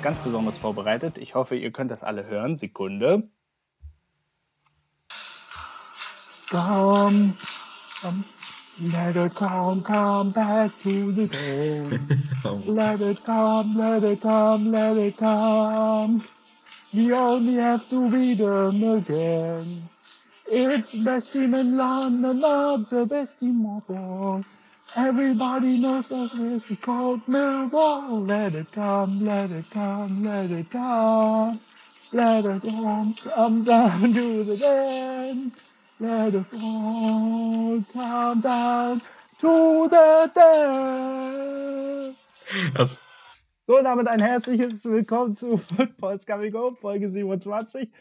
Was ganz Besonderes vorbereitet. Ich hoffe, ihr könnt das alle hören. Sekunde. Come, come, let it come, come back to the home. Let it come, let it come, let it come. We only have to beat them again. It's best team in London, not the best team of all. Everybody knows that this is called Millwall. Let it come, let it come, let it come. Let it come, come down to the den. Let it all come down to the den. Das So, damit ein herzliches Willkommen zu Football's Coming Home, Folge 27.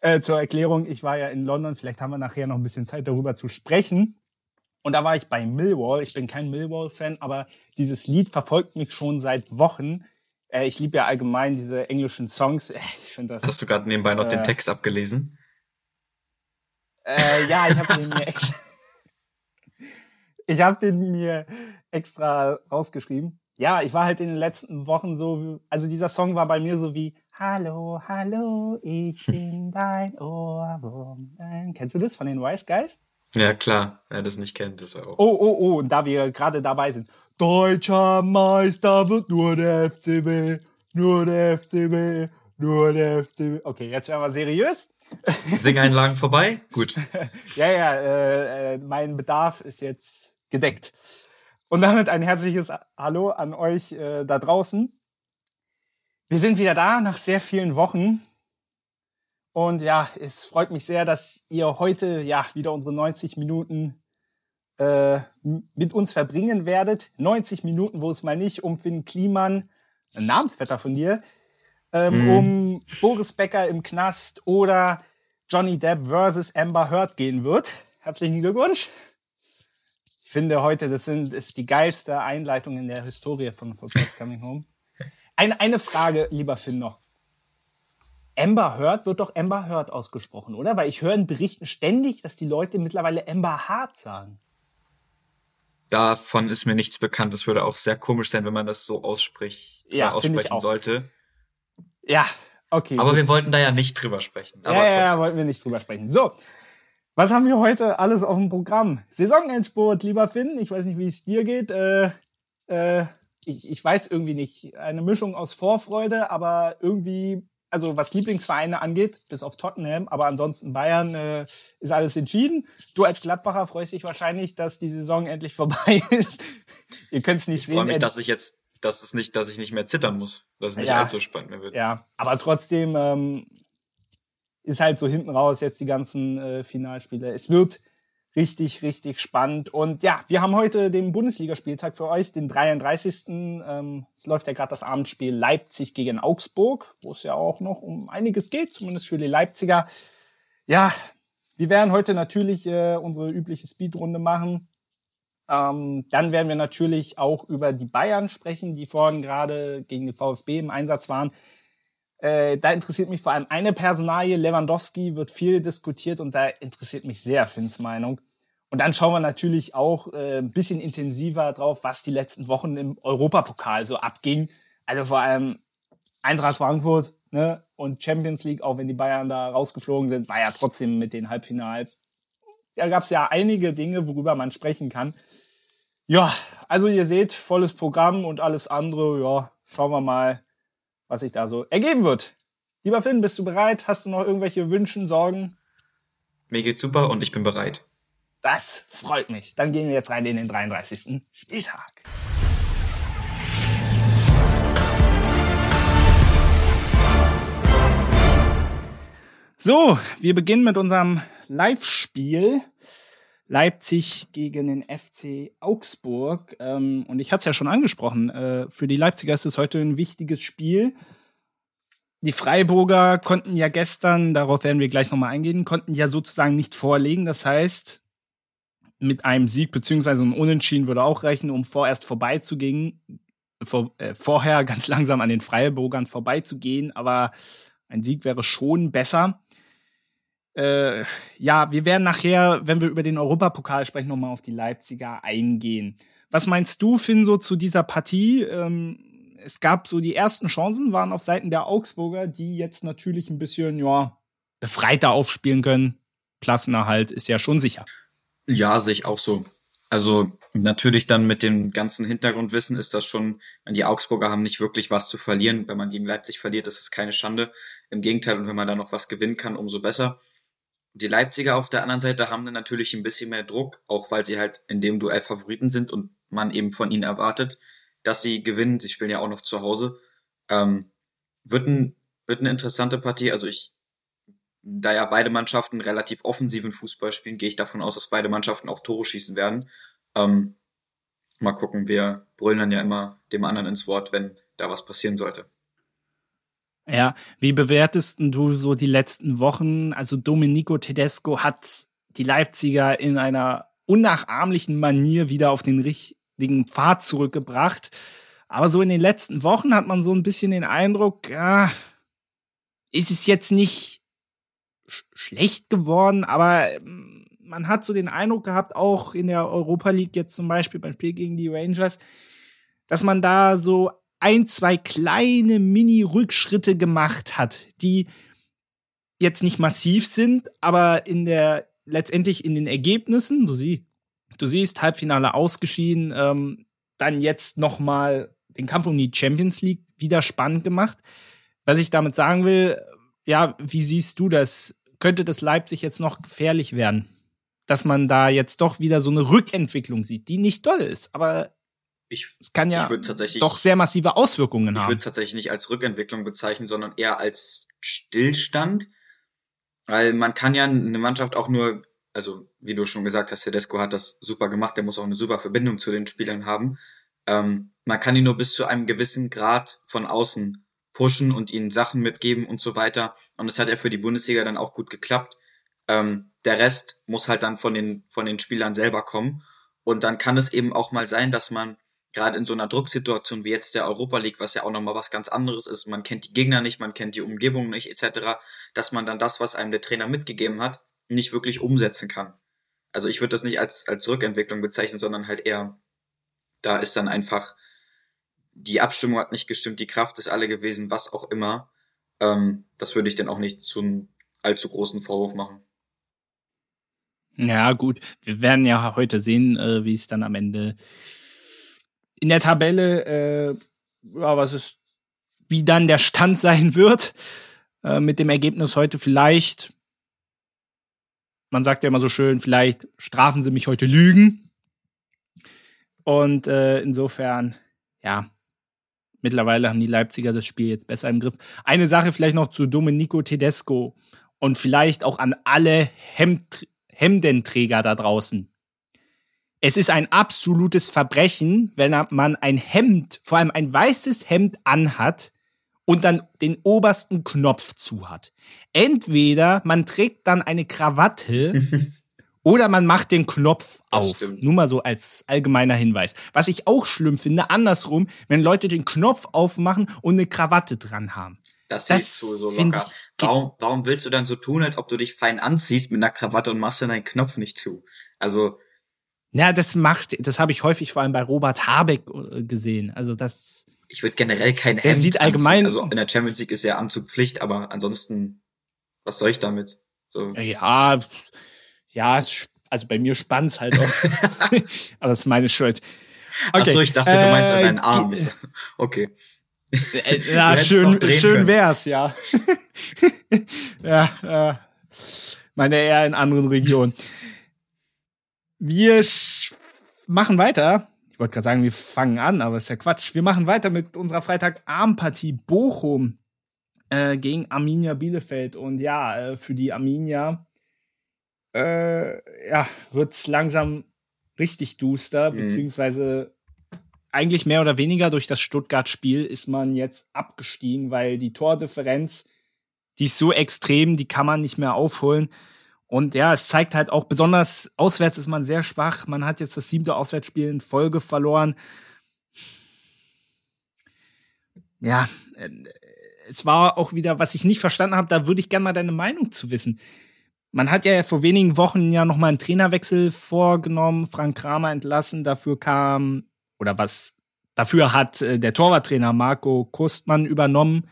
Äh, zur Erklärung, ich war ja in London, vielleicht haben wir nachher noch ein bisschen Zeit darüber zu sprechen. Und da war ich bei Millwall. Ich bin kein Millwall-Fan, aber dieses Lied verfolgt mich schon seit Wochen. Äh, ich liebe ja allgemein diese englischen Songs. Äh, Ich finde das. Hast du gerade nebenbei noch Äh. den Text abgelesen? Äh, ja, ich habe den mir extra. ich habe den mir extra rausgeschrieben. Ja, ich war halt in den letzten Wochen so, also dieser Song war bei mir so wie Hallo, hallo, ich bin dein Ohrwurm. Dein- Kennst du das von den Wise Guys? Ja, klar. Wer das nicht kennt, ist auch. Oh, oh, oh, und da wir gerade dabei sind. Deutscher Meister wird nur der FCB, nur der FCB, nur der FCB. Okay, jetzt werden wir seriös. Singeinlagen vorbei? Gut. Ja, ja, äh, äh, mein Bedarf ist jetzt gedeckt. Und damit ein herzliches Hallo an euch äh, da draußen. Wir sind wieder da nach sehr vielen Wochen. Und ja, es freut mich sehr, dass ihr heute ja wieder unsere 90 Minuten äh, mit uns verbringen werdet. 90 Minuten, wo es mal nicht um Finn Kliman, ein Namensvetter von dir, ähm, Mhm. um Boris Becker im Knast oder Johnny Depp versus Amber Heard gehen wird. Herzlichen Glückwunsch. Ich finde heute, das sind, ist die geilste Einleitung in der Historie von Football's Coming Home. Eine, eine Frage, lieber Finn, noch. Amber Heard wird doch Amber Heard ausgesprochen, oder? Weil ich höre in Berichten ständig, dass die Leute mittlerweile Amber Heard sagen. Davon ist mir nichts bekannt. Das würde auch sehr komisch sein, wenn man das so ausspricht, Ja, aussprechen sollte. Ja, okay. Aber gut. wir wollten da ja nicht drüber sprechen. Ja, ja, ja, wollten wir nicht drüber sprechen. So, was haben wir heute alles auf dem Programm? Saisonendspurt, lieber Finn. Ich weiß nicht, wie es dir geht. Äh, äh, ich, ich weiß irgendwie nicht. Eine Mischung aus Vorfreude, aber irgendwie, also was Lieblingsvereine angeht, bis auf Tottenham, aber ansonsten Bayern äh, ist alles entschieden. Du als Gladbacher freust dich wahrscheinlich, dass die Saison endlich vorbei ist. Ihr könnt es nicht ich sehen. freue mich, dass ich jetzt, dass es nicht, dass ich nicht mehr zittern muss. Dass es nicht Ja. allzu spannend mehr wird. Ja, aber trotzdem ähm, ist halt so hinten raus jetzt die ganzen äh, Finalspiele. Es wird richtig, richtig spannend. Und ja, wir haben heute den Bundesligaspieltag für euch, den 33. Ähm, es läuft ja gerade das Abendspiel Leipzig gegen Augsburg, wo es ja auch noch um einiges geht, zumindest für die Leipziger. Ja, wir werden heute natürlich äh, unsere übliche Speedrunde machen. Ähm, dann werden wir natürlich auch über die Bayern sprechen, die vorhin gerade gegen den VfB im Einsatz waren. Äh, da interessiert mich vor allem eine Personalie. Lewandowski wird viel diskutiert und da interessiert mich sehr Finns Meinung. Und dann schauen wir natürlich auch äh, ein bisschen intensiver drauf, was die letzten Wochen im Europapokal so abging. Also vor allem Eintracht Frankfurt ne? und Champions League, auch wenn die Bayern da rausgeflogen sind, war ja trotzdem mit den Halbfinals. Da gab es ja einige Dinge, worüber man sprechen kann. Ja, also ihr seht, volles Programm und alles andere, ja, schauen wir mal, was sich da so ergeben wird. Lieber Finn, bist du bereit? Hast du noch irgendwelche Wünschen, Sorgen? Mir geht's super und ich bin bereit. Das freut mich. Dann gehen wir jetzt rein in den 33. Spieltag. So, wir beginnen mit unserem Live-Spiel. Leipzig gegen den FC Augsburg. Ähm, und ich hatte es ja schon angesprochen, äh, für die Leipziger ist es heute ein wichtiges Spiel. Die Freiburger konnten ja gestern, darauf werden wir gleich nochmal eingehen, konnten ja sozusagen nicht vorlegen. Das heißt, mit einem Sieg beziehungsweise einem Unentschieden würde auch reichen, um vorerst vorbeizugehen, vor, äh, vorher ganz langsam an den Freiburgern vorbeizugehen. Aber ein Sieg wäre schon besser. Äh, ja, wir werden nachher, wenn wir über den Europapokal sprechen, nochmal auf die Leipziger eingehen. Was meinst du, Finn, so zu dieser Partie? Ähm, es gab so die ersten Chancen, waren auf Seiten der Augsburger, die jetzt natürlich ein bisschen, ja, befreiter aufspielen können. Klassenerhalt ist ja schon sicher. Ja, sehe ich auch so. Also natürlich dann mit dem ganzen Hintergrundwissen ist das schon, die Augsburger haben nicht wirklich was zu verlieren. Wenn man gegen Leipzig verliert, ist es keine Schande. Im Gegenteil, und wenn man da noch was gewinnen kann, umso besser. Die Leipziger auf der anderen Seite haben dann natürlich ein bisschen mehr Druck, auch weil sie halt in dem Duell Favoriten sind und man eben von ihnen erwartet, dass sie gewinnen. Sie spielen ja auch noch zu Hause. Ähm, wird, ein, wird eine interessante Partie. Also ich, da ja beide Mannschaften relativ offensiven Fußball spielen, gehe ich davon aus, dass beide Mannschaften auch Tore schießen werden. Ähm, mal gucken, wir brüllen dann ja immer dem anderen ins Wort, wenn da was passieren sollte. Ja, wie bewertest du so die letzten Wochen? Also Domenico Tedesco hat die Leipziger in einer unnachahmlichen Manier wieder auf den richtigen Pfad zurückgebracht. Aber so in den letzten Wochen hat man so ein bisschen den Eindruck, ja, ist es jetzt nicht sch schlecht geworden, aber ähm, man hat so den Eindruck gehabt, auch in der Europa League jetzt zum Beispiel beim Spiel gegen die Rangers, dass man da so ein, zwei kleine Mini-Rückschritte gemacht hat, die jetzt nicht massiv sind, aber in der letztendlich in den Ergebnissen, du, sie, du siehst Halbfinale ausgeschieden, ähm, dann jetzt noch mal den Kampf um die Champions League wieder spannend gemacht. Was ich damit sagen will, ja, wie siehst du das? Könnte das Leipzig jetzt noch gefährlich werden? Dass man da jetzt doch wieder so eine Rückentwicklung sieht, die nicht doll ist, aber ich, es kann ja doch sehr massive Auswirkungen ich haben. Ich würde tatsächlich nicht als Rückentwicklung bezeichnen, sondern eher als Stillstand. Weil man kann ja eine Mannschaft auch nur, also wie du schon gesagt hast, Tedesco hat das super gemacht, der muss auch eine super Verbindung zu den Spielern haben. Ähm, man kann ihn nur bis zu einem gewissen Grad von außen pushen und ihnen Sachen mitgeben und so weiter. Und das hat ja für die Bundesliga dann auch gut geklappt. Ähm, der Rest muss halt dann von den, von den Spielern selber kommen. Und dann kann es eben auch mal sein, dass man gerade in so einer Drucksituation wie jetzt der Europa League, was ja auch nochmal was ganz anderes ist, man kennt die Gegner nicht, man kennt die Umgebung nicht, etc., dass man dann das, was einem der Trainer mitgegeben hat, nicht wirklich umsetzen kann. Also ich würde das nicht als, als Rückentwicklung bezeichnen, sondern halt eher, da ist dann einfach, die Abstimmung hat nicht gestimmt, die Kraft ist alle gewesen, was auch immer. Ähm, das würde ich dann auch nicht zu einem allzu großen Vorwurf machen. Ja, gut. Wir werden ja heute sehen, äh, wie es dann am Ende in der Tabelle, äh, ja, was ist, wie dann der Stand sein wird. Äh, mit dem Ergebnis heute vielleicht, man sagt ja immer so schön, vielleicht strafen sie mich heute Lügen. Und äh, insofern, ja, mittlerweile haben die Leipziger das Spiel jetzt besser im Griff. Eine Sache vielleicht noch zu Domenico Tedesco und vielleicht auch an alle Hemd Hemdenträger da draußen es ist ein absolutes Verbrechen, wenn man ein Hemd, vor allem ein weißes Hemd anhat und dann den obersten Knopf zu hat. Entweder man trägt dann eine Krawatte oder man macht den Knopf auf. Nur mal so als allgemeiner Hinweis. Was ich auch schlimm finde, andersrum, wenn Leute den Knopf aufmachen und eine Krawatte dran haben. Das, das siehst du so locker. Warum, warum willst du dann so tun, als ob du dich fein anziehst mit einer Krawatte und machst dann deinen Knopf nicht zu? Also, ja, das macht, das habe ich häufig vor allem bei Robert Habeck äh, gesehen. Also das. Ich würde generell kein Hemd. Der sieht allgemein. Anziehen. Also in der Champions League ist ja Anzugpflicht, aber ansonsten, was soll ich damit? So. Ja, ja, also bei mir spannt's halt auch. aber das ist meine Schuld. Okay. Ach so, ich dachte, du meinst äh, an deinen Arm. Okay. Äh, ja, schön, schön wär's, ja. ja, äh, meine eher in anderen Regionen. Wir machen weiter. Ich wollte gerade sagen, wir fangen an, aber ist ja Quatsch. Wir machen weiter mit unserer Freitagabendpartie Bochum äh, gegen Arminia Bielefeld. Und ja, äh, für die Arminia äh, ja, wird's langsam richtig duster, mhm. beziehungsweise eigentlich mehr oder weniger durch das Stuttgart-Spiel ist man jetzt abgestiegen, weil die Tordifferenz, die ist so extrem, die kann man nicht mehr aufholen. Und ja, es zeigt halt auch, besonders auswärts ist man sehr schwach. Man hat jetzt das siebte Auswärtsspiel in Folge verloren. Ja, äh, es war auch wieder, was ich nicht verstanden habe, da würde ich gerne mal deine Meinung zu wissen. Man hat ja vor wenigen Wochen ja nochmal einen Trainerwechsel vorgenommen, Frank Kramer entlassen, dafür kam, oder was Dafür hat äh, der Torwarttrainer Marco Kostmann übernommen.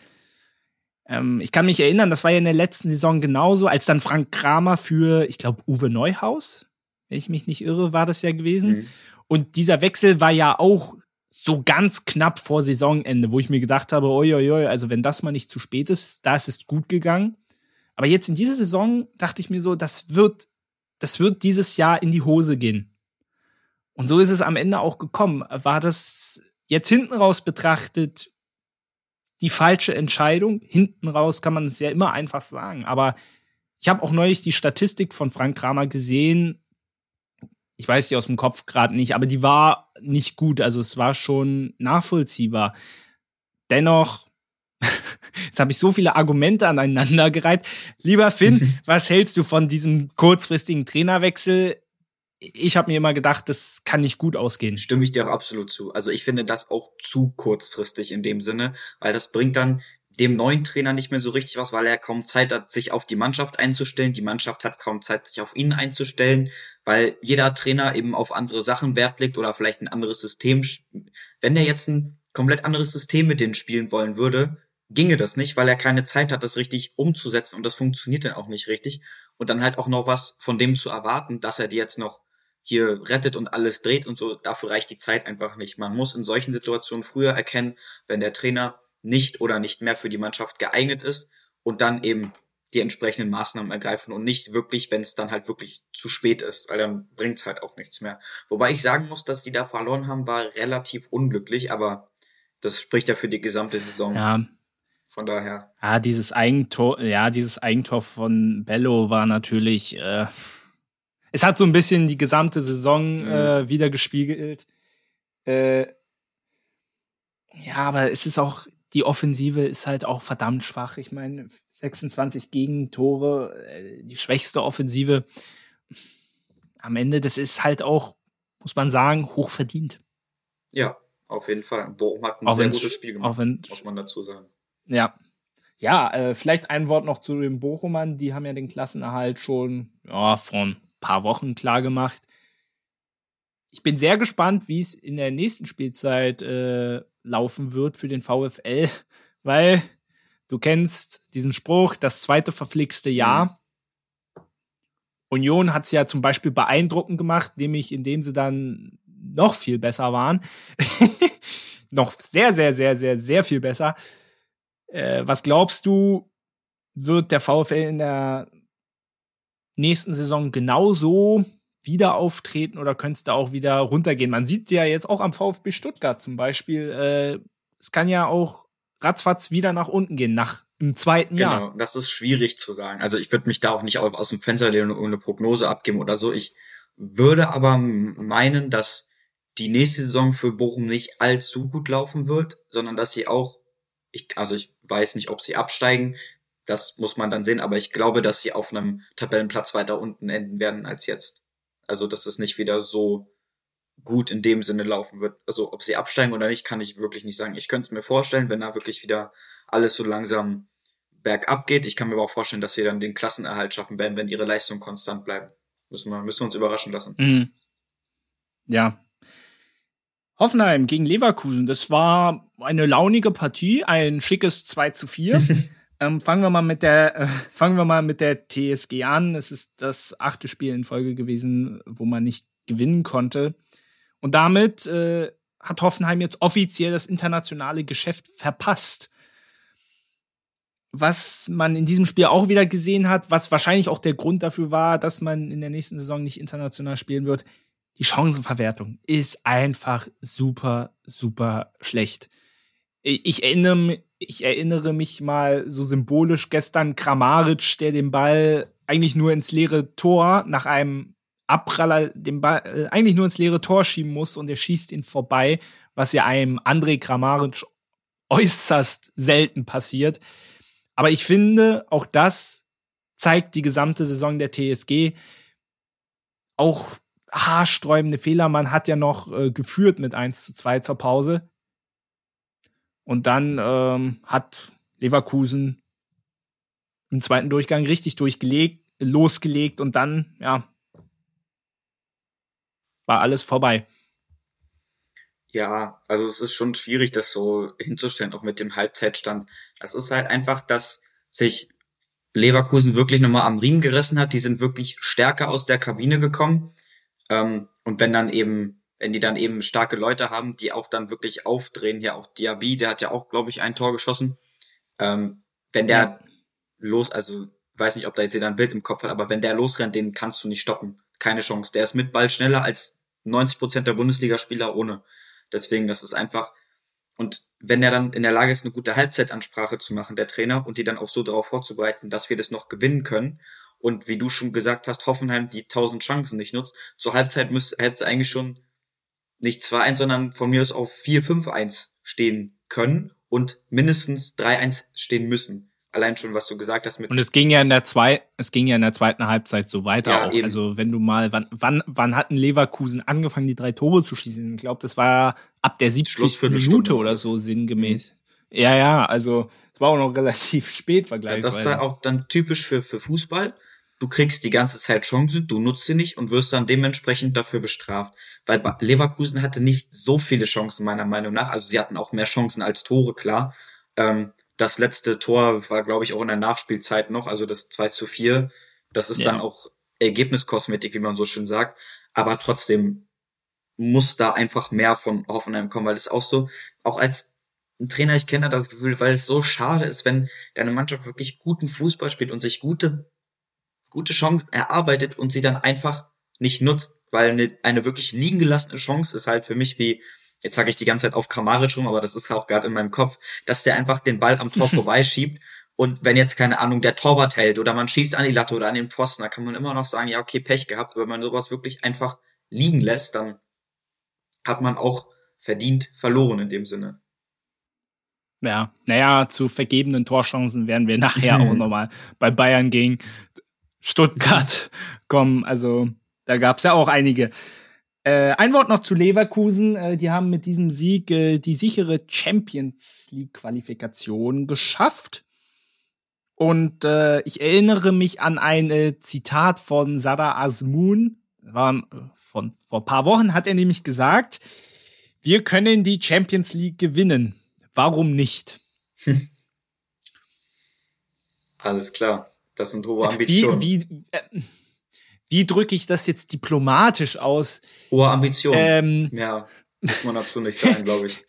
Ähm, ich kann mich erinnern, das war ja in der letzten Saison genauso, als dann Frank Kramer für, ich glaube, Uwe Neuhaus, wenn ich mich nicht irre, war das ja gewesen. Mhm. Und dieser Wechsel war ja auch so ganz knapp vor Saisonende, wo ich mir gedacht habe, oi, also wenn das mal nicht zu spät ist, da ist es gut gegangen. Aber jetzt in dieser Saison dachte ich mir so, das wird, das wird dieses Jahr in die Hose gehen. Und so ist es am Ende auch gekommen. War das jetzt hinten raus betrachtet die falsche Entscheidung? Hinten raus kann man es ja immer einfach sagen. Aber ich habe auch neulich die Statistik von Frank Kramer gesehen, ich weiß die aus dem Kopf gerade nicht, aber die war nicht gut. Also es war schon nachvollziehbar. Dennoch, jetzt habe ich so viele Argumente aneinandergereiht. Lieber Finn, was hältst du von diesem kurzfristigen Trainerwechsel? Ich habe mir immer gedacht, das kann nicht gut ausgehen. Stimme ich dir auch absolut zu. Also ich finde das auch zu kurzfristig in dem Sinne, weil das bringt dann dem neuen Trainer nicht mehr so richtig was, weil er kaum Zeit hat, sich auf die Mannschaft einzustellen. Die Mannschaft hat kaum Zeit, sich auf ihn einzustellen, weil jeder Trainer eben auf andere Sachen Wert legt oder vielleicht ein anderes System. Wenn er jetzt ein komplett anderes System mit denen spielen wollen würde, ginge das nicht, weil er keine Zeit hat, das richtig umzusetzen und das funktioniert dann auch nicht richtig. Und dann halt auch noch was von dem zu erwarten, dass er die jetzt noch hier rettet und alles dreht und so, dafür reicht die Zeit einfach nicht. Man muss in solchen Situationen früher erkennen, wenn der Trainer nicht oder nicht mehr für die Mannschaft geeignet ist und dann eben die entsprechenden Maßnahmen ergreifen und nicht wirklich, wenn es dann halt wirklich zu spät ist, weil dann bringt's halt auch nichts mehr. Wobei ich sagen muss, dass die da verloren haben, war relativ unglücklich, aber das spricht ja für die gesamte Saison. Ja. Von daher. Ja, dieses Eigentor, ja, dieses Eigentor von Bello war natürlich, äh, es hat so ein bisschen die gesamte Saison mhm. äh, wieder gespiegelt. Äh, ja, aber es ist auch, die Offensive ist halt auch verdammt schwach. Ich meine, 26 Gegentore, äh, die schwächste Offensive. Am Ende, das ist halt auch, muss man sagen, hoch verdient. Ja, auf jeden Fall. Bochum hat ein auch sehr gutes Spiel gemacht, wenn, muss man dazu sagen. Ja. Ja, äh, vielleicht ein Wort noch zu den Bochumern. Die haben ja den Klassenerhalt schon ja, vor ein paar Wochen klar gemacht. Ich bin sehr gespannt, wie es in der nächsten Spielzeit äh, laufen wird für den VfL, weil du kennst diesen Spruch, das zweite verflixte Jahr. Mhm. Union hat es ja zum Beispiel beeindruckend gemacht, nämlich indem sie dann noch viel besser waren. noch sehr, sehr, sehr, sehr, sehr viel besser. Äh, was glaubst du, wird der VfL in der nächsten Saison genauso wieder auftreten oder könntest du auch wieder runtergehen? Man sieht ja jetzt auch am VfB Stuttgart zum Beispiel, äh, es kann ja auch ratzfatz wieder nach unten gehen, nach im zweiten Jahr. Genau, das ist schwierig zu sagen. Also ich würde mich da auch nicht aus dem Fenster lehnen und eine Prognose abgeben oder so. Ich würde aber meinen, dass die nächste Saison für Bochum nicht allzu gut laufen wird, sondern dass sie auch, ich, also ich weiß nicht, ob sie absteigen, das muss man dann sehen, aber ich glaube, dass sie auf einem Tabellenplatz weiter unten enden werden als jetzt. Also, dass es nicht wieder so gut in dem Sinne laufen wird. Also, ob sie absteigen oder nicht, kann ich wirklich nicht sagen. Ich könnte es mir vorstellen, wenn da wirklich wieder alles so langsam bergab geht. Ich kann mir aber auch vorstellen, dass sie dann den Klassenerhalt schaffen werden, wenn ihre Leistungen konstant bleiben. Müssen wir, müssen wir uns überraschen lassen. Mhm. Ja. Hoffenheim gegen Leverkusen. Das war eine launige Partie, ein schickes 2 zu 4. Ähm, fangen wir mal mit der, äh, fangen wir mal mit der TSG an. Es ist das achte Spiel in Folge gewesen, wo man nicht gewinnen konnte. Und damit äh, hat Hoffenheim jetzt offiziell das internationale Geschäft verpasst. Was man in diesem Spiel auch wieder gesehen hat, was wahrscheinlich auch der Grund dafür war, dass man in der nächsten Saison nicht international spielen wird, die Chancenverwertung ist einfach super, super schlecht. Ich erinnere, ich erinnere mich mal so symbolisch gestern Kramaric, der den Ball eigentlich nur ins leere Tor nach einem Abpraller den Ball äh, eigentlich nur ins leere Tor schieben muss und er schießt ihn vorbei, was ja einem André Kramaric äußerst selten passiert. Aber ich finde, auch das zeigt die gesamte Saison der TSG. Auch haarsträubende Fehler. Man hat ja noch äh, geführt mit 1 zu 2 zur Pause. Und dann ähm, hat Leverkusen im zweiten Durchgang richtig durchgelegt, losgelegt und dann, ja, war alles vorbei. Ja, also es ist schon schwierig, das so hinzustellen, auch mit dem Halbzeitstand. Es ist halt einfach, dass sich Leverkusen wirklich nochmal am Riemen gerissen hat. Die sind wirklich stärker aus der Kabine gekommen. Ähm, und wenn dann eben, wenn die dann eben starke Leute haben, die auch dann wirklich aufdrehen, hier auch Diaby, der hat ja auch, glaube ich, ein Tor geschossen. Ähm, wenn der ja. los, also weiß nicht, ob da jetzt jeder ein Bild im Kopf hat, aber wenn der losrennt, den kannst du nicht stoppen. Keine Chance. Der ist mit Ball schneller als 90 Prozent der Bundesligaspieler ohne. Deswegen, das ist einfach. Und wenn er dann in der Lage ist, eine gute Halbzeitansprache zu machen, der Trainer, und die dann auch so darauf vorzubereiten, dass wir das noch gewinnen können. Und wie du schon gesagt hast, Hoffenheim die tausend Chancen nicht nutzt. Zur Halbzeit müsste, hätte es eigentlich schon nicht 2-1, sondern von mir aus auf 4-5-1 stehen können und mindestens 3-1 stehen müssen allein schon, was du gesagt hast mit. Und es ging ja in der zwei, es ging ja in der zweiten Halbzeit so weiter ja, auch. Eben. Also wenn du mal, wann, wann, wann hatten Leverkusen angefangen, die drei Tore zu schießen? Ich glaube, das war ab der 70. Minute oder so sinngemäß. Mhm. Ja, ja, also es war auch noch relativ spät vergleichsweise. Ja, das ist ja auch dann typisch für, für Fußball. Du kriegst die ganze Zeit Chancen, du nutzt sie nicht und wirst dann dementsprechend dafür bestraft. Weil Leverkusen hatte nicht so viele Chancen, meiner Meinung nach. Also sie hatten auch mehr Chancen als Tore, klar. Ähm, das letzte Tor war, glaube ich, auch in der Nachspielzeit noch, also das 2 zu 4. Das ist ja. dann auch Ergebniskosmetik, wie man so schön sagt. Aber trotzdem muss da einfach mehr von Hoffenheim kommen, weil es auch so, auch als Trainer, ich kenne das Gefühl, weil es so schade ist, wenn deine Mannschaft wirklich guten Fußball spielt und sich gute, gute Chancen erarbeitet und sie dann einfach nicht nutzt, weil eine, eine wirklich liegen gelassene Chance ist halt für mich wie jetzt sage ich die ganze Zeit auf Kramaric rum, aber das ist auch gerade in meinem Kopf, dass der einfach den Ball am Tor vorbeischiebt und wenn jetzt, keine Ahnung, der Torwart hält oder man schießt an die Latte oder an den Pfosten, da kann man immer noch sagen, ja, okay, Pech gehabt. Aber wenn man sowas wirklich einfach liegen lässt, dann hat man auch verdient verloren in dem Sinne. Ja, naja, zu vergebenen Torchancen werden wir nachher auch nochmal bei Bayern gegen Stuttgart kommen. Also da gab's ja auch einige. Äh, ein Wort noch zu Leverkusen. Äh, die haben mit diesem Sieg äh, die sichere Champions League-Qualifikation geschafft. Und äh, ich erinnere mich an ein äh, Zitat von Sada Asmun. War, äh, von, vor ein paar Wochen hat er nämlich gesagt, wir können die Champions League gewinnen. Warum nicht? Alles klar. Das sind hohe Ambitionen. Wie, wie, äh, wie drücke ich das jetzt diplomatisch aus? Hohe Ambition. Ähm, ja, muss man dazu nicht sagen, glaube ich.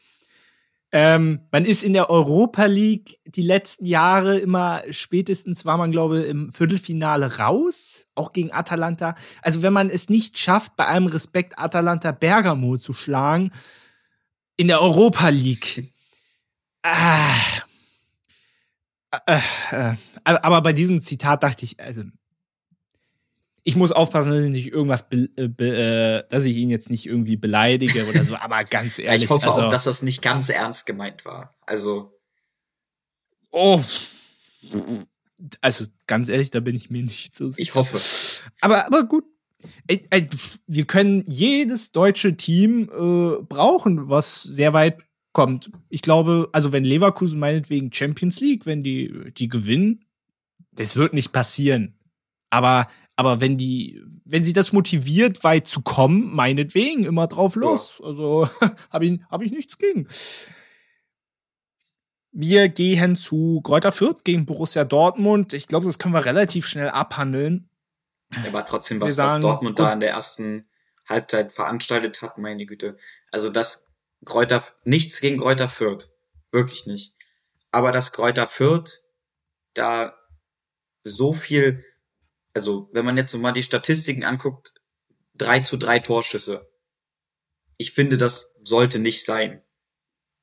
Ähm, man ist in der Europa League die letzten Jahre immer spätestens war man glaube im Viertelfinale raus, auch gegen Atalanta. Also wenn man es nicht schafft, bei allem Respekt Atalanta Bergamo zu schlagen in der Europa League. Ah, äh, äh, aber bei diesem Zitat dachte ich, also ich muss aufpassen, dass ich nicht irgendwas, be, äh, be, äh, dass ich ihn jetzt nicht irgendwie beleidige oder so, aber ganz ehrlich. ich hoffe also, auch, dass das nicht ganz ernst gemeint war. Also. Oh. Also, ganz ehrlich, da bin ich mir nicht so sicher. Ich hoffe. Aber, aber gut. Wir können jedes deutsche Team äh, brauchen, was sehr weit kommt. Ich glaube, also wenn Leverkusen meinetwegen Champions League, wenn die, die gewinnen, das wird nicht passieren. Aber aber wenn die, wenn sie das motiviert, weit zu kommen, meinetwegen, immer drauf los. Ja. Also habe ich, hab ich nichts gegen. Wir gehen zu Kräuter Fürth gegen Borussia Dortmund. Ich glaube, das können wir relativ schnell abhandeln. Aber trotzdem, was, sagen, was Dortmund da in der ersten Halbzeit veranstaltet hat, meine Güte. Also das Kräuter, nichts gegen Kräuter Fürth. Wirklich nicht. Aber das Kräuter Fürth da so viel also wenn man jetzt so mal die Statistiken anguckt, drei zu drei Torschüsse. Ich finde, das sollte nicht sein.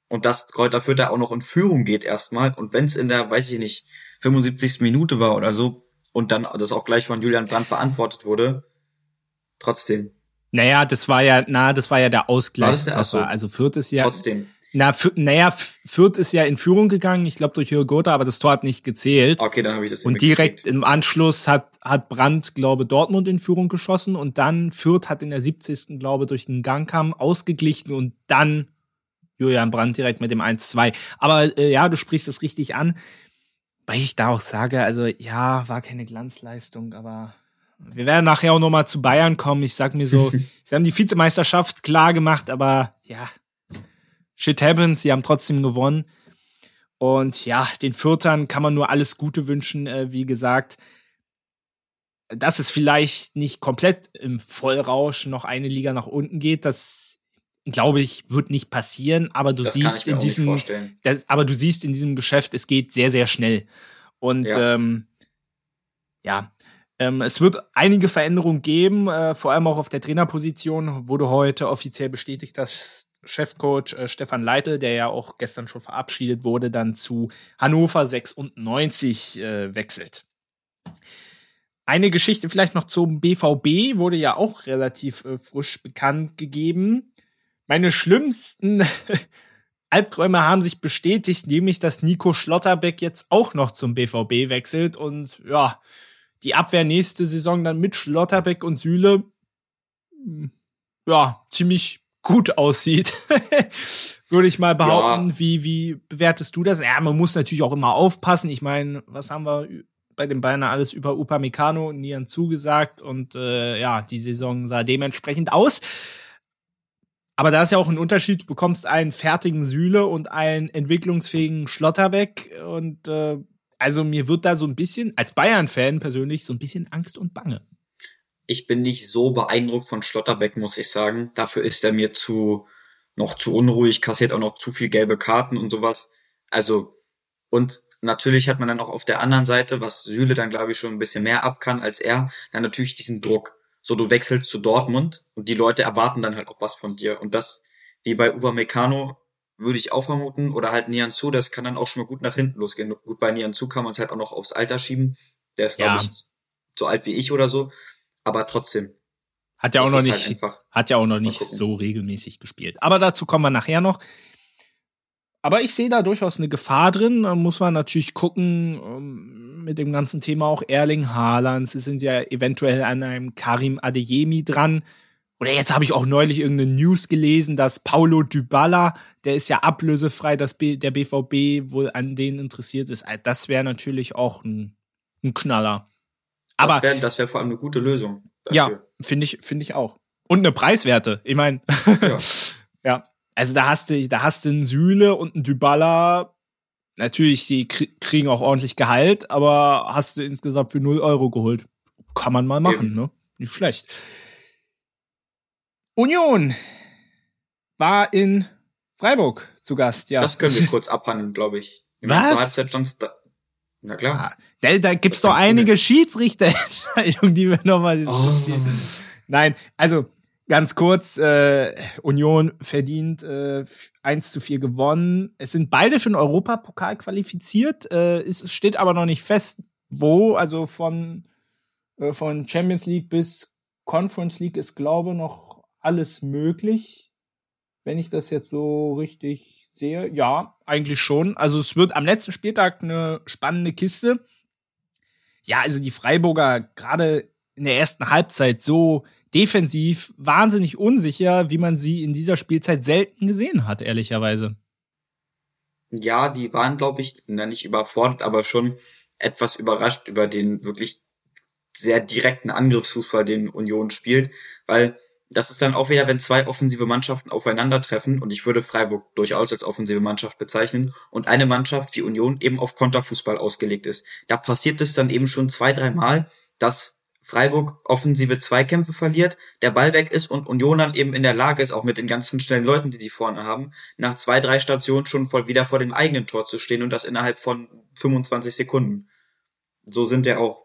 Und dass Kräuter Fürth da auch noch in Führung geht erstmal und wenn es in der, weiß ich nicht, 75. Minute war oder so und dann das auch gleich von Julian Brandt beantwortet wurde, trotzdem. Naja, das war ja, na, das war ja der Ausgleich. Also Fürth ist ja. Trotzdem. Na, naja, Fürth ist ja in Führung gegangen, ich glaube durch Hürgota, aber das Tor hat nicht gezählt. Okay, dann habe ich das Und direkt im Anschluss hat, hat Brandt, glaube Dortmund in Führung geschossen und dann Fürth hat in der 70. glaube durch den Gangkamm ausgeglichen und dann Julian Brandt direkt mit dem 1-2. Aber äh, ja, du sprichst es richtig an. Weil ich da auch sage, also ja, war keine Glanzleistung, aber wir werden nachher auch noch mal zu Bayern kommen. Ich sag mir so, sie haben die Vizemeisterschaft klar gemacht, aber ja, shit happens, sie haben trotzdem gewonnen. Und ja, den Fürtern kann man nur alles Gute wünschen, äh, wie gesagt. Dass es vielleicht nicht komplett im Vollrausch noch eine Liga nach unten geht, das glaube ich, wird nicht passieren, aber du das siehst in diesem, das, aber du siehst in diesem Geschäft, es geht sehr, sehr schnell. Und ja, ähm, ja ähm, es wird einige Veränderungen geben, äh, vor allem auch auf der Trainerposition, wurde heute offiziell bestätigt, dass Chefcoach äh, Stefan Leitl, der ja auch gestern schon verabschiedet wurde, dann zu Hannover 96 äh, wechselt. Eine Geschichte vielleicht noch zum BVB wurde ja auch relativ äh, frisch bekannt gegeben. Meine schlimmsten Albträume haben sich bestätigt, nämlich dass Nico Schlotterbeck jetzt auch noch zum BVB wechselt und ja, die Abwehr nächste Saison dann mit Schlotterbeck und Süle hm, ja, ziemlich gut aussieht. Würde ich mal behaupten. Ja. Wie, wie bewertest du das? Ja, man muss natürlich auch immer aufpassen. Ich meine, was haben wir bei den Bayern alles über Upamecano und Nian zugesagt und äh, ja, die Saison sah dementsprechend aus. Aber da ist ja auch ein Unterschied. Du bekommst einen fertigen Sühle und einen entwicklungsfähigen Schlotterbeck. Und äh, also mir wird da so ein bisschen, als Bayern-Fan persönlich, so ein bisschen Angst und Bange. Ich bin nicht so beeindruckt von Schlotterbeck, muss ich sagen. Dafür ist er mir zu, noch zu unruhig, kassiert auch noch zu viel gelbe Karten und sowas. Also, und natürlich hat man dann auch auf der anderen Seite, was Süle dann glaube ich schon ein bisschen mehr ab kann als er, dann natürlich diesen Druck so du wechselst zu Dortmund und die Leute erwarten dann halt auch was von dir. Und das, wie bei Upamecano, würde ich auch vermuten, oder halt Nian Zu, das kann dann auch schon mal gut nach hinten losgehen. Gut, bei Nian Zu kann man es halt auch noch aufs Alter schieben. Der ist, glaube ja. ich, so alt wie ich oder so. Aber trotzdem. Hat ja auch noch halt nicht, halt hat ja auch noch nicht so regelmäßig gespielt. Aber dazu kommen wir nachher noch. Aber ich sehe da durchaus eine Gefahr drin. Da muss man natürlich gucken ähm, mit dem ganzen Thema auch Erling Haaland. Sie sind ja eventuell an einem Karim Adeyemi dran. Oder jetzt habe ich auch neulich irgendeine News gelesen, dass Paulo Dybala, der ist ja ablösefrei, dass B der BVB wohl an denen interessiert ist. Also das wäre natürlich auch ein, ein Knaller. Aber das wäre das wär vor allem eine gute Lösung. Dafür. Ja, finde ich, finde ich auch. Und eine Preiswerte. Ich meine, ja. ja. Also da hast du, da hast du einen Sühle und einen Dybala. Natürlich, die kriegen auch ordentlich Gehalt, aber hast du insgesamt für 0 Euro geholt. Kann man mal machen, Eben. ne? Nicht schlecht. Union war in Freiburg zu Gast, ja. Das können wir kurz abhandeln, glaube ich. Ich Was? Zur Halbzeit stand's da. Na klar. Ah, da, da gibt's doch einige Schiedsrichterentscheidungen, die wir nochmal diskutieren. Oh. Nein, also Ganz kurz, äh, Union verdient äh, 1 zu 4 gewonnen. Es sind beide für den Europapokal qualifiziert. Äh, es steht aber noch nicht fest, wo. Also von, äh, von Champions League bis Conference League ist, glaube noch alles möglich. Wenn ich das jetzt so richtig sehe. Ja, eigentlich schon. Also es wird am letzten Spieltag eine spannende Kiste. Ja, also die Freiburger gerade in der ersten Halbzeit so defensiv wahnsinnig unsicher, wie man sie in dieser Spielzeit selten gesehen hat, ehrlicherweise. Ja, die waren, glaube ich, nicht überfordert, aber schon etwas überrascht über den wirklich sehr direkten Angriffsfußball, den Union spielt, weil das ist dann auch wieder, wenn zwei offensive Mannschaften aufeinandertreffen, und ich würde Freiburg durchaus als offensive Mannschaft bezeichnen, und eine Mannschaft wie Union eben auf Konterfußball ausgelegt ist. Da passiert es dann eben schon zwei, dreimal, dass Freiburg offensive Zweikämpfe verliert, der Ball weg ist und Union dann eben in der Lage ist, auch mit den ganzen schnellen Leuten, die sie vorne haben, nach zwei, drei Stationen schon voll wieder vor dem eigenen Tor zu stehen und das innerhalb von 25 Sekunden. So sind ja auch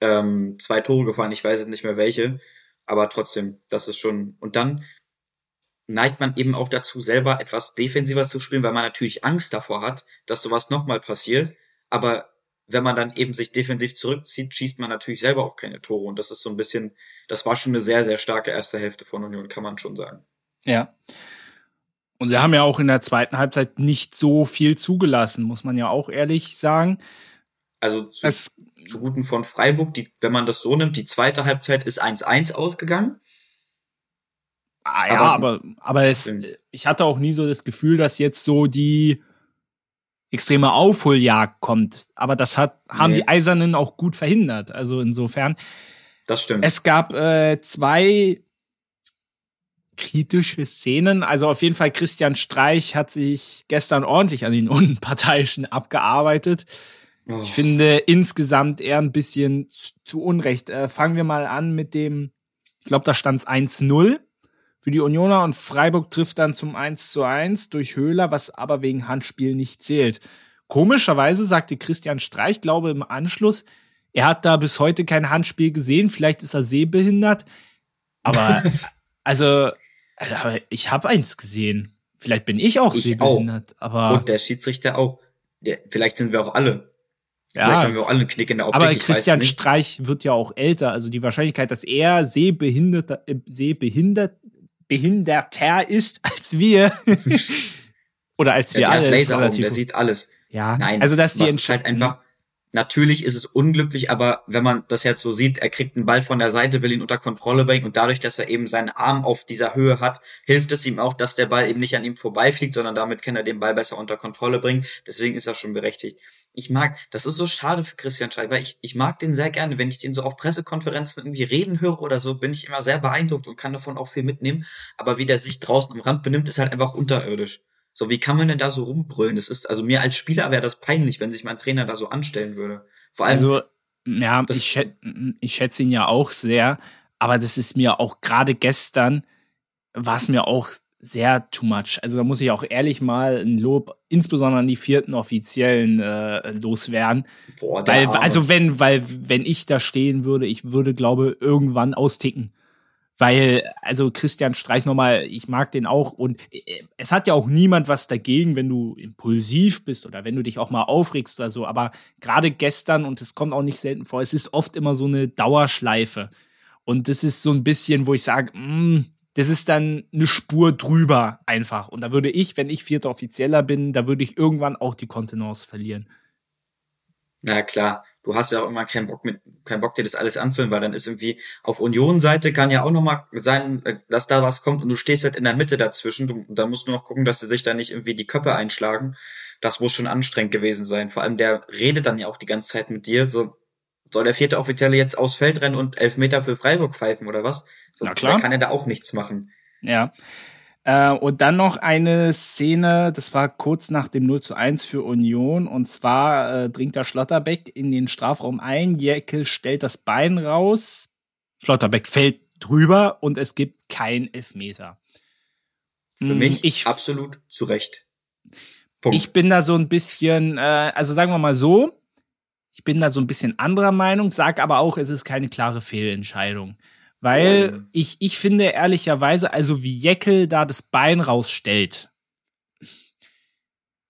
ähm, zwei Tore gefahren, ich weiß jetzt nicht mehr welche, aber trotzdem, das ist schon. Und dann neigt man eben auch dazu, selber etwas defensiver zu spielen, weil man natürlich Angst davor hat, dass sowas nochmal passiert. Aber wenn man dann eben sich defensiv zurückzieht, schießt man natürlich selber auch keine Tore. Und das ist so ein bisschen, das war schon eine sehr, sehr starke erste Hälfte von Union, kann man schon sagen. Ja. Und sie haben ja auch in der zweiten Halbzeit nicht so viel zugelassen, muss man ja auch ehrlich sagen. Also zu, es, zu Guten von Freiburg, die, wenn man das so nimmt, die zweite Halbzeit ist 1-1 ausgegangen. Ah, ja, aber, aber, aber es, ich hatte auch nie so das Gefühl, dass jetzt so die extreme Aufholjagd kommt. Aber das hat, haben nee. die Eisernen auch gut verhindert. Also insofern. Das stimmt. Es gab äh, zwei kritische Szenen. Also auf jeden Fall Christian Streich hat sich gestern ordentlich an den Unparteiischen abgearbeitet. Oh. Ich finde insgesamt eher ein bisschen zu, Unrecht. Äh, fangen wir mal an mit dem, ich glaube, da stand es 1-0 für die Unioner und Freiburg trifft dann zum 1 zu 1 durch Höhler, was aber wegen Handspiel nicht zählt. Komischerweise sagte Christian Streich, glaube im Anschluss, er hat da bis heute kein Handspiel gesehen, vielleicht ist er sehbehindert, aber also ich habe eins gesehen. Vielleicht bin ich auch ich sehbehindert, auch. aber und der Schiedsrichter auch. Vielleicht sind wir auch alle. Ja, vielleicht haben wir auch alle einen Knick in der Optik. Aber Christian Streich wird ja auch älter, also die Wahrscheinlichkeit, dass er sehbehindert, äh, sehbehindert behinderter ist als wir. Oder als wir alle. Laseraugen, der sieht alles. Ja, Nein, also dass die ist halt einfach. Natürlich ist es unglücklich, aber wenn man das jetzt so sieht, er kriegt einen Ball von der Seite, will ihn unter Kontrolle bringen und dadurch, dass er eben seinen Arm auf dieser Höhe hat, hilft es ihm auch, dass der Ball eben nicht an ihm vorbeifliegt, sondern damit kann er den Ball besser unter Kontrolle bringen. Deswegen ist er schon berechtigt. Ich mag, das ist so schade für Christian Schreiber. Ich, ich mag den sehr gerne. Wenn ich den so auf Pressekonferenzen irgendwie reden höre oder so, bin ich immer sehr beeindruckt und kann davon auch viel mitnehmen. Aber wie der sich draußen am Rand benimmt, ist halt einfach unterirdisch. So, wie kann man denn da so rumbrüllen? Das ist, also mir als Spieler wäre das peinlich, wenn sich mein Trainer da so anstellen würde. Vor allem. Also, ja, ich, schätze, ich schätze ihn ja auch sehr, aber das ist mir auch gerade gestern, war es mir auch sehr too much. Also da muss ich auch ehrlich mal ein Lob, insbesondere an die vierten Offiziellen äh, loswerden. Boah, weil, also wenn, weil wenn ich da stehen würde, ich würde, glaube, irgendwann austicken. Weil, also Christian Streich nochmal, ich mag den auch und äh, es hat ja auch niemand was dagegen, wenn du impulsiv bist oder wenn du dich auch mal aufregst oder so. Aber gerade gestern, und es kommt auch nicht selten vor, es ist oft immer so eine Dauerschleife. Und das ist so ein bisschen, wo ich sage, mm, das ist dann eine Spur drüber einfach. Und da würde ich, wenn ich vierter Offizieller bin, da würde ich irgendwann auch die Kontenance verlieren. Na klar, du hast ja auch immer keinen Bock mit, keinen Bock dir das alles anzuhören, weil dann ist irgendwie auf Union-Seite kann ja auch nochmal sein, äh, dass da was kommt und du stehst halt in der Mitte dazwischen. Du, da musst du noch gucken, dass sie sich da nicht irgendwie die Köpfe einschlagen. Das muss schon anstrengend gewesen sein. Vor allem der redet dann ja auch die ganze Zeit mit dir. So, soll der vierte Offizielle jetzt aufs Feld rennen und elf Meter für Freiburg pfeifen oder was? So, Na klar. kann er da auch nichts machen. Ja. Äh, und dann noch eine Szene, das war kurz nach dem 0 zu 1 für Union. Und zwar äh, dringt der Schlotterbeck in den Strafraum ein. Jäckel stellt das Bein raus. Schlotterbeck fällt drüber und es gibt kein Elfmeter. Für hm, mich ich, absolut zu Recht. Punkt. Ich bin da so ein bisschen, äh, also sagen wir mal so, ich bin da so ein bisschen anderer Meinung, sag aber auch, es ist keine klare Fehlentscheidung. Weil oh. ich, ich finde ehrlicherweise, also wie Jeckel da das Bein rausstellt.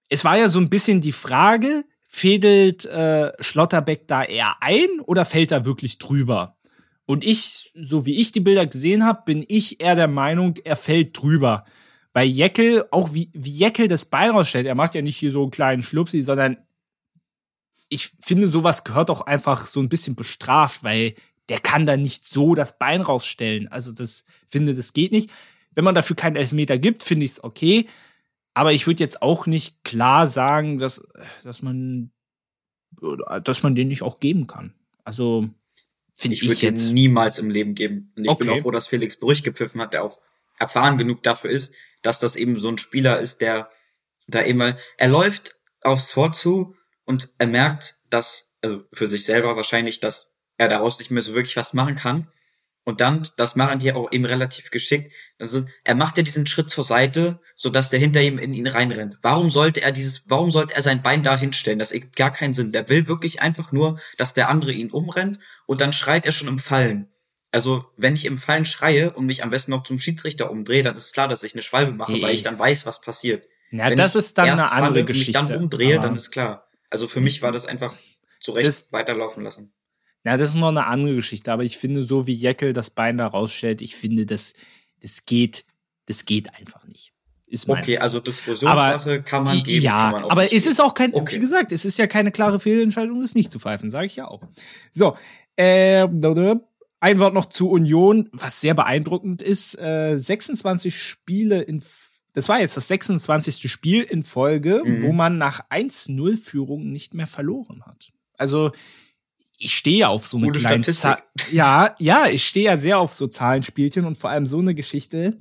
Es war ja so ein bisschen die Frage, fädelt äh, Schlotterbeck da eher ein oder fällt er wirklich drüber? Und ich, so wie ich die Bilder gesehen habe, bin ich eher der Meinung, er fällt drüber. Weil Jeckel, auch wie, wie Jeckel das Bein rausstellt, er macht ja nicht hier so einen kleinen Schlupsi, sondern ich finde, sowas gehört auch einfach so ein bisschen bestraft, weil der kann da nicht so das Bein rausstellen. Also das finde, das geht nicht. Wenn man dafür keinen Elfmeter gibt, finde ich es okay. Aber ich würde jetzt auch nicht klar sagen, dass, dass man, dass man den nicht auch geben kann. Also finde ich, ich würde jetzt niemals im Leben geben. Und ich okay. bin auch froh, dass Felix Brüch gepfiffen hat, der auch erfahren genug dafür ist, dass das eben so ein Spieler ist, der da immer, er läuft aufs Tor zu und er merkt, dass, also für sich selber wahrscheinlich, dass er daraus nicht mehr so wirklich was machen kann. Und dann, das machen die auch eben relativ geschickt. Also, er macht ja diesen Schritt zur Seite, so dass der hinter ihm in ihn reinrennt. Warum sollte er dieses, warum sollte er sein Bein da hinstellen? Das ergibt gar keinen Sinn. Der will wirklich einfach nur, dass der andere ihn umrennt und dann schreit er schon im Fallen. Also, wenn ich im Fallen schreie und mich am besten noch zum Schiedsrichter umdrehe, dann ist es klar, dass ich eine Schwalbe mache, hey. weil ich dann weiß, was passiert. Ja, wenn das ist dann eine andere Geschichte. Wenn ich dann umdrehe, dann ist klar. Also für mich war das einfach zu Recht das, weiterlaufen lassen. Ja, das ist noch eine andere Geschichte, aber ich finde, so wie Jeckel das Bein da rausstellt, ich finde, das, das geht, das geht einfach nicht. Ist okay, also Diskussionssache aber, kann man geben. Ja, man aber es ist auch kein, okay. wie gesagt, es ist ja keine klare Fehlentscheidung, das nicht zu pfeifen, sage ich ja auch. So, äh, ein Wort noch zu Union, was sehr beeindruckend ist. Äh, 26 Spiele in, das war jetzt das 26. Spiel in Folge, mhm. wo man nach 1-0-Führung nicht mehr verloren hat. Also ich stehe ja auf so eine Gute kleine Statistik. ja, ja, ich stehe ja sehr auf so Zahlenspielchen und vor allem so eine Geschichte.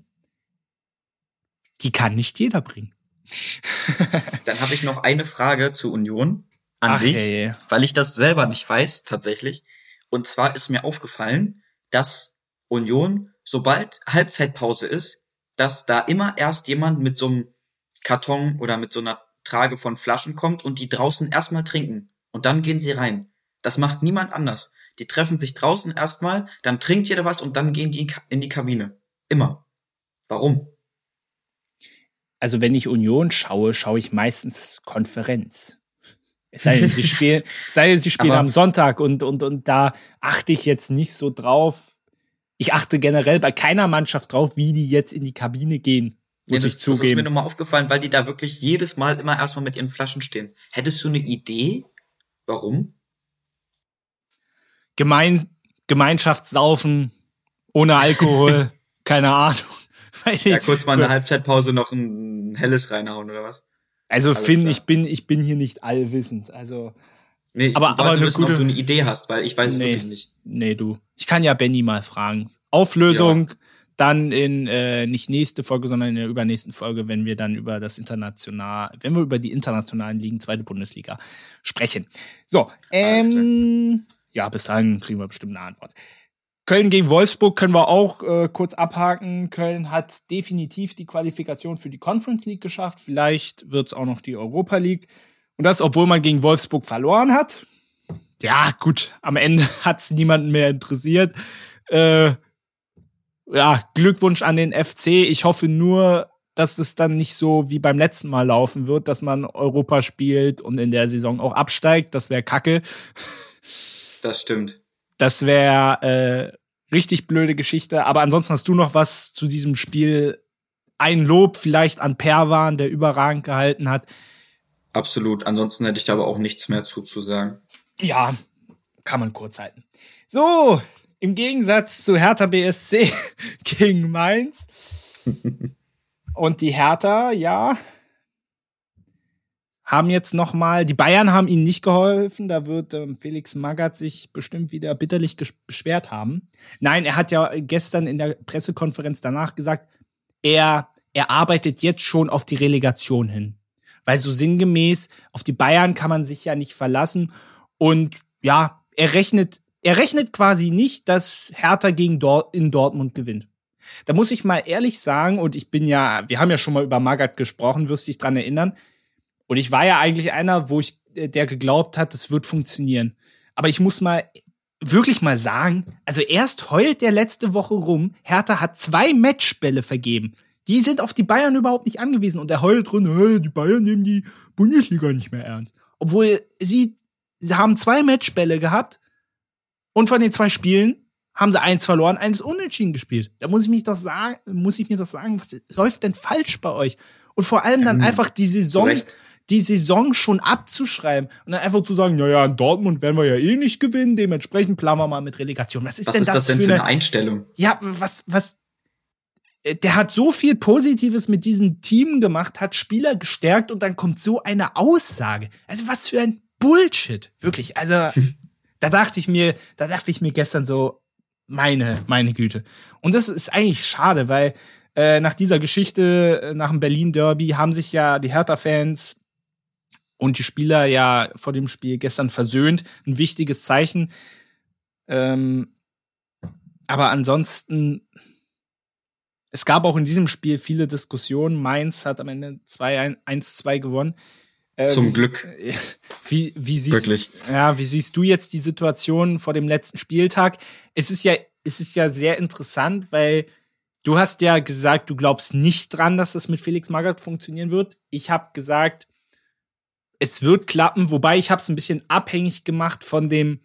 die kann nicht jeder bringen. Dann habe ich noch eine Frage zu Union an Ach, dich, hey. weil ich das selber nicht weiß tatsächlich. Und zwar ist mir aufgefallen, dass Union, sobald Halbzeitpause ist, dass da immer erst jemand mit so einem Karton oder mit so einer Trage von Flaschen kommt und die draußen erstmal trinken. Und dann gehen sie rein. Das macht niemand anders. Die treffen sich draußen erstmal, dann trinkt jeder was und dann gehen die in die Kabine. Immer. Warum? Also wenn ich Union schaue, schaue ich meistens Konferenz. Es sei denn, sie spielen, es sei denn, sie spielen am Sonntag und, und, und da achte ich jetzt nicht so drauf. Ich achte generell bei keiner Mannschaft drauf, wie die jetzt in die Kabine gehen. Muss ja, das, ich zugeben. das ist mir nochmal aufgefallen, weil die da wirklich jedes Mal immer erstmal mit ihren Flaschen stehen. Hättest du eine Idee? Warum? Gemein, Gemeinschaftssaufen ohne Alkohol, keine Ahnung. ja, kurz mal eine Halbzeitpause noch ein helles reinhauen oder was? Also Finn, ich bin ich bin hier nicht allwissend. Also nee, ich aber aber eine wissen, gute, ob du eine Idee hast, weil ich weiß es wirklich nicht. Nee, du. Ich kann ja Benny mal fragen. Auflösung ja. dann in äh, nicht nächste Folge, sondern in der übernächsten Folge, wenn wir dann über das international, wenn wir über die internationalen Ligen, zweite Bundesliga sprechen. So, ähm, ja, bis dahin kriegen wir bestimmt eine Antwort. Köln gegen Wolfsburg können wir auch äh, kurz abhaken. Köln hat definitiv die Qualifikation für die Conference League geschafft. Vielleicht wird es auch noch die Europa League. Und das, obwohl man gegen Wolfsburg verloren hat. Ja, gut, am Ende hat es niemanden mehr interessiert. Äh, ja, Glückwunsch an den FC. Ich hoffe nur, dass es dann nicht so wie beim letzten Mal laufen wird, dass man Europa spielt und in der Saison auch absteigt. Das wäre kacke. Das stimmt. Das wäre äh, richtig blöde Geschichte. Aber ansonsten hast du noch was zu diesem Spiel? Ein Lob vielleicht an Perwan, der überragend gehalten hat. Absolut. Ansonsten hätte ich da aber auch nichts mehr zuzusagen. Ja, kann man kurz halten. So, im Gegensatz zu Hertha BSC gegen Mainz. Und die Hertha, ja, haben jetzt noch mal, die Bayern haben ihnen nicht geholfen, da wird ähm, Felix Magath sich bestimmt wieder bitterlich beschwert haben. Nein, er hat ja gestern in der Pressekonferenz danach gesagt, er, er arbeitet jetzt schon auf die Relegation hin. Weil so sinngemäß, auf die Bayern kann man sich ja nicht verlassen und ja, er rechnet, er rechnet quasi nicht, dass Hertha gegen Dort in Dortmund gewinnt. Da muss ich mal ehrlich sagen, und ich bin ja, wir haben ja schon mal über Magath gesprochen, wirst dich dran erinnern, und ich war ja eigentlich einer, wo ich, äh, der geglaubt hat, das wird funktionieren. Aber ich muss mal wirklich mal sagen, also erst heult der letzte Woche rum, Hertha hat zwei Matchbälle vergeben. Die sind auf die Bayern überhaupt nicht angewiesen und er heult drin, hey, die Bayern nehmen die Bundesliga nicht mehr ernst. Obwohl sie, sie haben zwei Matchbälle gehabt und von den zwei Spielen haben sie eins verloren, eins unentschieden gespielt. Da muss ich mich doch sagen, muss ich mir das sagen, was läuft denn falsch bei euch? Und vor allem dann ähm, einfach die Saison, die Saison schon abzuschreiben und dann einfach zu sagen, ja, ja, in Dortmund werden wir ja eh nicht gewinnen, dementsprechend planen wir mal mit Relegation. Was ist was denn ist das, das denn für eine, eine Einstellung? Ja, was, was, der hat so viel Positives mit diesem Team gemacht, hat Spieler gestärkt und dann kommt so eine Aussage. Also was für ein Bullshit. Wirklich. Also, da dachte ich mir, da dachte ich mir gestern so, meine, meine Güte. Und das ist eigentlich schade, weil äh, nach dieser Geschichte, äh, nach dem Berlin-Derby, haben sich ja die Hertha-Fans und die Spieler ja vor dem Spiel gestern versöhnt. Ein wichtiges Zeichen. Ähm, aber ansonsten, es gab auch in diesem Spiel viele Diskussionen. Mainz hat am Ende 1-2 gewonnen. Äh, Zum wie, Glück. Wie, wie, siehst. Ja, wie siehst du jetzt die Situation vor dem letzten Spieltag? Es ist ja, es ist ja sehr interessant, weil du hast ja gesagt, du glaubst nicht dran, dass das mit Felix Magath funktionieren wird. Ich habe gesagt, es wird klappen, wobei ich habe es ein bisschen abhängig gemacht von dem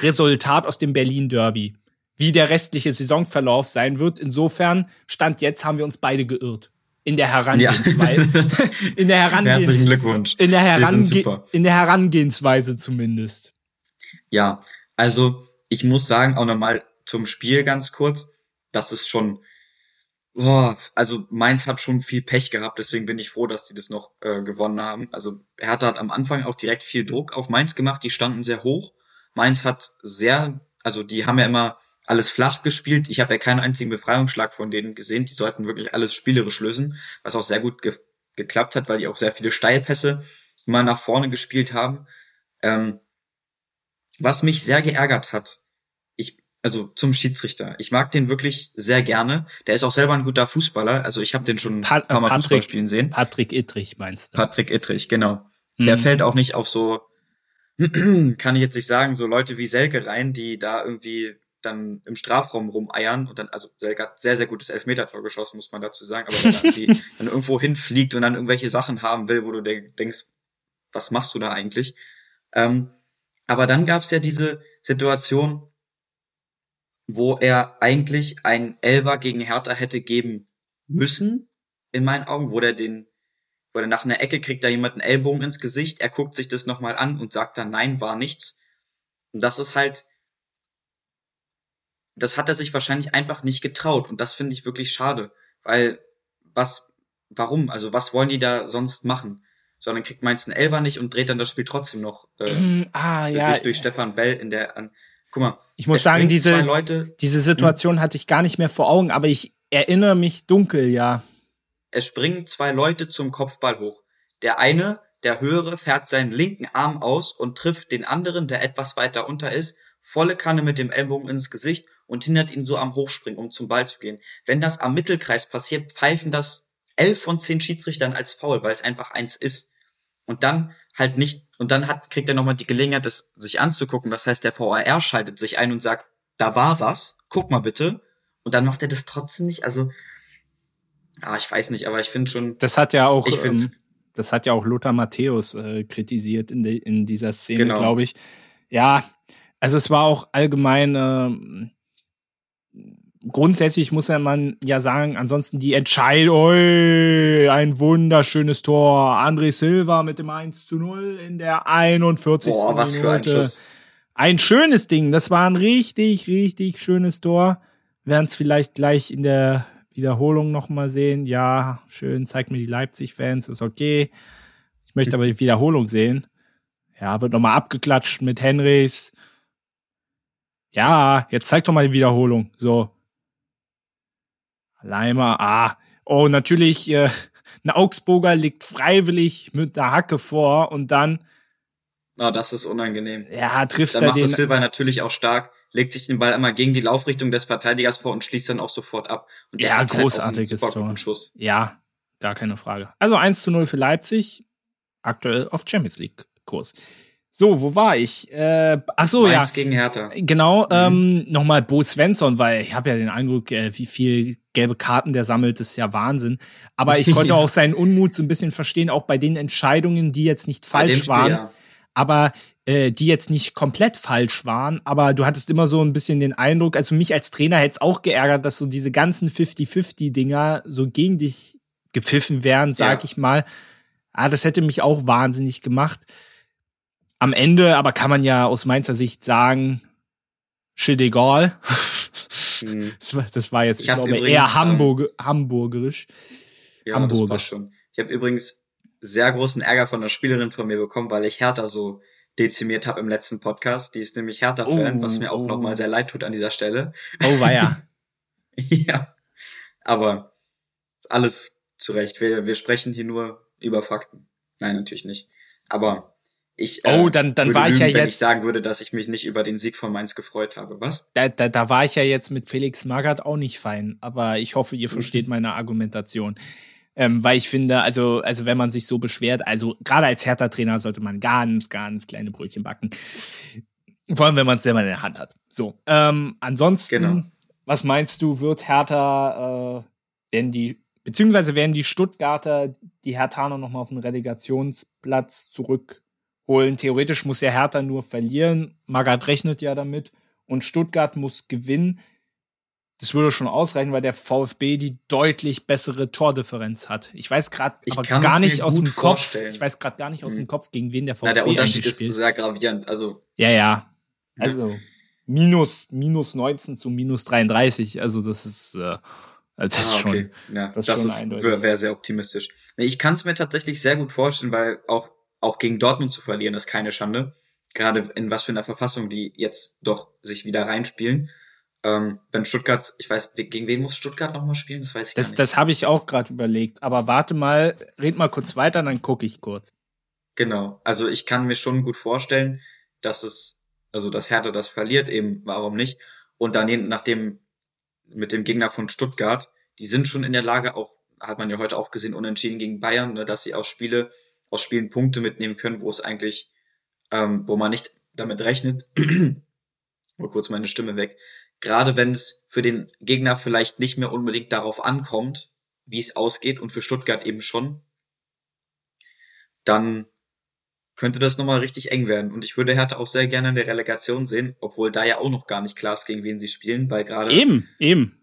Resultat aus dem Berlin Derby, wie der restliche Saisonverlauf sein wird. Insofern stand jetzt haben wir uns beide geirrt in der Herangehensweise. Ja. in der Herangehensweise. Herzlichen Glückwunsch. In der, Herange in der Herangehensweise zumindest. Ja, also ich muss sagen, auch nochmal zum Spiel ganz kurz, das ist schon Boah, also Mainz hat schon viel Pech gehabt, deswegen bin ich froh, dass die das noch äh, gewonnen haben. Also Hertha hat am Anfang auch direkt viel Druck auf Mainz gemacht, die standen sehr hoch. Mainz hat sehr, also die haben ja immer alles flach gespielt. Ich habe ja keinen einzigen Befreiungsschlag von denen gesehen. Die sollten wirklich alles spielerisch lösen, was auch sehr gut ge geklappt hat, weil die auch sehr viele Steilpässe mal nach vorne gespielt haben. Ähm, was mich sehr geärgert hat, ich also zum Schiedsrichter. Ich mag den wirklich sehr gerne. Der ist auch selber ein guter Fußballer. Also ich habe den schon ein paar Mal Patrick, Fußball spielen sehen. Patrick Ittrich meinst du? Patrick Ittrich, genau. Mhm. Der fällt auch nicht auf so, kann ich jetzt nicht sagen, so Leute wie Selke rein, die da irgendwie dann im Strafraum rumeiern und dann, also hat sehr, sehr gutes Elfmeter-Tor geschossen, muss man dazu sagen, aber wenn dann, dann irgendwo hinfliegt und dann irgendwelche Sachen haben will, wo du denkst, was machst du da eigentlich? Ähm, aber dann gab's ja diese Situation, wo er eigentlich ein Elver gegen Hertha hätte geben müssen, in meinen Augen, wo der den, wo er nach einer Ecke kriegt da jemand einen Ellbogen ins Gesicht, er guckt sich das nochmal an und sagt dann, nein, war nichts. Und das ist halt, das hat er sich wahrscheinlich einfach nicht getraut und das finde ich wirklich schade, weil was, warum? Also was wollen die da sonst machen? Sondern kriegt Mainz einen Elver nicht und dreht dann das Spiel trotzdem noch äh, mm, ah, ja. sich durch Stefan Bell in der an. Guck mal. Ich muss sagen, diese, Leute, diese Situation hm? hatte ich gar nicht mehr vor Augen, aber ich erinnere mich dunkel, ja. Es springen zwei Leute zum Kopfball hoch. Der eine, der höhere, fährt seinen linken Arm aus und trifft den anderen, der etwas weiter unter ist, volle Kanne mit dem Ellbogen ins Gesicht und hindert ihn so am Hochspringen, um zum Ball zu gehen. Wenn das am Mittelkreis passiert, pfeifen das elf von zehn Schiedsrichtern als faul, weil es einfach eins ist. Und dann halt nicht, und dann hat, kriegt er nochmal die Gelegenheit, das sich anzugucken. Das heißt, der VAR schaltet sich ein und sagt, da war was, guck mal bitte. Und dann macht er das trotzdem nicht. Also, ah, ich weiß nicht, aber ich finde schon. Das hat ja auch, ich ähm, das hat ja auch Lothar Matthäus äh, kritisiert in, de, in dieser Szene, genau. glaube ich. Ja, also es war auch allgemein, äh, grundsätzlich muss ja man ja sagen, ansonsten die Entscheidung, ein wunderschönes Tor. André Silva mit dem 1 zu 0 in der 41. Boah, was Minute. Für ein, Schuss. ein schönes Ding. Das war ein richtig, richtig schönes Tor. Werden es vielleicht gleich in der Wiederholung nochmal sehen. Ja, schön, zeigt mir die Leipzig-Fans, ist okay. Ich möchte aber die Wiederholung sehen. Ja, wird nochmal abgeklatscht mit Henrys. Ja, jetzt zeig doch mal die Wiederholung. So, Leimer, ah. Oh, natürlich, äh, ein Augsburger liegt freiwillig mit der Hacke vor und dann. Ah, oh, das ist unangenehm. Ja, trifft dann er macht den. Das Silber natürlich auch stark, legt sich den Ball einmal gegen die Laufrichtung des Verteidigers vor und schließt dann auch sofort ab. Und der ja, hat großartiges halt Tor. Schuss. Ja, gar keine Frage. Also 1 zu 0 für Leipzig, aktuell auf Champions League Kurs. So, wo war ich? Äh, ach so, Mainz ja. gegen Hertha. Genau, mhm. ähm, nochmal Bo Svensson, weil ich habe ja den Eindruck, äh, wie viel gelbe Karten der sammelt, ist ja Wahnsinn. Aber ich konnte auch seinen Unmut so ein bisschen verstehen, auch bei den Entscheidungen, die jetzt nicht falsch Spiel, waren, ja. aber äh, die jetzt nicht komplett falsch waren. Aber du hattest immer so ein bisschen den Eindruck, also mich als Trainer hätte es auch geärgert, dass so diese ganzen 50-50-Dinger so gegen dich gepfiffen wären, sag ja. ich mal. Ah, das hätte mich auch wahnsinnig gemacht. Am Ende aber kann man ja aus Mainzer Sicht sagen, shit egal. Hm. Das, war, das war jetzt, ich, glaube, übrigens, eher Hamburg, ähm, hamburgerisch. Ja, Hamburgisch. das passt schon. Ich habe übrigens sehr großen Ärger von einer Spielerin von mir bekommen, weil ich Hertha so dezimiert habe im letzten Podcast. Die ist nämlich Hertha-Fan, oh, was mir auch oh. nochmal sehr leid tut an dieser Stelle. Oh, war ja. ja. Aber alles zurecht. Wir, wir sprechen hier nur über Fakten. Nein, natürlich nicht. Aber ich äh, oh, dann, dann war lügen, ich ja jetzt. Wenn ich sagen würde, dass ich mich nicht über den Sieg von Mainz gefreut habe. Was? Da, da, da war ich ja jetzt mit Felix Magath auch nicht fein. Aber ich hoffe, ihr versteht mhm. meine Argumentation. Ähm, weil ich finde, also, also wenn man sich so beschwert, also gerade als Hertha-Trainer sollte man ganz, ganz kleine Brötchen backen. Vor allem, wenn man es selber in der Hand hat. So. Ähm, ansonsten, genau. was meinst du, wird Hertha, äh, werden die, beziehungsweise werden die Stuttgarter die Herthaner nochmal auf den Relegationsplatz zurück holen. Theoretisch muss ja Hertha nur verlieren. Magath rechnet ja damit. Und Stuttgart muss gewinnen. Das würde schon ausreichen, weil der VfB die deutlich bessere Tordifferenz hat. Ich weiß gerade gar nicht aus dem Kopf. Ich weiß gerade gar nicht aus hm. dem Kopf, gegen wen der VfB Na, der Unterschied ist sehr gravierend. Also ja, ja. Also minus minus 19 zu minus 33. Also das ist äh, das ist ah, okay. schon. Ja, das, das ist wäre sehr optimistisch. Ich kann es mir tatsächlich sehr gut vorstellen, weil auch auch gegen Dortmund zu verlieren, ist keine Schande. Gerade in was für einer Verfassung die jetzt doch sich wieder reinspielen. Ähm, wenn Stuttgart, ich weiß, gegen wen muss Stuttgart nochmal spielen? Das weiß ich das, gar nicht. Das habe ich auch gerade überlegt. Aber warte mal, red mal kurz weiter, dann gucke ich kurz. Genau. Also ich kann mir schon gut vorstellen, dass es, also dass Hertha das verliert, eben, warum nicht? Und dann nach dem, mit dem Gegner von Stuttgart, die sind schon in der Lage, auch, hat man ja heute auch gesehen, unentschieden gegen Bayern, ne, dass sie aus Spiele, aus Spielen Punkte mitnehmen können, wo es eigentlich, ähm, wo man nicht damit rechnet. Mal kurz meine Stimme weg. Gerade wenn es für den Gegner vielleicht nicht mehr unbedingt darauf ankommt, wie es ausgeht und für Stuttgart eben schon, dann könnte das nochmal richtig eng werden. Und ich würde Hertha auch sehr gerne in der Relegation sehen, obwohl da ja auch noch gar nicht klar ist, gegen wen sie spielen, weil gerade eben, eben.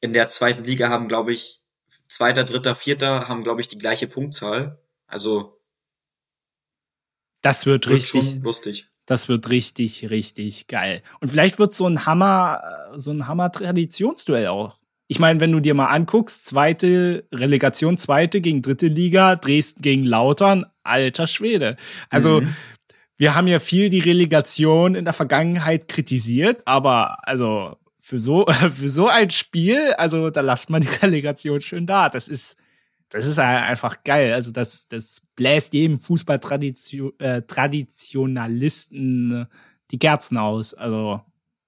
in der zweiten Liga haben, glaube ich, zweiter, dritter, vierter haben, glaube ich, die gleiche Punktzahl. Also das wird, wird richtig lustig. Das wird richtig, richtig geil. Und vielleicht wird so ein Hammer, so ein Hammer-Traditionsduell auch. Ich meine, wenn du dir mal anguckst, zweite Relegation, zweite gegen dritte Liga, Dresden gegen Lautern, alter Schwede. Also, mhm. wir haben ja viel die Relegation in der Vergangenheit kritisiert, aber also für so, für so ein Spiel, also da lasst man die Relegation schön da. Das ist, das ist einfach geil. Also das, das bläst jedem Fußball-Traditionalisten äh, die Kerzen aus. Also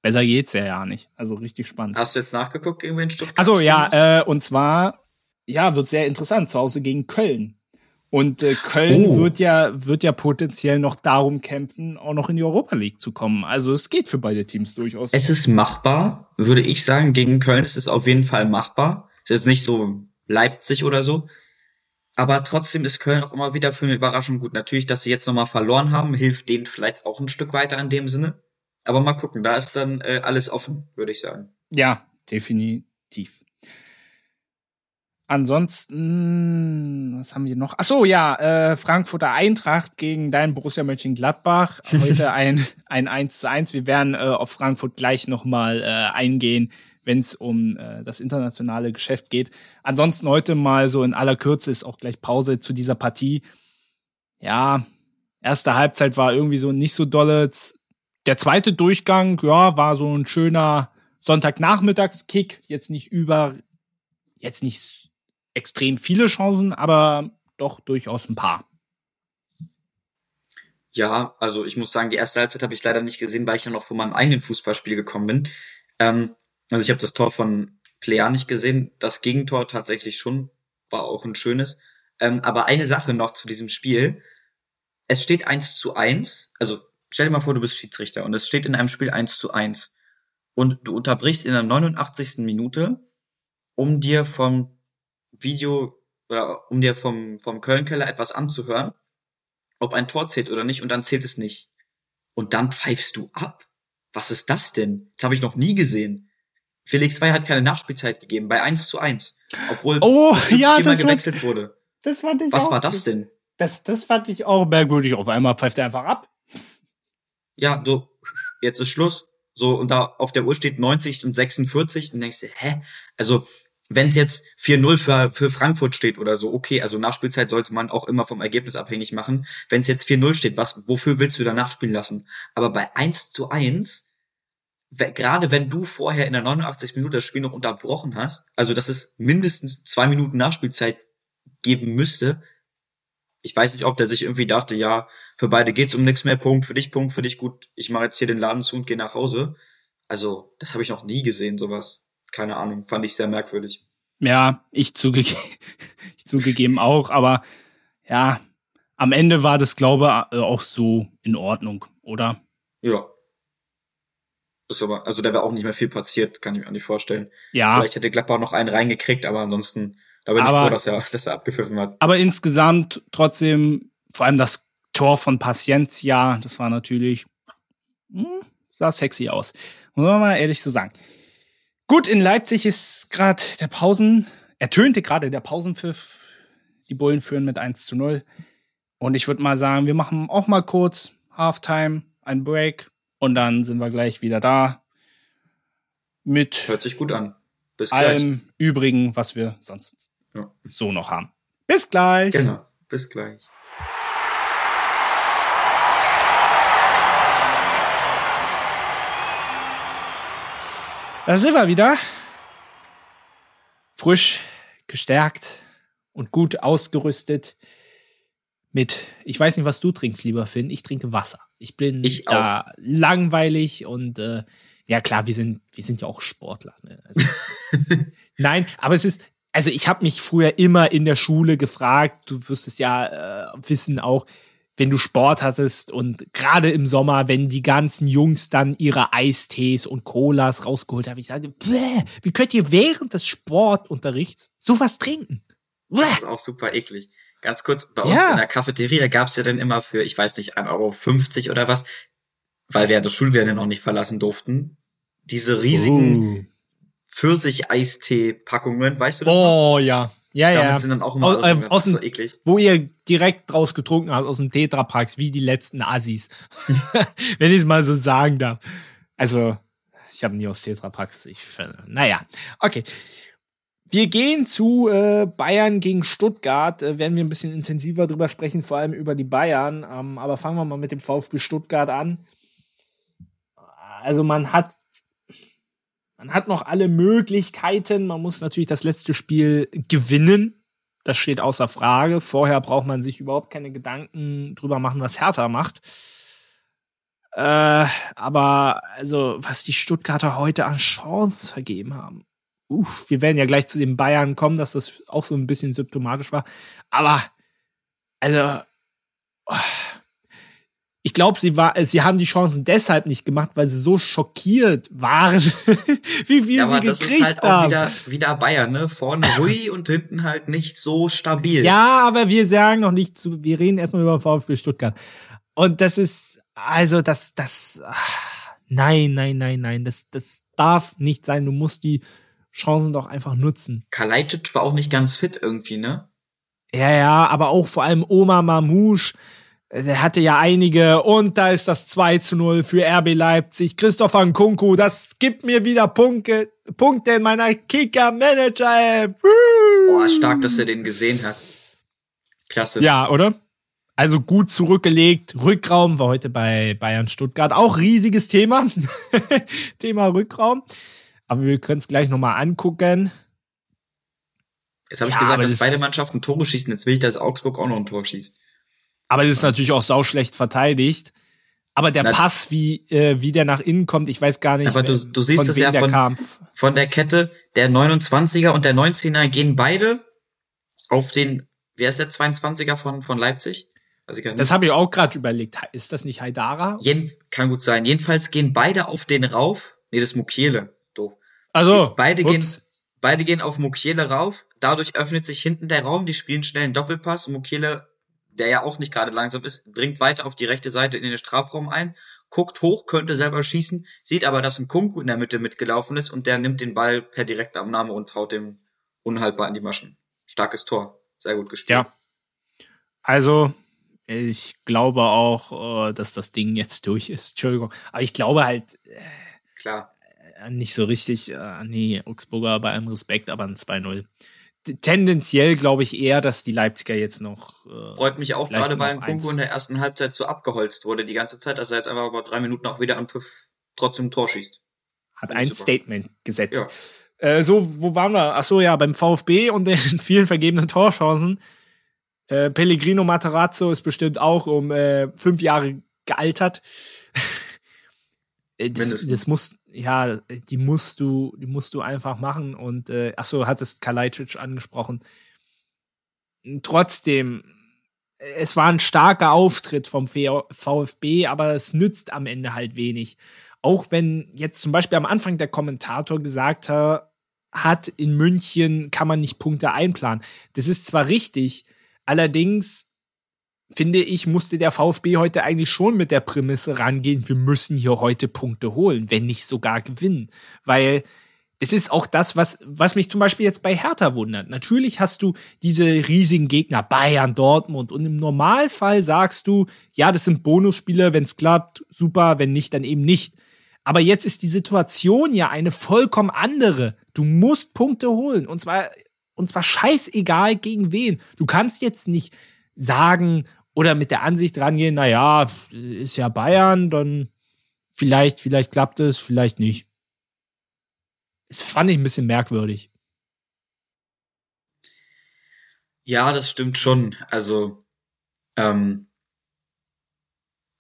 besser geht's ja ja nicht. Also richtig spannend. Hast du jetzt nachgeguckt gegen wen Stuttgart? Also ja, äh, und zwar ja wird sehr interessant zu Hause gegen Köln. Und äh, Köln oh. wird ja wird ja potenziell noch darum kämpfen, auch noch in die Europa League zu kommen. Also es geht für beide Teams durchaus. Es ist machbar, würde ich sagen. Gegen Köln ist es auf jeden Fall machbar. Es ist nicht so Leipzig oder so. Aber trotzdem ist Köln auch immer wieder für eine Überraschung gut. Natürlich, dass sie jetzt nochmal verloren haben, hilft denen vielleicht auch ein Stück weiter in dem Sinne. Aber mal gucken, da ist dann äh, alles offen, würde ich sagen. Ja, definitiv. Ansonsten, was haben wir noch? Ach so, ja, äh, Frankfurter Eintracht gegen dein Borussia Mönchengladbach. Heute ein, ein 1 zu 1. Wir werden äh, auf Frankfurt gleich nochmal äh, eingehen wenn es um äh, das internationale Geschäft geht. Ansonsten heute mal so in aller Kürze ist auch gleich Pause zu dieser Partie. Ja, erste Halbzeit war irgendwie so nicht so dolle. Der zweite Durchgang, ja, war so ein schöner Sonntagnachmittagskick. Jetzt nicht über, jetzt nicht extrem viele Chancen, aber doch durchaus ein paar. Ja, also ich muss sagen, die erste Halbzeit habe ich leider nicht gesehen, weil ich dann noch von meinem eigenen Fußballspiel gekommen bin. Ähm, also ich habe das Tor von Plea nicht gesehen. Das Gegentor tatsächlich schon, war auch ein schönes. Ähm, aber eine Sache noch zu diesem Spiel. Es steht eins zu eins. Also stell dir mal vor, du bist Schiedsrichter und es steht in einem Spiel eins zu eins Und du unterbrichst in der 89. Minute, um dir vom Video oder um dir vom, vom Kölnkeller etwas anzuhören, ob ein Tor zählt oder nicht, und dann zählt es nicht. Und dann pfeifst du ab. Was ist das denn? Das habe ich noch nie gesehen. Felix 2 hat keine Nachspielzeit gegeben bei 1 zu 1. Obwohl oh, ja, das gewechselt war, wurde. Das fand ich Was auch war das denn? Das, das fand ich auch merkwürdig. Auf einmal pfeift er einfach ab. Ja, so, jetzt ist Schluss. So, und da auf der Uhr steht 90 und 46 und denkst du, hä? Also, wenn es jetzt 4-0 für, für Frankfurt steht oder so, okay, also Nachspielzeit sollte man auch immer vom Ergebnis abhängig machen. Wenn es jetzt 4-0 steht, was, wofür willst du da nachspielen lassen? Aber bei 1 zu 1 gerade wenn du vorher in der 89 Minute das Spiel noch unterbrochen hast, also dass es mindestens zwei Minuten Nachspielzeit geben müsste, ich weiß nicht, ob der sich irgendwie dachte, ja, für beide geht's um nichts mehr, Punkt, für dich Punkt, für dich gut, ich mache jetzt hier den Laden zu und gehe nach Hause. Also, das habe ich noch nie gesehen, sowas. Keine Ahnung, fand ich sehr merkwürdig. Ja, ich, zuge ich zugegeben auch, aber ja, am Ende war das, glaube ich, auch so in Ordnung, oder? Ja, ist aber, also da wäre auch nicht mehr viel passiert, kann ich mir auch nicht vorstellen. Ja. Vielleicht hätte Gladbach noch einen reingekriegt, aber ansonsten, da bin aber, ich froh, dass er, dass er abgepfiffen hat. Aber insgesamt trotzdem, vor allem das Tor von Paciencia, das war natürlich, hm, sah sexy aus. Muss man mal ehrlich so sagen. Gut, in Leipzig ist gerade der Pausen, ertönte gerade der Pausenpfiff. Die Bullen führen mit 1 zu 0. Und ich würde mal sagen, wir machen auch mal kurz Halftime, ein Break und dann sind wir gleich wieder da mit Hört sich gut an. Bis allem gleich. Übrigen, was wir sonst ja. so noch haben. Bis gleich. Genau. Bis gleich. Da sind wir wieder. Frisch, gestärkt und gut ausgerüstet mit, ich weiß nicht, was du trinkst, lieber Finn. Ich trinke Wasser. Ich bin Ich da langweilig und äh, ja klar, wir sind, wir sind ja auch Sportler. Ne? Also, nein, aber es ist, also ich habe mich früher immer in der Schule gefragt, du wirst es ja äh, wissen auch, wenn du Sport hattest und gerade im Sommer, wenn die ganzen Jungs dann ihre Eistees und Colas rausgeholt haben, ich sagte, wie könnt ihr während des Sportunterrichts sowas trinken? Bäh. Das ist auch super eklig. Ganz kurz, bei uns Ja. in der Cafeteria gab's ja dann immer für, ich weiß nicht, 1,50 Euro oder was, weil wir ja das Schulgelände noch nicht verlassen durften, diese riesigen Pfirsich-Eistee-Packungen, weißt du das noch? Oh ja. Ja, Damit ja. sind dann auch immer Aus, alle äh, aus dem, so eklig. wo ihr direkt draus getrunken habt, aus dem Tetrapacks, wie die letzten Assis. Wenn ich es mal so sagen darf. Also, ich habe nie aus Tetrapacks. Ich, naja, okay. Wir gehen zu äh, Bayern gegen Stuttgart. Äh, werden wir ein bisschen intensiver drüber sprechen, vor allem über die Bayern. Ähm, aber fangen wir mal mit dem VfB Stuttgart an. Also man hat man hat noch alle Möglichkeiten. Man muss natürlich das letzte Spiel gewinnen. Das steht außer Frage. Vorher braucht man sich überhaupt keine Gedanken drüber machen, was Hertha macht. Äh, aber also, was die Stuttgarter heute an Chancen vergeben haben. Uff, wir werden ja gleich zu den Bayern kommen, dass das auch so ein bisschen symptomatisch war. Aber, also, oh, ich glaube, sie war, sie haben die Chancen deshalb nicht gemacht, weil sie so schockiert waren, wie wir Ja, sie aber das gekriegt ist halt auch haben. wieder, wieder Bayern, ne? Vorne ruhig und hinten halt nicht so stabil. Ja, aber wir sagen noch nicht zu, wir reden erstmal über VfB Stuttgart. Und das ist, also, das, das, ah, nein, nein, nein, nein, das, das darf nicht sein. Du musst die Chancen doch einfach nutzen. Kalajdzic war auch nicht ganz fit irgendwie, ne? Ja, ja, aber auch vor allem Oma Mamouche, der hatte ja einige und da ist das 2 zu 0 für RB Leipzig. Christopher Nkunku, das gibt mir wieder Punkte, Punkte in meiner Kicker-Manager-App. Boah, stark, dass er den gesehen hat. Klasse. Ja, oder? Also gut zurückgelegt. Rückraum war heute bei Bayern Stuttgart auch riesiges Thema. Thema Rückraum. Aber wir können es gleich nochmal angucken. Jetzt habe ich Ja, gesagt, dass das- beide Mannschaften Tore schießen. Jetzt will ich, dass Augsburg auch noch ein Tor schießt. Aber es ist natürlich auch sauschlecht verteidigt. Aber der Na- Pass, wie, äh, wie der nach innen kommt, ich weiß gar nicht, Aber du- du siehst es ja der von- kam. Von der Kette, der 29er und der 19er gehen beide auf den, wer ist der 22er von, von Leipzig? Also Das habe ich auch gerade überlegt. Ist das nicht Haidara? Jeden, kann gut sein. Jedenfalls gehen beide auf den rauf. Nee, das ist Mukiele. Also, Beide gehen, beide gehen auf Mukiele rauf. Dadurch öffnet sich hinten der Raum. Die spielen schnell einen Doppelpass. Mukiele, der ja auch nicht gerade langsam ist, dringt weiter auf die rechte Seite in den Strafraum ein, guckt hoch, könnte selber schießen, sieht aber, dass ein Kunku in der Mitte mitgelaufen ist und der nimmt den Ball per Direktabnahme und haut dem unhaltbar in die Maschen. Starkes Tor. Sehr gut gespielt. Ja. Also, ich glaube auch, äh, dass das Ding jetzt durch ist. Entschuldigung. Aber ich glaube halt Klar. Äh, nicht so richtig äh, an die Augsburger bei allem Respekt, aber ein 2-0. D- Tendenziell glaube ich eher, dass die Leipziger jetzt noch. Äh, Freut mich auch gerade, weil eins. in der ersten Halbzeit so abgeholzt wurde die ganze Zeit, dass er jetzt einfach über drei Minuten auch wieder an Pfiff trotzdem ein Tor schießt. hat Finde ein super. Statement gesetzt. Ja. Äh, so, wo waren wir? Ach so, ja, beim VfB und den vielen vergebenen Torchancen. Äh, Pellegrino Matarazzo ist bestimmt auch um äh, fünf Jahre gealtert. Äh, das, das muss, ja, die musst du, die musst du einfach machen. Und äh, ach so, hattest Kalajdzic angesprochen. Trotzdem, es war ein starker Auftritt vom VfB, aber es nützt am Ende halt wenig. Auch wenn jetzt zum Beispiel am Anfang der Kommentator gesagt ha- hat, in München kann man nicht Punkte einplanen. Das ist zwar richtig, allerdings finde ich, musste der VfB heute eigentlich schon mit der Prämisse rangehen, wir müssen hier heute Punkte holen, wenn nicht sogar gewinnen. Weil es ist auch das, was, was mich zum Beispiel jetzt bei Hertha wundert. Natürlich hast du diese riesigen Gegner, Bayern, Dortmund, und im Normalfall sagst du, ja, das sind Bonusspiele, wenn es klappt, super, wenn nicht, dann eben nicht. Aber jetzt ist die Situation ja eine vollkommen andere. Du musst Punkte holen. Und zwar, und zwar scheißegal gegen wen. Du kannst jetzt nicht sagen oder mit der Ansicht rangehen, na ja, ist ja Bayern, dann vielleicht, vielleicht klappt es, vielleicht nicht. Das fand ich ein bisschen merkwürdig. Ja, das stimmt schon. Also, ähm,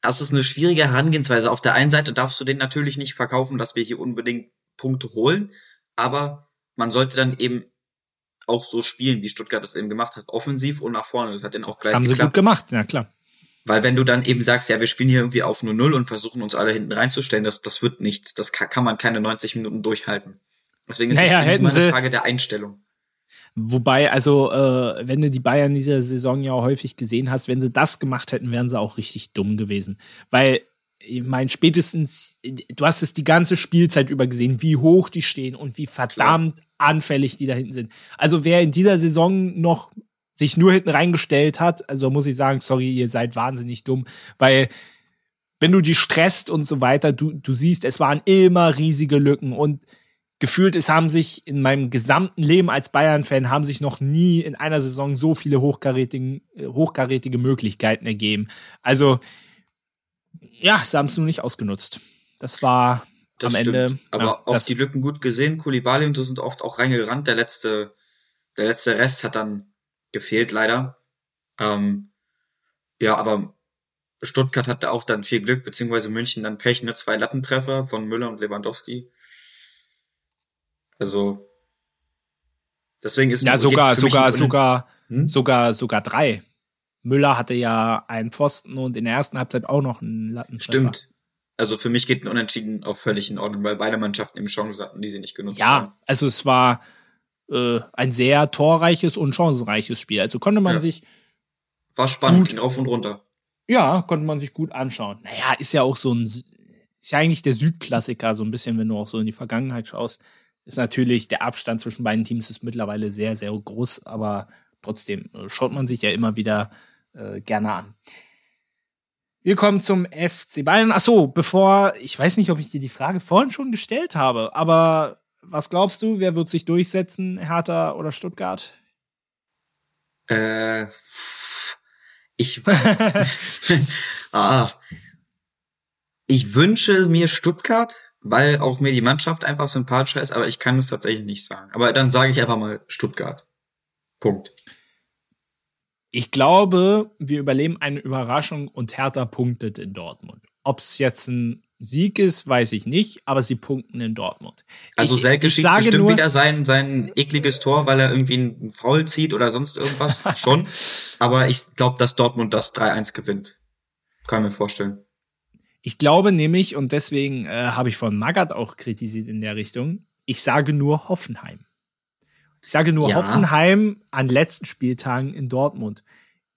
das ist eine schwierige Herangehensweise. Auf der einen Seite darfst du den natürlich nicht verkaufen, dass wir hier unbedingt Punkte holen, aber man sollte dann eben auch so spielen, wie Stuttgart das eben gemacht hat, offensiv und nach vorne. Das hat dann auch gleich Das haben sie geklappt. gut gemacht, ja klar. Weil wenn du dann eben sagst, ja, wir spielen hier irgendwie auf 0-0 und versuchen uns alle hinten reinzustellen, das, das wird nichts. Das kann, kann man keine 90 Minuten durchhalten. Deswegen ist Naja, es hätten immer eine sie- Frage der Einstellung. Wobei, also, äh, wenn du die Bayern dieser Saison ja häufig gesehen hast, wenn sie das gemacht hätten, wären sie auch richtig dumm gewesen. Weil, ich meine, spätestens, du hast es die ganze Spielzeit über gesehen, wie hoch die stehen und wie verdammt anfällig die da hinten sind. Also, wer in dieser Saison noch sich nur hinten reingestellt hat, also muss ich sagen, sorry, ihr seid wahnsinnig dumm, weil wenn du die stresst und so weiter, du, du siehst, es waren immer riesige Lücken und gefühlt, es haben sich in meinem gesamten Leben als Bayern-Fan haben sich noch nie in einer Saison so viele hochkarätigen, äh, hochkarätige Möglichkeiten ergeben. Also, ja, sie haben es nur nicht ausgenutzt. Das war Das am stimmt. Ende. Aber ja, auf die Lücken gut gesehen. Kulibali und so sind oft auch reingerannt. Der letzte, der letzte Rest hat dann gefehlt, leider. Ähm, ja, aber Stuttgart hatte auch dann viel Glück, beziehungsweise München dann Pech, ne? Zwei Lattentreffer von Müller und Lewandowski. Also, deswegen ist ja, sogar, sogar, sogar, Hm? sogar, sogar drei. Müller hatte ja einen Pfosten und in der ersten Halbzeit auch noch einen Lattentreffer. Stimmt. Also für mich geht ein Unentschieden auch völlig in Ordnung, weil beide Mannschaften eben Chancen hatten, die sie nicht genutzt haben. Ja, also es war äh, ein sehr torreiches und chancenreiches Spiel. Also konnte man Ja. sich, War spannend, ging rauf und runter. ja, konnte man sich gut anschauen. Naja, ist ja auch so ein, ist ja eigentlich der Südklassiker, so ein bisschen, wenn du auch so in die Vergangenheit schaust. Ist natürlich, der Abstand zwischen beiden Teams ist mittlerweile sehr, sehr groß, aber trotzdem äh, schaut man sich ja immer wieder äh, gerne an. Wir kommen zum FC Bayern. Ach so, bevor, ich weiß nicht, ob ich dir die Frage vorhin schon gestellt habe, aber was glaubst du, wer wird sich durchsetzen, Hertha oder Stuttgart? Äh, ich, ah, ich wünsche mir Stuttgart, weil auch mir die Mannschaft einfach sympathischer ist, aber ich kann es tatsächlich nicht sagen. Aber dann sage ich einfach mal Stuttgart. Punkt. Ich glaube, wir überleben eine Überraschung und Hertha punktet in Dortmund. Ob es jetzt ein Sieg ist, weiß ich nicht, aber sie punkten in Dortmund. Also Selke schießt bestimmt nur, wieder sein, sein ekliges Tor, weil er irgendwie einen Foul zieht oder sonst irgendwas. Schon. Aber ich glaube, dass Dortmund das 3-1 gewinnt. Kann ich mir vorstellen. Ich glaube nämlich, und deswegen äh, habe ich von Magath auch kritisiert in der Richtung, ich sage nur Hoffenheim. Ich sage nur Ja. Hoffenheim an letzten Spieltagen in Dortmund.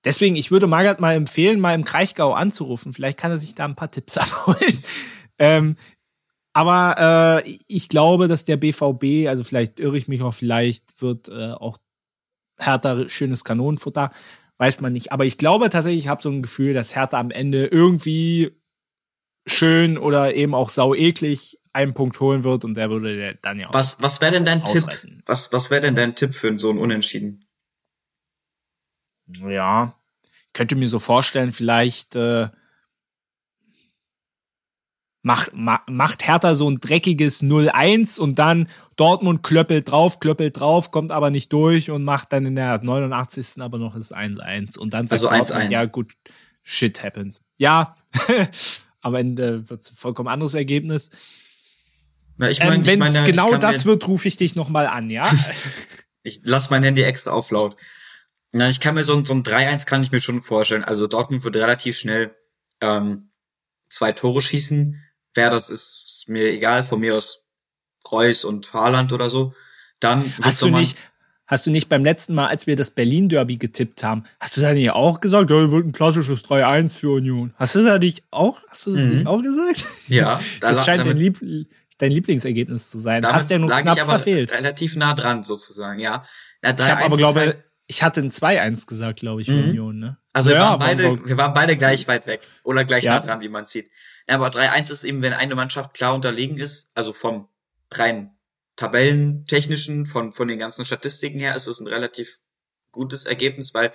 Deswegen, ich würde Magath mal empfehlen, mal im Kraichgau anzurufen. Vielleicht kann er sich da ein paar Tipps abholen. ähm, aber äh, ich glaube, dass der BVB, also vielleicht irre ich mich auch, vielleicht wird äh, auch Hertha schönes Kanonenfutter, weiß man nicht. Aber ich glaube tatsächlich, ich habe so ein Gefühl, dass Hertha am Ende irgendwie schön oder eben auch sau eklig einen Punkt holen wird und der würde dann ja auch Was, was wäre denn dein ausreichen. Tipp? Was, was wäre denn dein Tipp für so ein Unentschieden? Ja, ich könnte mir so vorstellen, vielleicht äh, macht, ma, macht Hertha so ein dreckiges 0-1 und dann Dortmund klöppelt drauf, klöppelt drauf, kommt aber nicht durch und macht dann in der 89. aber noch das 1-1 und dann sagt Also Dortmund, 1-1. ja gut, shit happens. Ja, am Ende wird es ein vollkommen anderes Ergebnis. Na, ich mein, Ähm, Wenn es genau kann das wird, rufe ich dich nochmal an, ja? Ich lass mein Handy extra auf laut. Na, ich kann mir so, ein- so ein 3-1 kann ich mir schon vorstellen. Also Dortmund wird relativ schnell ähm, zwei Tore schießen. Wer das ist, ist mir egal. Von mir aus Reus und Haaland oder so. Dann Hast du nicht, hast du nicht beim letzten Mal, als wir das Berlin Derby getippt haben, hast du da nicht auch gesagt, ja, wird ein klassisches 3-1 für Union? Hast du da nicht auch, hast du das Mhm. nicht auch gesagt? Ja, da Das scheint dein, Lieb dein Lieblingsergebnis zu sein. damit hast ja nur knapp ich aber verfehlt. relativ nah dran sozusagen, ja. ja Ich habe 3-1 aber glaube, halt- ich hatte ein 2-1 gesagt, glaube ich, für Mhm. Union, ne? Also wir, Ja, waren beide, wir waren beide gleich weit weg. Oder gleich Ja. nah dran, wie man sieht. Ja, aber 3-1 ist eben, wenn eine Mannschaft klar unterlegen ist, also vom rein tabellentechnischen, von, von den ganzen Statistiken her, ist es ein relativ gutes Ergebnis, weil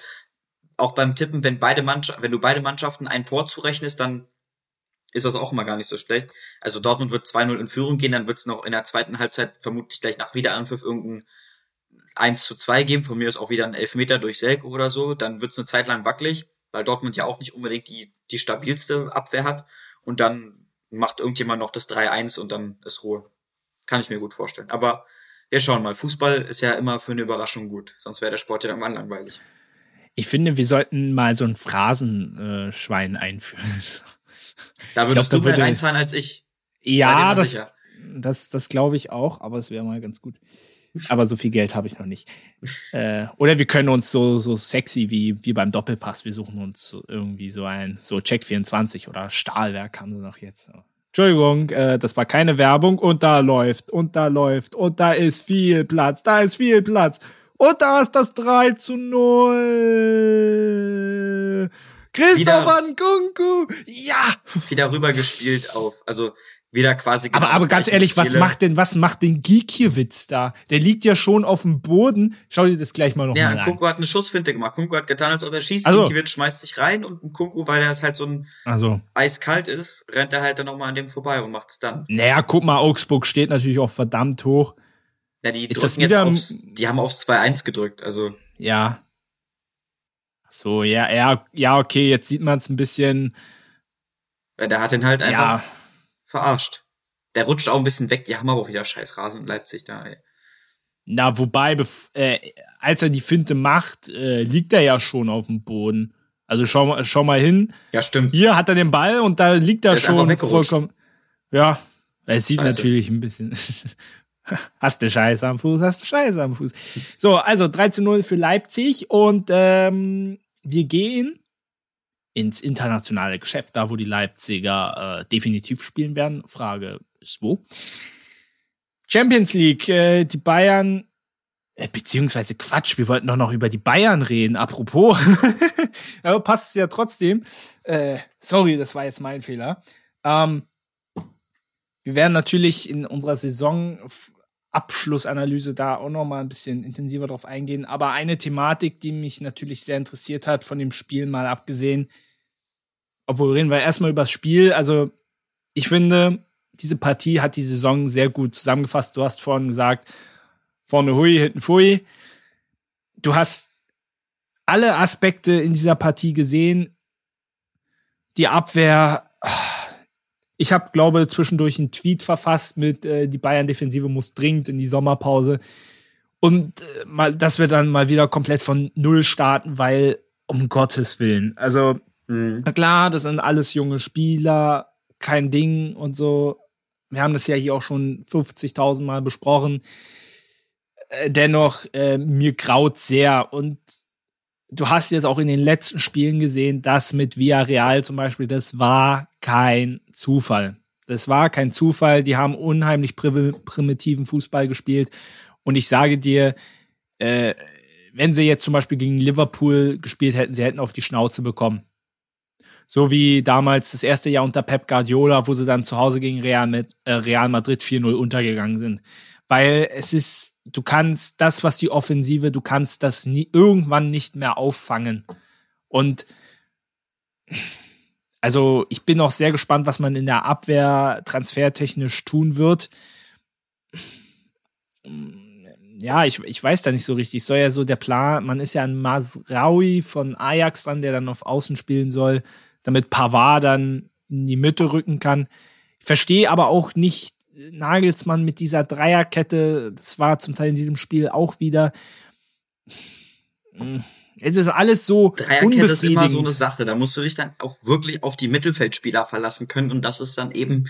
auch beim Tippen, wenn beide Mannschaften, wenn du beide Mannschaften ein Tor zurechnest, dann ist das auch immer gar nicht so schlecht. Also Dortmund wird 2-0 in Führung gehen, dann wird es noch in der zweiten Halbzeit vermutlich gleich nach Wiederanpfiff irgendein 1 zu 2 geben, von mir ist auch wieder ein Elfmeter durch Selk oder so, dann wird es eine Zeit lang wackelig, weil Dortmund ja auch nicht unbedingt die, die stabilste Abwehr hat und dann macht irgendjemand noch das 3-1 und dann ist Ruhe. Kann ich mir gut vorstellen. Aber wir schauen mal. Fußball ist ja immer für eine Überraschung gut, sonst wäre der Sport ja irgendwann langweilig. Ich finde, wir sollten mal so ein Phrasenschwein einführen. Da würdest glaub, du mehr reinzahlen als ich. Ja, das, das, das glaube ich auch, aber es wäre mal ganz gut. Aber so viel Geld habe ich noch nicht. äh, oder wir können uns so, so sexy wie, wie beim Doppelpass, wir suchen uns irgendwie so ein, so Check 24 oder Stahlwerk haben sie noch jetzt. Entschuldigung, äh, das war keine Werbung und da läuft und da läuft und da ist viel Platz, da ist viel Platz. Und da ist das 3 zu 0. Christopher Nkunku, ja! Wieder rübergespielt auf, also wieder quasi. Genau aber aber ganz ehrlich, was macht denn, was macht denn Gikiewicz da? Der liegt ja schon auf dem Boden. Schau dir das gleich mal noch ja, mal an. Ja, Kunku hat eine Schussfinte gemacht. Kunku hat getan, als ob er schießt. Also. Gikiewicz schmeißt sich rein und Kunku, weil er halt so ein also. eiskalt ist, rennt er halt dann nochmal an dem vorbei und macht's dann. Naja, guck mal, Augsburg steht natürlich auch verdammt hoch. Ja, die ist drücken jetzt aufs, die haben aufs 2-1 gedrückt, also. Ja. So, ja, ja, ja, okay, jetzt sieht man es ein bisschen. Der hat den halt einfach ja. verarscht. Der rutscht auch ein bisschen weg, die haben aber auch wieder scheiß Rasen in Leipzig da, ey. Na, wobei, äh, als er die Finte macht, äh, liegt er ja schon auf dem Boden. Also schau, schau mal hin. Ja, stimmt. Hier hat er den Ball und da liegt er schon vollkommen. Ja, es sieht Scheiße. natürlich ein bisschen Hast du Scheiße am Fuß, hast du Scheiße am Fuß. So, also 3 zu 0 für Leipzig und ähm, wir gehen ins internationale Geschäft, da wo die Leipziger äh, definitiv spielen werden. Frage ist wo. Champions League, äh, die Bayern, äh, beziehungsweise Quatsch, wir wollten doch noch über die Bayern reden, apropos. Aber passt ja trotzdem. Äh, sorry, das war jetzt mein Fehler. Ähm, wir werden natürlich in unserer Saison Abschlussanalyse da auch noch mal ein bisschen intensiver drauf eingehen. Aber eine Thematik, die mich natürlich sehr interessiert hat, von dem Spiel mal abgesehen, obwohl reden wir erstmal über das Spiel. Also ich finde, diese Partie hat die Saison sehr gut zusammengefasst. Du hast vorhin gesagt, vorne hui, hinten fui. Du hast alle Aspekte in dieser Partie gesehen. Die Abwehr, ich habe, glaube zwischendurch einen Tweet verfasst mit äh, die Bayern-Defensive muss dringend in die Sommerpause. Und äh, mal, dass wir dann mal wieder komplett von Null starten, weil, um Gottes Willen. Also, mhm. klar, das sind alles junge Spieler, kein Ding und so. Wir haben das ja hier auch schon 50.000 Mal besprochen. Äh, dennoch, äh, mir graut sehr. Und du hast jetzt auch in den letzten Spielen gesehen, dass mit Villarreal zum Beispiel, das war kein Zufall. Das war kein Zufall. Die haben unheimlich primitiven Fußball gespielt. Und ich sage dir, äh, wenn sie jetzt zum Beispiel gegen Liverpool gespielt hätten, sie hätten auf die Schnauze bekommen. So wie damals das erste Jahr unter Pep Guardiola, wo sie dann zu Hause gegen Real, mit, äh, Real Madrid 4-0 untergegangen sind. Weil es ist, du kannst das, was die Offensive, du kannst das nie, irgendwann nicht mehr auffangen. Und also ich bin auch sehr gespannt, was man in der Abwehr transfertechnisch tun wird. Ja, ich, ich weiß da nicht so richtig. Soll ja so der Plan, man ist ja ein Masraui von Ajax dran, der dann auf Außen spielen soll, damit Pavard dann in die Mitte rücken kann. Ich verstehe aber auch nicht Nagelsmann mit dieser Dreierkette. Das war zum Teil in diesem Spiel auch wieder. Es ist alles so Dreierkette ist immer so eine Sache. Da musst du dich dann auch wirklich auf die Mittelfeldspieler verlassen können und das ist dann eben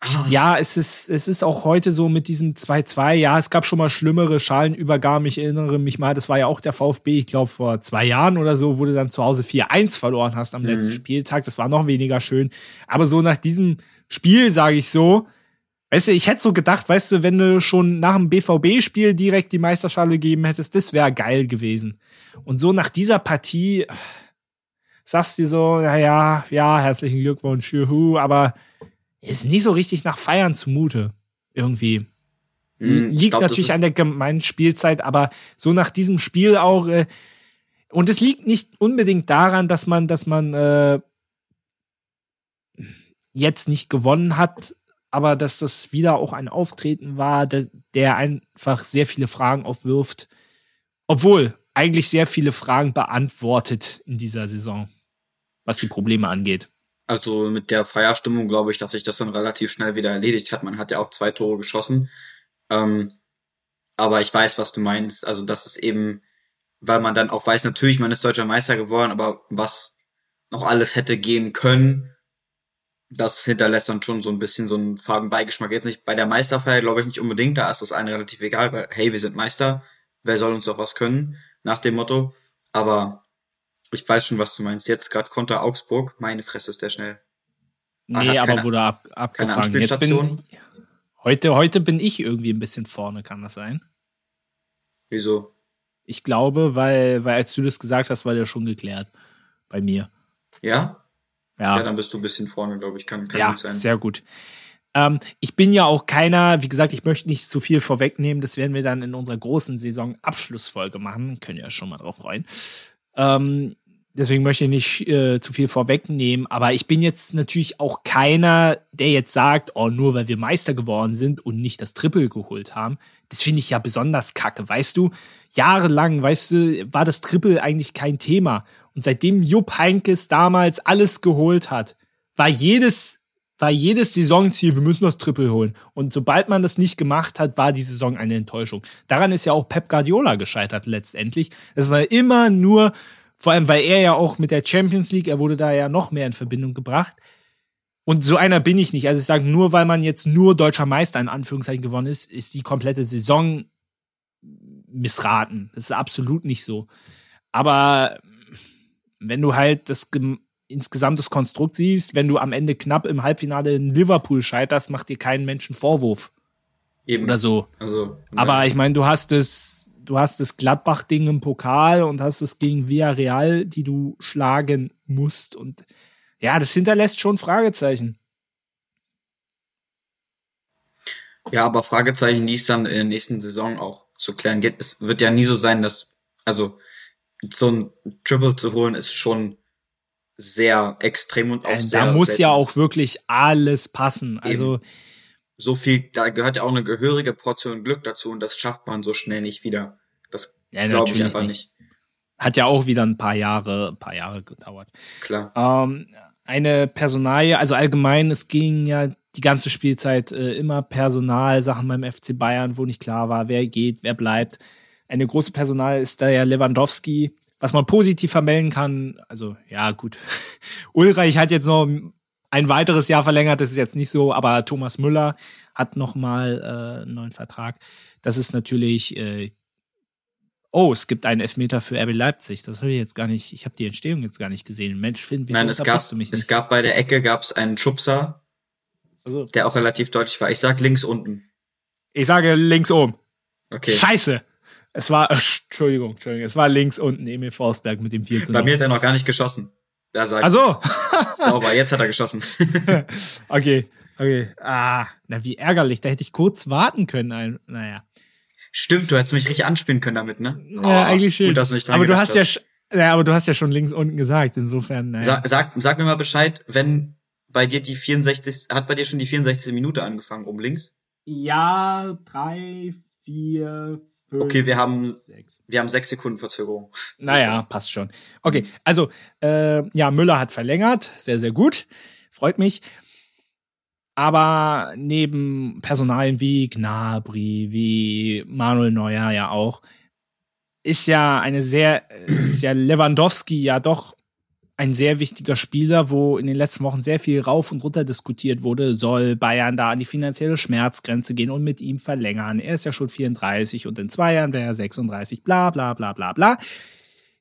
ah. ja, es ist, es ist auch heute so mit diesem 2-2. Ja, es gab schon mal schlimmere Schalenübergaben. Ich erinnere mich mal, das war ja auch der VfB, ich glaube vor zwei Jahren oder so, wo du dann zu Hause 4-1 verloren hast am mhm. letzten Spieltag. Das war noch weniger schön. Aber so nach diesem Spiel, sage ich so, Weißt du, ich hätte so gedacht, weißt du, wenn du schon nach dem BVB-Spiel direkt die Meisterschale gegeben hättest, das wäre geil gewesen. Und so nach dieser Partie sagst du so, ja, ja, ja, herzlichen Glückwunsch, juhu, aber ist nicht so richtig nach Feiern zumute. Irgendwie. Hm, Liegt glaub, natürlich an der gemeinen Spielzeit, aber so nach diesem Spiel auch, äh, und es liegt nicht unbedingt daran, dass man, dass man, äh, jetzt nicht gewonnen hat, aber dass das wieder auch ein Auftreten war, der, der einfach sehr viele Fragen aufwirft, obwohl eigentlich sehr viele Fragen beantwortet in dieser Saison, was die Probleme angeht. Also mit der Feierstimmung glaube ich, dass sich das dann relativ schnell wieder erledigt hat. Man hat ja auch zwei Tore geschossen. Ähm, aber ich weiß, was du meinst. Also das ist eben, weil man dann auch weiß, natürlich, man ist deutscher Meister geworden, aber was noch alles hätte gehen können, das hinterlässt dann schon so ein bisschen so einen faden Beigeschmack. Jetzt nicht bei der Meisterfeier, glaube ich, nicht unbedingt. Da ist das eine relativ egal, weil, hey, wir sind Meister. Wer soll uns doch was können? Nach dem Motto. Aber ich weiß schon, was du meinst. Jetzt gerade Konter Augsburg. Meine Fresse ist der schnell. Nee, aber keine, wurde ab, abgefangen. Jetzt bin, heute, heute bin ich irgendwie ein bisschen vorne, kann das sein? Wieso? Ich glaube, weil, weil als du das gesagt hast, war der schon geklärt. Bei mir. Ja? Ja. Ja, dann bist du ein bisschen vorne, glaube ich. Kann, kann ja, gut sein. Sehr gut. Ähm, ich bin ja auch keiner, wie gesagt, ich möchte nicht zu viel vorwegnehmen. Das werden wir dann in unserer großen Saison-Abschlussfolge machen. Können ja schon mal drauf freuen. Ähm, deswegen möchte ich nicht äh, zu viel vorwegnehmen. Aber ich bin jetzt natürlich auch keiner, der jetzt sagt, oh, nur weil wir Meister geworden sind und nicht das Triple geholt haben. Das finde ich ja besonders kacke. Weißt du, jahrelang, weißt du, war das Triple eigentlich kein Thema. Und seitdem Jupp Heinkes damals alles geholt hat, war jedes, war jedes Saisonziel, wir müssen das Triple holen. Und sobald man das nicht gemacht hat, war die Saison eine Enttäuschung. Daran ist ja auch Pep Guardiola gescheitert letztendlich. Es war immer nur, vor allem weil er ja auch mit der Champions League, er wurde da ja noch mehr in Verbindung gebracht. Und so einer bin ich nicht. Also ich sage, nur weil man jetzt nur deutscher Meister in Anführungszeichen gewonnen ist, ist die komplette Saison missraten. Das ist absolut nicht so. Aber wenn du halt das insgesamt das Konstrukt siehst, wenn du am Ende knapp im Halbfinale in Liverpool scheiterst, macht dir keinen Menschen Vorwurf. Eben. Oder so. Also, Aber ich meine, du hast es, du hast das Gladbach-Ding im Pokal und hast es gegen Villarreal, die du schlagen musst. Und ja, das hinterlässt schon Fragezeichen. Ja, aber Fragezeichen, die es dann in der nächsten Saison auch zu klären gibt. Es wird ja nie so sein, dass, also so ein Triple zu holen, ist schon sehr extrem und auch äh, sehr. Da muss selten. ja auch wirklich alles passen. Also Eben. so viel, da gehört ja auch eine gehörige Portion Glück dazu und das schafft man so schnell nicht wieder. Das ja, glaube ich einfach nicht. nicht. Hat ja auch wieder ein paar Jahre, ein paar Jahre gedauert. Klar. Ähm, eine Personalie, also allgemein, es ging ja die ganze Spielzeit äh, immer Personalsachen beim FC Bayern, wo nicht klar war, wer geht, wer bleibt eine große Personal ist da ja Lewandowski. Was man positiv vermelden kann, also ja gut, Ulreich hat jetzt noch ein weiteres Jahr verlängert, das ist jetzt nicht so, aber Thomas Müller hat noch mal äh, einen neuen Vertrag. Das ist natürlich äh, Oh, es gibt einen Elfmeter für RB Leipzig. Das habe ich jetzt gar nicht. Ich habe die Entstehung jetzt gar nicht gesehen. Mensch, Finn, wieso Nein, es gab, du mich nicht? es gab bei der Ecke gab's einen Schubser, also. der auch relativ deutlich war. Ich sag links unten. Ich sage links oben. Okay. Scheiße. Es war, Entschuldigung, Entschuldigung, es war links unten Emil Forsberg mit dem 4 zu 0. Bei mir hat er noch gar nicht geschossen. Da sag ich. Ach so. Sauber, jetzt hat er geschossen. okay, okay. Ah, na wie ärgerlich, da hätte ich kurz warten können. Ein, naja. Stimmt, du hättest mich richtig anspielen können damit, ne? Ja, oh, eigentlich schön. Gut, dass du nicht dran aber du hast, hast ja, ja, aber du hast ja schon links unten gesagt, insofern. Naja. Sag, sag, sag mir mal Bescheid, wenn bei dir die 64, hat bei dir schon die 64. Minute angefangen, oben links? Ja, drei, vier, Okay, wir haben, sechs. wir haben sechs Sekunden Verzögerung. Naja, passt schon. Okay, also, äh, ja, Müller hat verlängert. Sehr, sehr gut. Freut mich. Aber neben Personalien wie Gnabry, wie Manuel Neuer ja auch, ist ja eine sehr, ist ja Lewandowski ja doch ein sehr wichtiger Spieler, wo in den letzten Wochen sehr viel rauf und runter diskutiert wurde, soll Bayern da an die finanzielle Schmerzgrenze gehen und mit ihm verlängern. Er ist ja schon 34 und in zwei Jahren wäre er 36, bla bla bla bla bla.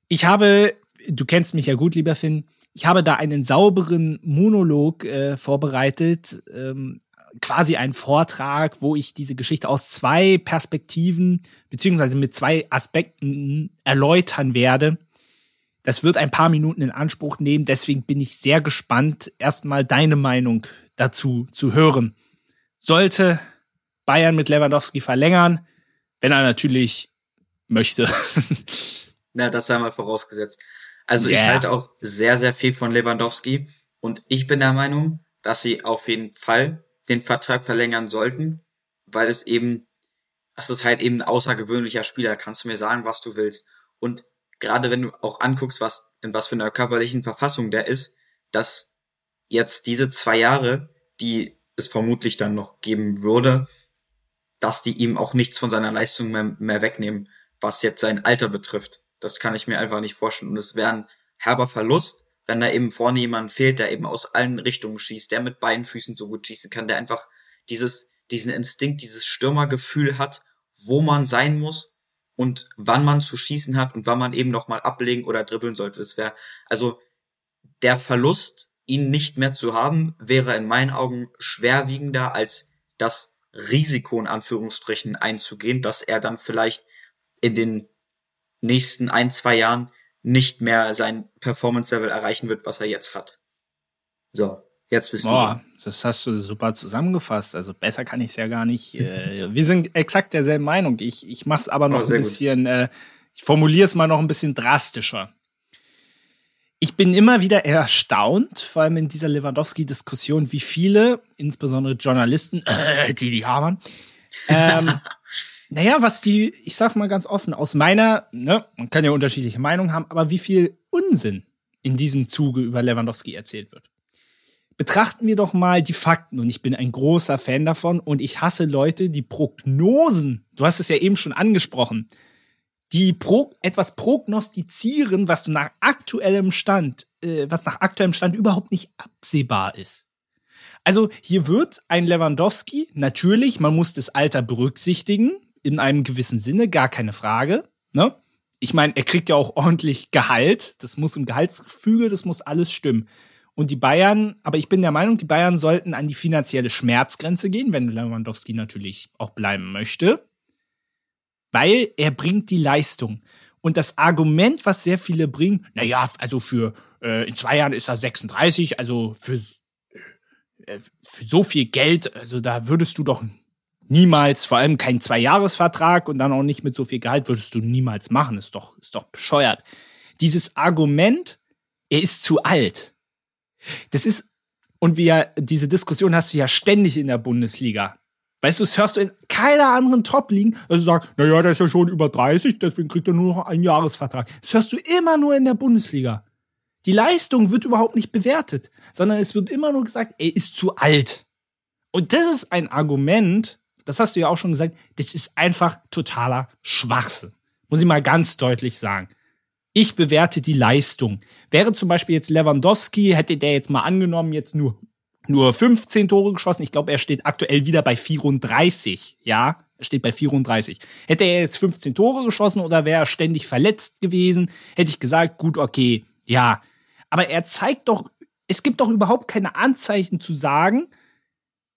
Ich habe, du kennst mich ja gut, lieber Finn, ich habe da einen sauberen Monolog äh, vorbereitet, ähm, quasi einen Vortrag, wo ich diese Geschichte aus zwei Perspektiven beziehungsweise mit zwei Aspekten erläutern werde das wird ein paar Minuten in Anspruch nehmen, deswegen bin ich sehr gespannt, erstmal deine Meinung dazu zu hören. Sollte Bayern mit Lewandowski verlängern, wenn er natürlich möchte. Na, das sei mal vorausgesetzt. Also yeah. ich halte auch sehr, sehr viel von Lewandowski und ich bin der Meinung, dass sie auf jeden Fall den Vertrag verlängern sollten, weil es eben, das ist halt eben ein außergewöhnlicher Spieler, kannst du mir sagen, was du willst. Und gerade wenn du auch anguckst, was, in was für einer körperlichen Verfassung der ist, dass jetzt diese zwei Jahre, die es vermutlich dann noch geben würde, dass die ihm auch nichts von seiner Leistung mehr, mehr wegnehmen, was jetzt sein Alter betrifft. Das kann ich mir einfach nicht vorstellen. Und es wäre ein herber Verlust, wenn da eben vorne jemand fehlt, der eben aus allen Richtungen schießt, der mit beiden Füßen so gut schießen kann, der einfach dieses, diesen Instinkt, dieses Stürmergefühl hat, wo man sein muss und wann man zu schießen hat und wann man eben nochmal ablegen oder dribbeln sollte. Das wäre, also der Verlust, ihn nicht mehr zu haben, wäre in meinen Augen schwerwiegender als das Risiko in Anführungsstrichen einzugehen, dass er dann vielleicht in den nächsten ein, zwei Jahren nicht mehr sein Performance-Level erreichen wird, was er jetzt hat. So, jetzt bist Boah, du. Das hast du super zusammengefasst. Also besser kann ich es ja gar nicht. Äh, wir sind exakt derselben Meinung. Ich, ich mache es aber noch oh, ein bisschen, äh, ich formuliere es mal noch ein bisschen drastischer. Ich bin immer wieder erstaunt, vor allem in dieser Lewandowski-Diskussion, wie viele, insbesondere Journalisten, äh, die die haben, ähm, naja, was die, ich sag's mal ganz offen, aus meiner, ne, man kann ja unterschiedliche Meinungen haben, aber wie viel Unsinn in diesem Zuge über Lewandowski erzählt wird. Betrachten wir doch mal die Fakten und ich bin ein großer Fan davon und ich hasse Leute, die Prognosen, du hast es ja eben schon angesprochen, die pro, etwas prognostizieren, was nach aktuellem Stand, äh, was nach aktuellem Stand überhaupt nicht absehbar ist. Also hier wird ein Lewandowski, natürlich, man muss das Alter berücksichtigen, in einem gewissen Sinne, gar keine Frage. Ne? Ich meine, er kriegt ja auch ordentlich Gehalt. Das muss im Gehaltsgefüge, das muss alles stimmen. Und die Bayern, aber ich bin der Meinung, die Bayern sollten an die finanzielle Schmerzgrenze gehen, wenn Lewandowski natürlich auch bleiben möchte. Weil er bringt die Leistung. Und das Argument, was sehr viele bringen, na ja, also für äh, in zwei Jahren ist er 36, also für, äh, für so viel Geld, also da würdest du doch niemals, vor allem kein Zweijahresvertrag und dann auch nicht mit so viel Gehalt würdest du niemals machen. Ist doch, ist doch bescheuert. Dieses Argument, er ist zu alt. Das ist, und wir, diese Diskussion hast du ja ständig in der Bundesliga. Weißt du, das hörst du in keiner anderen Top-Ligen, also sagen, naja, der ist ja schon über 30, deswegen kriegt er nur noch einen Jahresvertrag. Das hörst du immer nur in der Bundesliga. Die Leistung wird überhaupt nicht bewertet, sondern es wird immer nur gesagt, er ist zu alt. Und das ist ein Argument, das hast du ja auch schon gesagt, das ist einfach totaler Schwachsinn. Muss ich mal ganz deutlich sagen. Ich bewerte die Leistung. Wäre zum Beispiel jetzt Lewandowski, hätte der jetzt mal angenommen, jetzt nur, nur 15 Tore geschossen. Ich glaube, er steht aktuell wieder bei 34. Ja, er steht bei 34. Hätte er jetzt 15 Tore geschossen oder wäre er ständig verletzt gewesen, hätte ich gesagt, gut, okay, ja. Aber er zeigt doch, es gibt doch überhaupt keine Anzeichen zu sagen,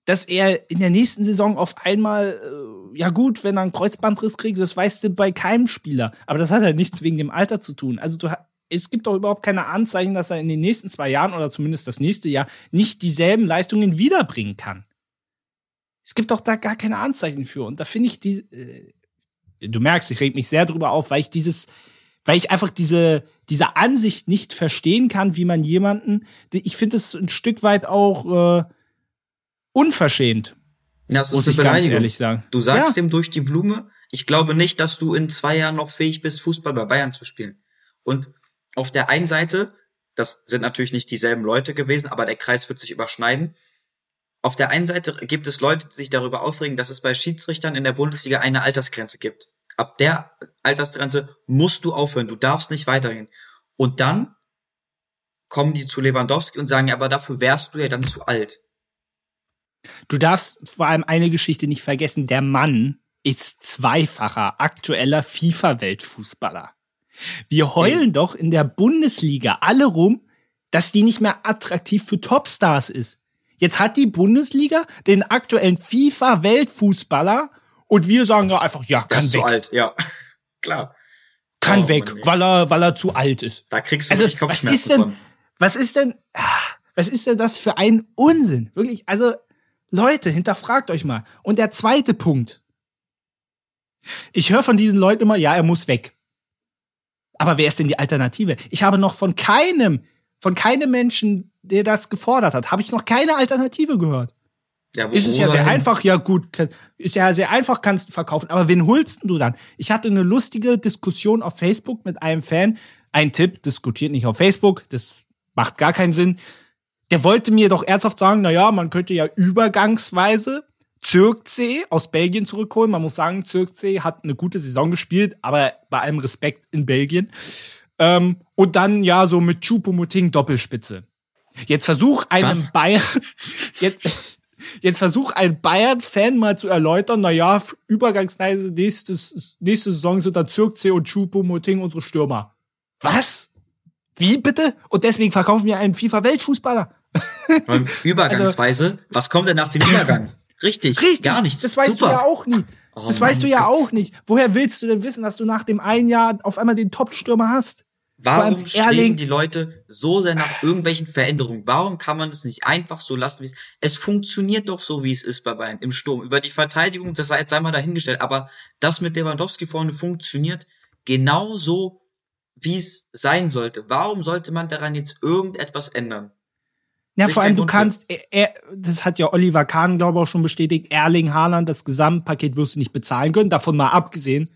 dass er in der nächsten Saison auf einmal, äh, ja gut, wenn er einen Kreuzbandriss kriegt, das weißt du bei keinem Spieler. Aber das hat halt nichts wegen dem Alter zu tun. Also du, es gibt doch überhaupt keine Anzeichen, dass er in den nächsten zwei Jahren oder zumindest das nächste Jahr nicht dieselben Leistungen wiederbringen kann. Es gibt doch da gar keine Anzeichen für. Und da finde ich die, äh, du merkst, ich reg mich sehr drüber auf, weil ich dieses, weil ich einfach diese, diese Ansicht nicht verstehen kann, wie man jemanden, ich finde es ein Stück weit auch, äh, unverschämt. Das ist muss ich ganz ehrlich sagen. Du sagst ja. ihm durch die Blume, ich glaube nicht, dass du in zwei Jahren noch fähig bist, Fußball bei Bayern zu spielen. Und auf der einen Seite, das sind natürlich nicht dieselben Leute gewesen, aber der Kreis wird sich überschneiden. Auf der einen Seite gibt es Leute, die sich darüber aufregen, dass es bei Schiedsrichtern in der Bundesliga eine Altersgrenze gibt. Ab der Altersgrenze musst du aufhören, du darfst nicht weitergehen. Und dann kommen die zu Lewandowski und sagen, ja, aber dafür wärst du ja dann zu alt. Du darfst vor allem eine Geschichte nicht vergessen. Der Mann ist zweifacher aktueller FIFA-Weltfußballer. Wir heulen doch in der Bundesliga alle rum, dass die nicht mehr attraktiv für Topstars ist. Jetzt hat die Bundesliga den aktuellen FIFA-Weltfußballer und wir sagen ja einfach, ja, kann weg. Zu alt, ja. Klar. Kann oh, weg, weil er, weil er zu alt ist. Da kriegst du also, nicht Kopfschmerzen was ist denn, von. Was ist denn, ah, was ist denn das für ein Unsinn? Wirklich, also, Leute, hinterfragt euch mal. Und der zweite Punkt. Ich höre von diesen Leuten immer, ja, er muss weg. Aber wer ist denn die Alternative? Ich habe noch von keinem, von keinem Menschen der das gefordert hat. Habe ich noch keine Alternative gehört. Ja, Ist es ja sehr hin? einfach, ja gut, ist ja sehr einfach, kannst du verkaufen. Aber wen holst du dann? Ich hatte eine lustige Diskussion auf Facebook mit einem Fan. Ein Tipp, diskutiert nicht auf Facebook, das macht gar keinen Sinn. Der wollte mir doch ernsthaft sagen, na ja, man könnte ja übergangsweise Zirkzee aus Belgien zurückholen. Man muss sagen, Zirkzee hat eine gute Saison gespielt, aber bei allem Respekt in Belgien. Ähm, und dann ja so mit Choupo-Moting Doppelspitze. Jetzt versuch einem Was? Bayern, jetzt, jetzt versuch ein Bayern-Fan mal zu erläutern, na ja, übergangsweise nächstes, nächste Saison sind dann Zirkzee und Choupo-Moting unsere Stürmer. Was? Wie bitte? Und deswegen verkaufen wir einen FIFA-Weltfußballer. Übergangsweise, was kommt denn nach dem Übergang? Richtig, Also Richtig. gar nichts. Das weißt Super. du ja auch nie. Oh Das weißt du ja jetzt- auch nicht. Woher willst du denn wissen, dass du nach dem einen Jahr auf einmal den Top-Stürmer hast? Warum streben die Leute so sehr nach irgendwelchen Veränderungen? Warum kann man es nicht einfach so lassen, wie es Es funktioniert doch so, wie es ist bei Bayern im Sturm. Über die Verteidigung, das sei jetzt einmal dahingestellt, aber das mit Lewandowski vorne funktioniert genau so, wie es sein sollte. Warum sollte man daran jetzt irgendetwas ändern? Ja, Sich vor allem du kannst, er, er, das hat ja Oliver Kahn, glaube ich, auch schon bestätigt, Erling Haaland, das Gesamtpaket wirst du nicht bezahlen können. Davon mal abgesehen,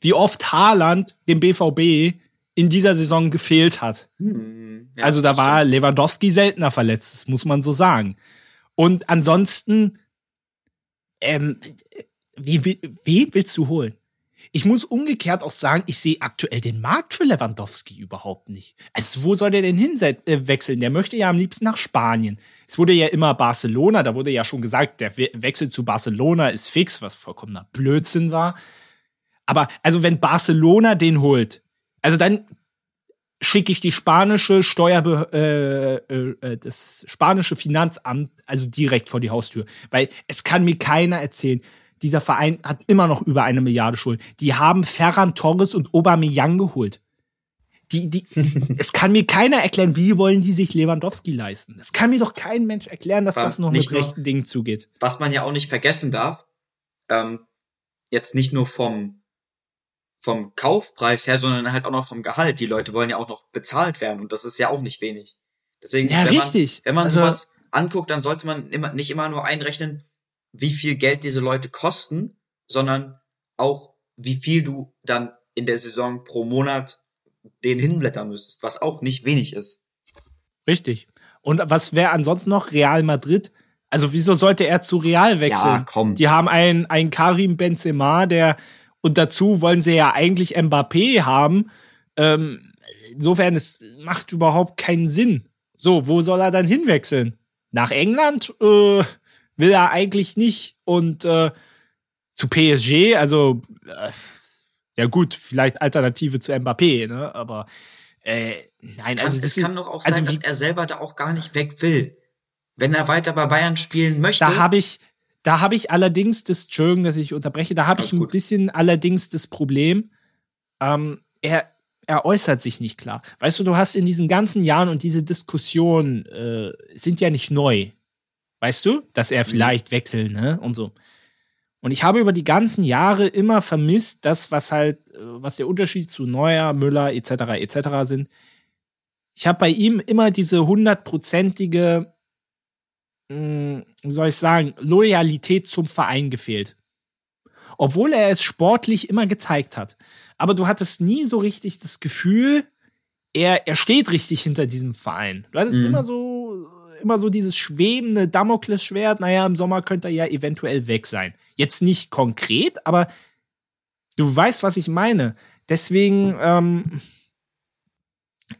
wie oft Haaland dem BVB in dieser Saison gefehlt hat. Hm, ja, also da war. Lewandowski seltener verletzt, das muss man so sagen. Und ansonsten, ähm, wie, wie, wen willst du holen? Ich muss umgekehrt auch sagen, ich sehe aktuell den Markt für Lewandowski überhaupt nicht. Also wo soll der denn hinwechseln? Der möchte ja am liebsten nach Spanien. Es wurde ja immer Barcelona, da wurde ja schon gesagt, der We Wechsel zu Barcelona ist fix, was vollkommener Blödsinn war. Aber also wenn Barcelona den holt, also dann schicke ich die spanische Steuerbe äh, äh, äh, das spanische Finanzamt also direkt vor die Haustür, weil es kann mir keiner erzählen. Dieser Verein hat immer noch über eine Milliarde Schulden. Die haben Ferran Torres und Aubameyang geholt. Die, die, es kann mir keiner erklären, wie wollen die sich Lewandowski leisten. Es kann mir doch kein Mensch erklären, dass Aber das noch nicht mit nur- rechten Dingen zugeht. was man ja auch nicht vergessen darf, ähm, jetzt nicht nur vom, vom Kaufpreis her, sondern halt auch noch vom Gehalt. Die Leute wollen ja auch noch bezahlt werden und das ist ja auch nicht wenig. Deswegen, Ja, wenn richtig. Man, wenn man Also- sowas anguckt, dann sollte man immer, nicht immer nur einrechnen, wie viel Geld diese Leute kosten, sondern auch, wie viel du dann in der Saison pro Monat den hinblättern müsstest, was auch nicht wenig ist. Richtig. Und was wäre ansonsten noch Real Madrid? Also wieso sollte er zu Real wechseln? Ja, komm. Die haben einen, einen Karim Benzema, der und dazu wollen sie ja eigentlich Mbappé haben. Ähm, insofern, es macht überhaupt keinen Sinn. So, wo soll er dann hinwechseln? Nach England? Äh, will er eigentlich nicht. Und äh, zu PSG, also äh, ja gut, vielleicht Alternative zu Mbappé, ne? Aber äh, nein, es kann, also es das kann ist, doch auch also sein, wie- dass er selber da auch gar nicht weg will. Wenn er weiter bei Bayern spielen möchte, Da habe ich, da habe ich allerdings das, Entschuldigung, dass ich unterbreche, da habe ich ein gut. bisschen allerdings das Problem, ähm, er, er äußert sich nicht klar. Weißt du, du hast in diesen ganzen Jahren und diese Diskussionen äh, sind ja nicht neu. Weißt du, dass er vielleicht wechseln, ne? Und so. Und ich habe über die ganzen Jahre immer vermisst, das, was halt, äh, was der Unterschied zu Neuer, Müller etc. etc. sind. Ich habe bei ihm immer diese hundertprozentige mh, wie soll ich sagen, Loyalität zum Verein gefehlt. Obwohl er es sportlich immer gezeigt hat. Aber du hattest nie so richtig das Gefühl, er, er steht richtig hinter diesem Verein. Du hattest Mhm. immer so, immer so dieses schwebende Damoklesschwert, naja, im Sommer könnte er ja eventuell weg sein. Jetzt nicht konkret, aber du weißt, was ich meine. Deswegen, ähm,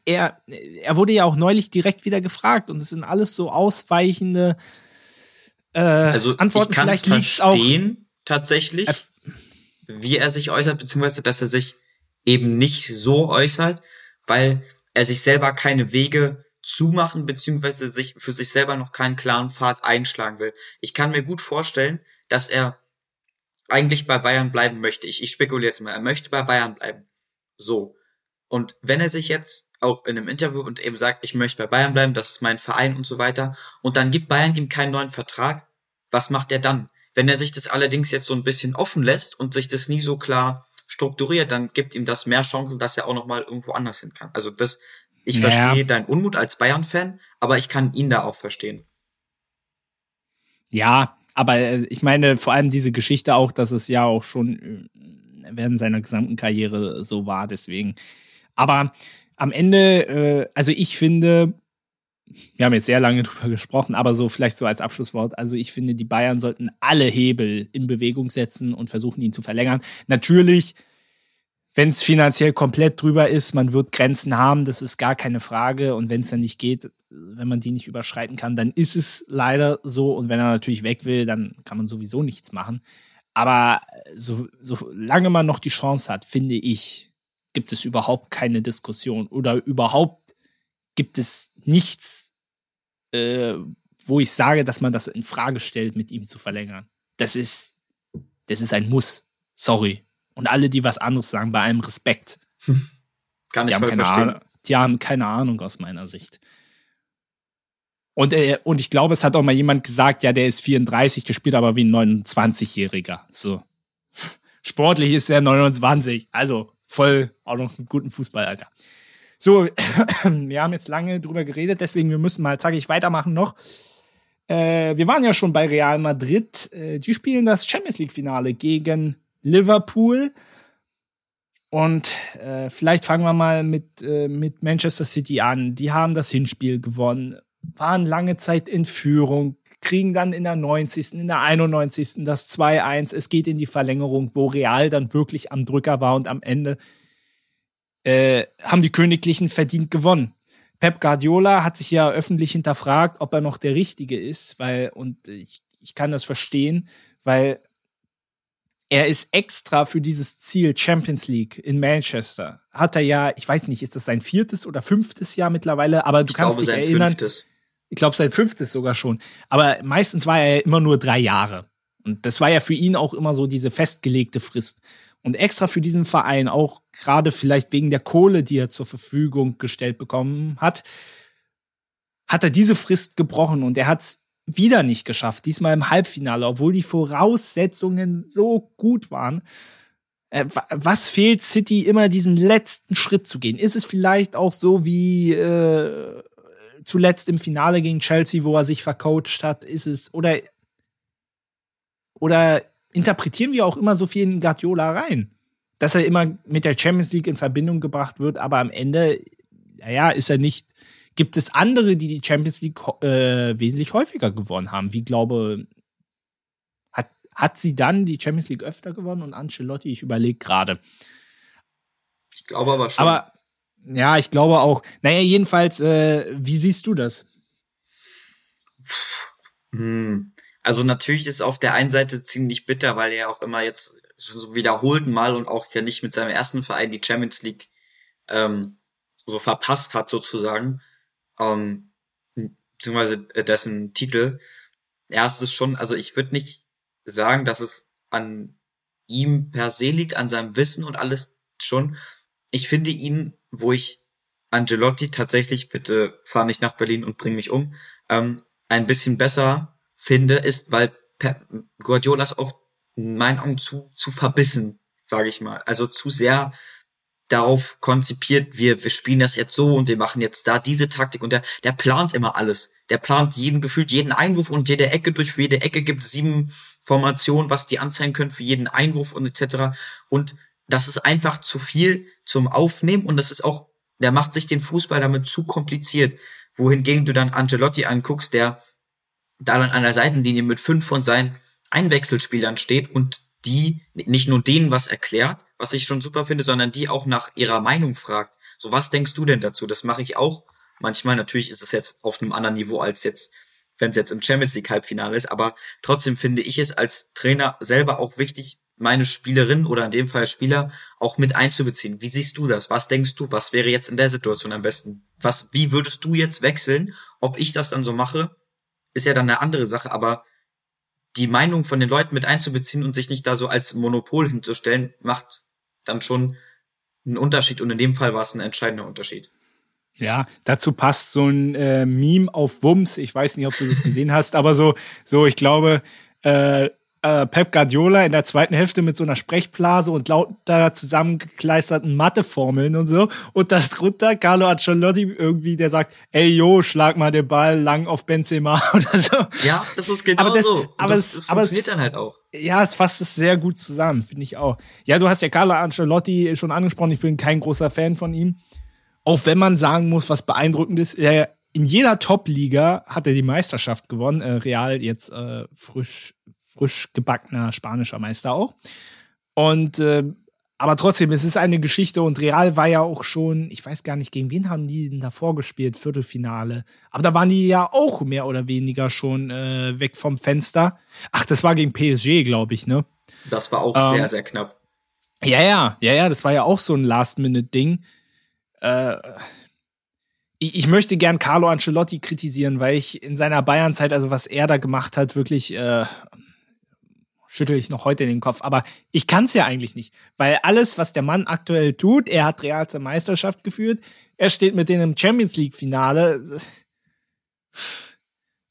er, er wurde ja auch neulich direkt wieder gefragt und es sind alles so ausweichende äh, also Antworten. ich kann es liegt's auch. verstehen, tatsächlich, Äh, wie er sich äußert, beziehungsweise, dass er sich eben nicht so äußert, weil er sich selber keine Wege zumachen, beziehungsweise sich für sich selber noch keinen klaren Pfad einschlagen will. Ich kann mir gut vorstellen, dass er eigentlich bei Bayern bleiben möchte. Ich, ich spekuliere jetzt mal, er möchte bei Bayern bleiben. So. Und wenn er sich jetzt auch in einem Interview und eben sagt, ich möchte bei Bayern bleiben, das ist mein Verein und so weiter, und dann gibt Bayern ihm keinen neuen Vertrag, was macht er dann? Wenn er sich das allerdings jetzt so ein bisschen offen lässt und sich das nie so klar strukturiert, dann gibt ihm das mehr Chancen, dass er auch noch mal irgendwo anders hin kann. Also das Ich Naja. verstehe deinen Unmut als Bayern-Fan, aber ich kann ihn da auch verstehen. Ja, aber äh, ich meine vor allem diese Geschichte auch, dass es ja auch schon äh, während seiner gesamten Karriere so war, deswegen. Aber am Ende, äh, also ich finde, wir haben jetzt sehr lange drüber gesprochen, aber so vielleicht so als Abschlusswort, also ich finde, die Bayern sollten alle Hebel in Bewegung setzen und versuchen, ihn zu verlängern. Natürlich, wenn es finanziell komplett drüber ist, man wird Grenzen haben, das ist gar keine Frage. Und wenn es dann nicht geht, wenn man die nicht überschreiten kann, dann ist es leider so. Und wenn er natürlich weg will, dann kann man sowieso nichts machen. Aber so, solange man noch die Chance hat, finde ich, gibt es überhaupt keine Diskussion oder überhaupt gibt es nichts, äh, wo ich sage, dass man das in Frage stellt, mit ihm zu verlängern. Das ist, das ist ein Muss. Sorry. Und alle, die was anderes sagen, bei allem Respekt. Kann Die ich haben, voll keine verstehen. Ahnung, die haben keine Ahnung aus meiner Sicht. Und, äh, und ich glaube, es hat auch mal jemand gesagt, ja, der ist 34, der spielt aber wie ein 29-Jähriger. So. Sportlich ist er 29. Also voll auch noch einen guten Fußballalter. So, wir haben jetzt lange drüber geredet, deswegen wir müssen mal zackig weitermachen noch. Äh, wir waren ja schon bei Real Madrid. Äh, die spielen das Champions League-Finale gegen Liverpool. Und äh, vielleicht fangen wir mal mit, äh, mit Manchester City an. Die haben das Hinspiel gewonnen, waren lange Zeit in Führung, kriegen dann in der 90., in der 91. das 2-1. Es geht in die Verlängerung, wo Real dann wirklich am Drücker war und am Ende äh, haben die Königlichen verdient gewonnen. Pep Guardiola hat sich ja öffentlich hinterfragt, ob er noch der Richtige ist, weil, und ich, ich kann das verstehen, weil er ist extra für dieses Ziel Champions League in Manchester. Hat er ja, ich weiß nicht, ist das sein viertes oder fünftes Jahr mittlerweile, aber du Ich kannst glaube, dich sein erinnern. fünftes. Ich glaube, sein fünftes sogar schon. Aber meistens war er immer nur drei Jahre. Und das war ja für ihn auch immer so diese festgelegte Frist. Und extra für diesen Verein, auch gerade vielleicht wegen der Kohle, die er zur Verfügung gestellt bekommen hat, hat er diese Frist gebrochen und er hat es wieder nicht geschafft, diesmal im Halbfinale, obwohl die Voraussetzungen so gut waren. Äh, wa- was fehlt City immer diesen letzten Schritt zu gehen? Ist es vielleicht auch so wie äh, zuletzt im Finale gegen Chelsea, wo er sich vercoacht hat? Ist es oder oder interpretieren wir auch immer so viel in Guardiola rein, dass er immer mit der Champions League in Verbindung gebracht wird, aber am Ende, naja, ist er nicht. Gibt es andere, die die Champions League äh, wesentlich häufiger gewonnen haben? Wie glaube, hat, hat sie dann die Champions League öfter gewonnen und Ancelotti? Ich überlege gerade. Ich glaube aber schon. Aber ja, ich glaube auch. Naja, jedenfalls, äh, wie siehst du das? Hm. Also natürlich ist auf der einen Seite ziemlich bitter, weil er auch immer jetzt schon so wiederholten Mal und auch ja nicht mit seinem ersten Verein die Champions League ähm, so verpasst hat sozusagen, ähm, beziehungsweise dessen Titel. Erstes schon, also ich würde nicht sagen, dass es an ihm per se liegt, an seinem Wissen und alles schon. Ich finde ihn, wo ich Angelotti tatsächlich, bitte fahr nicht nach Berlin und bring mich um, ähm, ein bisschen besser finde, ist, weil Pep Guardiola ist oft in meinen Augen zu, zu verbissen, sage ich mal. Also zu sehr darauf konzipiert, wir, wir spielen das jetzt so und wir machen jetzt da diese Taktik und der, der plant immer alles. Der plant jeden gefühlt jeden Einwurf und jede Ecke durch. Für jede Ecke gibt sieben Formationen, was die anzeigen können für jeden Einwurf und etc. Und das ist einfach zu viel zum Aufnehmen und das ist auch, der macht sich den Fußball damit zu kompliziert. Wohingegen du dann Angelotti anguckst, der da dann an der Seitenlinie mit fünf von seinen Einwechselspielern steht und die nicht nur denen was erklärt, was ich schon super finde, sondern die auch nach ihrer Meinung fragt. So, was denkst du denn dazu? Das mache ich auch. Manchmal natürlich ist es jetzt auf einem anderen Niveau als jetzt, wenn es jetzt im Champions League Halbfinale ist, aber trotzdem finde ich es als Trainer selber auch wichtig, meine Spielerin oder in dem Fall Spieler auch mit einzubeziehen. Wie siehst du das? Was denkst du? Was wäre jetzt in der Situation am besten? Was, wie würdest du jetzt wechseln? Ob ich das dann so mache, ist ja dann eine andere Sache, aber die Meinung von den Leuten mit einzubeziehen und sich nicht da so als Monopol hinzustellen, macht dann schon einen Unterschied und in dem Fall war es ein entscheidender Unterschied. Ja, dazu passt so ein äh, Meme auf Wums. Ich weiß nicht, ob du das gesehen hast, aber so, so, ich glaube, äh, äh, Pep Guardiola in der zweiten Hälfte mit so einer Sprechblase und lauter zusammengekleisterten Matheformeln und so. Und darunter Carlo Ancelotti irgendwie, der sagt, ey yo, schlag mal den Ball lang auf Benzema oder so. Ja, das ist genau aber das, so. Aber das, es, das aber funktioniert es, dann halt auch. Ja, es fasst es sehr gut zusammen, finde ich auch. Ja, du hast ja Carlo Ancelotti schon angesprochen, ich bin kein großer Fan von ihm. Auch wenn man sagen muss, was beeindruckend ist, er in jeder Top-Liga hat er die Meisterschaft gewonnen. Äh, Real jetzt äh, frisch, frisch gebackener spanischer Meister auch. Und äh, aber trotzdem, es ist eine Geschichte und Real war ja auch schon, ich weiß gar nicht, gegen wen haben die denn davor gespielt, Viertelfinale. Aber da waren die ja auch mehr oder weniger schon äh, weg vom Fenster. Ach, das war gegen PSG, glaube ich, ne? Das war auch Ähm, sehr, sehr knapp. Ja, ja, ja, ja, das war ja auch so ein Last-Minute-Ding. Äh, ich, ich möchte gern Carlo Ancelotti kritisieren, weil ich in seiner Bayern-Zeit, also was er da gemacht hat, wirklich äh, schüttel ich noch heute den Kopf. Aber ich kann es ja eigentlich nicht, weil alles, was der Mann aktuell tut, er hat Real zur Meisterschaft geführt, er steht mit denen im Champions League-Finale.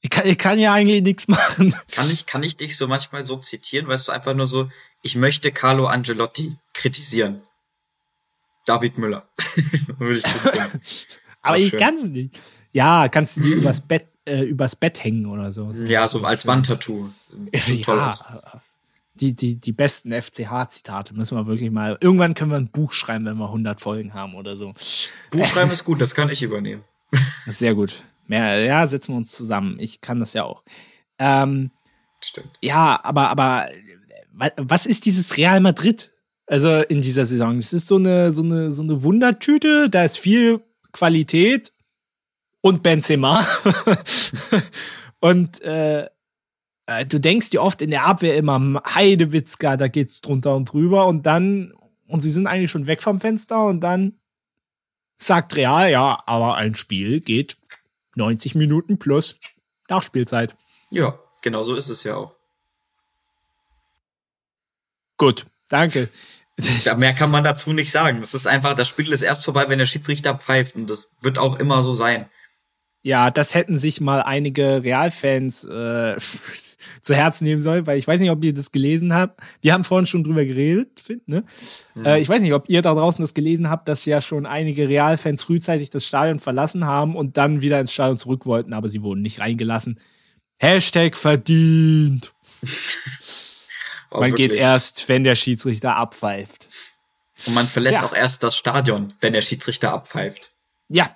Ich kann, ich kann ja eigentlich nichts machen. Kann ich, kann ich dich so manchmal so zitieren, weißt du, einfach nur so, ich möchte Carlo Angelotti kritisieren. David Müller. Würde ich. Aber ich kann es nicht. Ja, kannst du die übers Bett, äh, übers Bett hängen oder so. Ja, so als Wandtattoo. Toll Ja, aus. Die, die, die besten FCH-Zitate müssen wir wirklich mal. Irgendwann können wir ein Buch schreiben, wenn wir 100 Folgen haben oder so. Buchschreiben ist gut, das kann ich übernehmen. Sehr gut. Mehr, ja, setzen wir uns zusammen. Ich kann das ja auch. Ähm, Stimmt. ja, aber, aber wa- was ist dieses Real Madrid? Also in dieser Saison. Das ist so eine, so eine, so eine Wundertüte. Da ist viel Qualität und Benzema. und äh, äh, du denkst dir oft in der Abwehr immer, Heidewitzka, da geht's drunter und drüber und dann, und sie sind eigentlich schon weg vom Fenster und dann sagt Real, ja, aber ein Spiel geht 90 Minuten plus Nachspielzeit. Ja, genau so ist es ja auch. Gut, danke. Ja, mehr kann man dazu nicht sagen. Das ist einfach, das Spiel ist erst vorbei, wenn der Schiedsrichter pfeift. Und das wird auch immer so sein. Ja, das hätten sich mal einige Realfans äh, zu Herzen nehmen sollen, weil ich weiß nicht, ob ihr das gelesen habt. Wir haben vorhin schon drüber geredet, find, ne? Äh, ich weiß nicht, ob ihr da draußen das gelesen habt, dass ja schon einige Realfans frühzeitig das Stadion verlassen haben und dann wieder ins Stadion zurück wollten, aber sie wurden nicht reingelassen. Hashtag verdient. Auch Man geht erst, wenn der Schiedsrichter abpfeift. Und man verlässt Ja. auch erst das Stadion, wenn der Schiedsrichter abpfeift. Ja.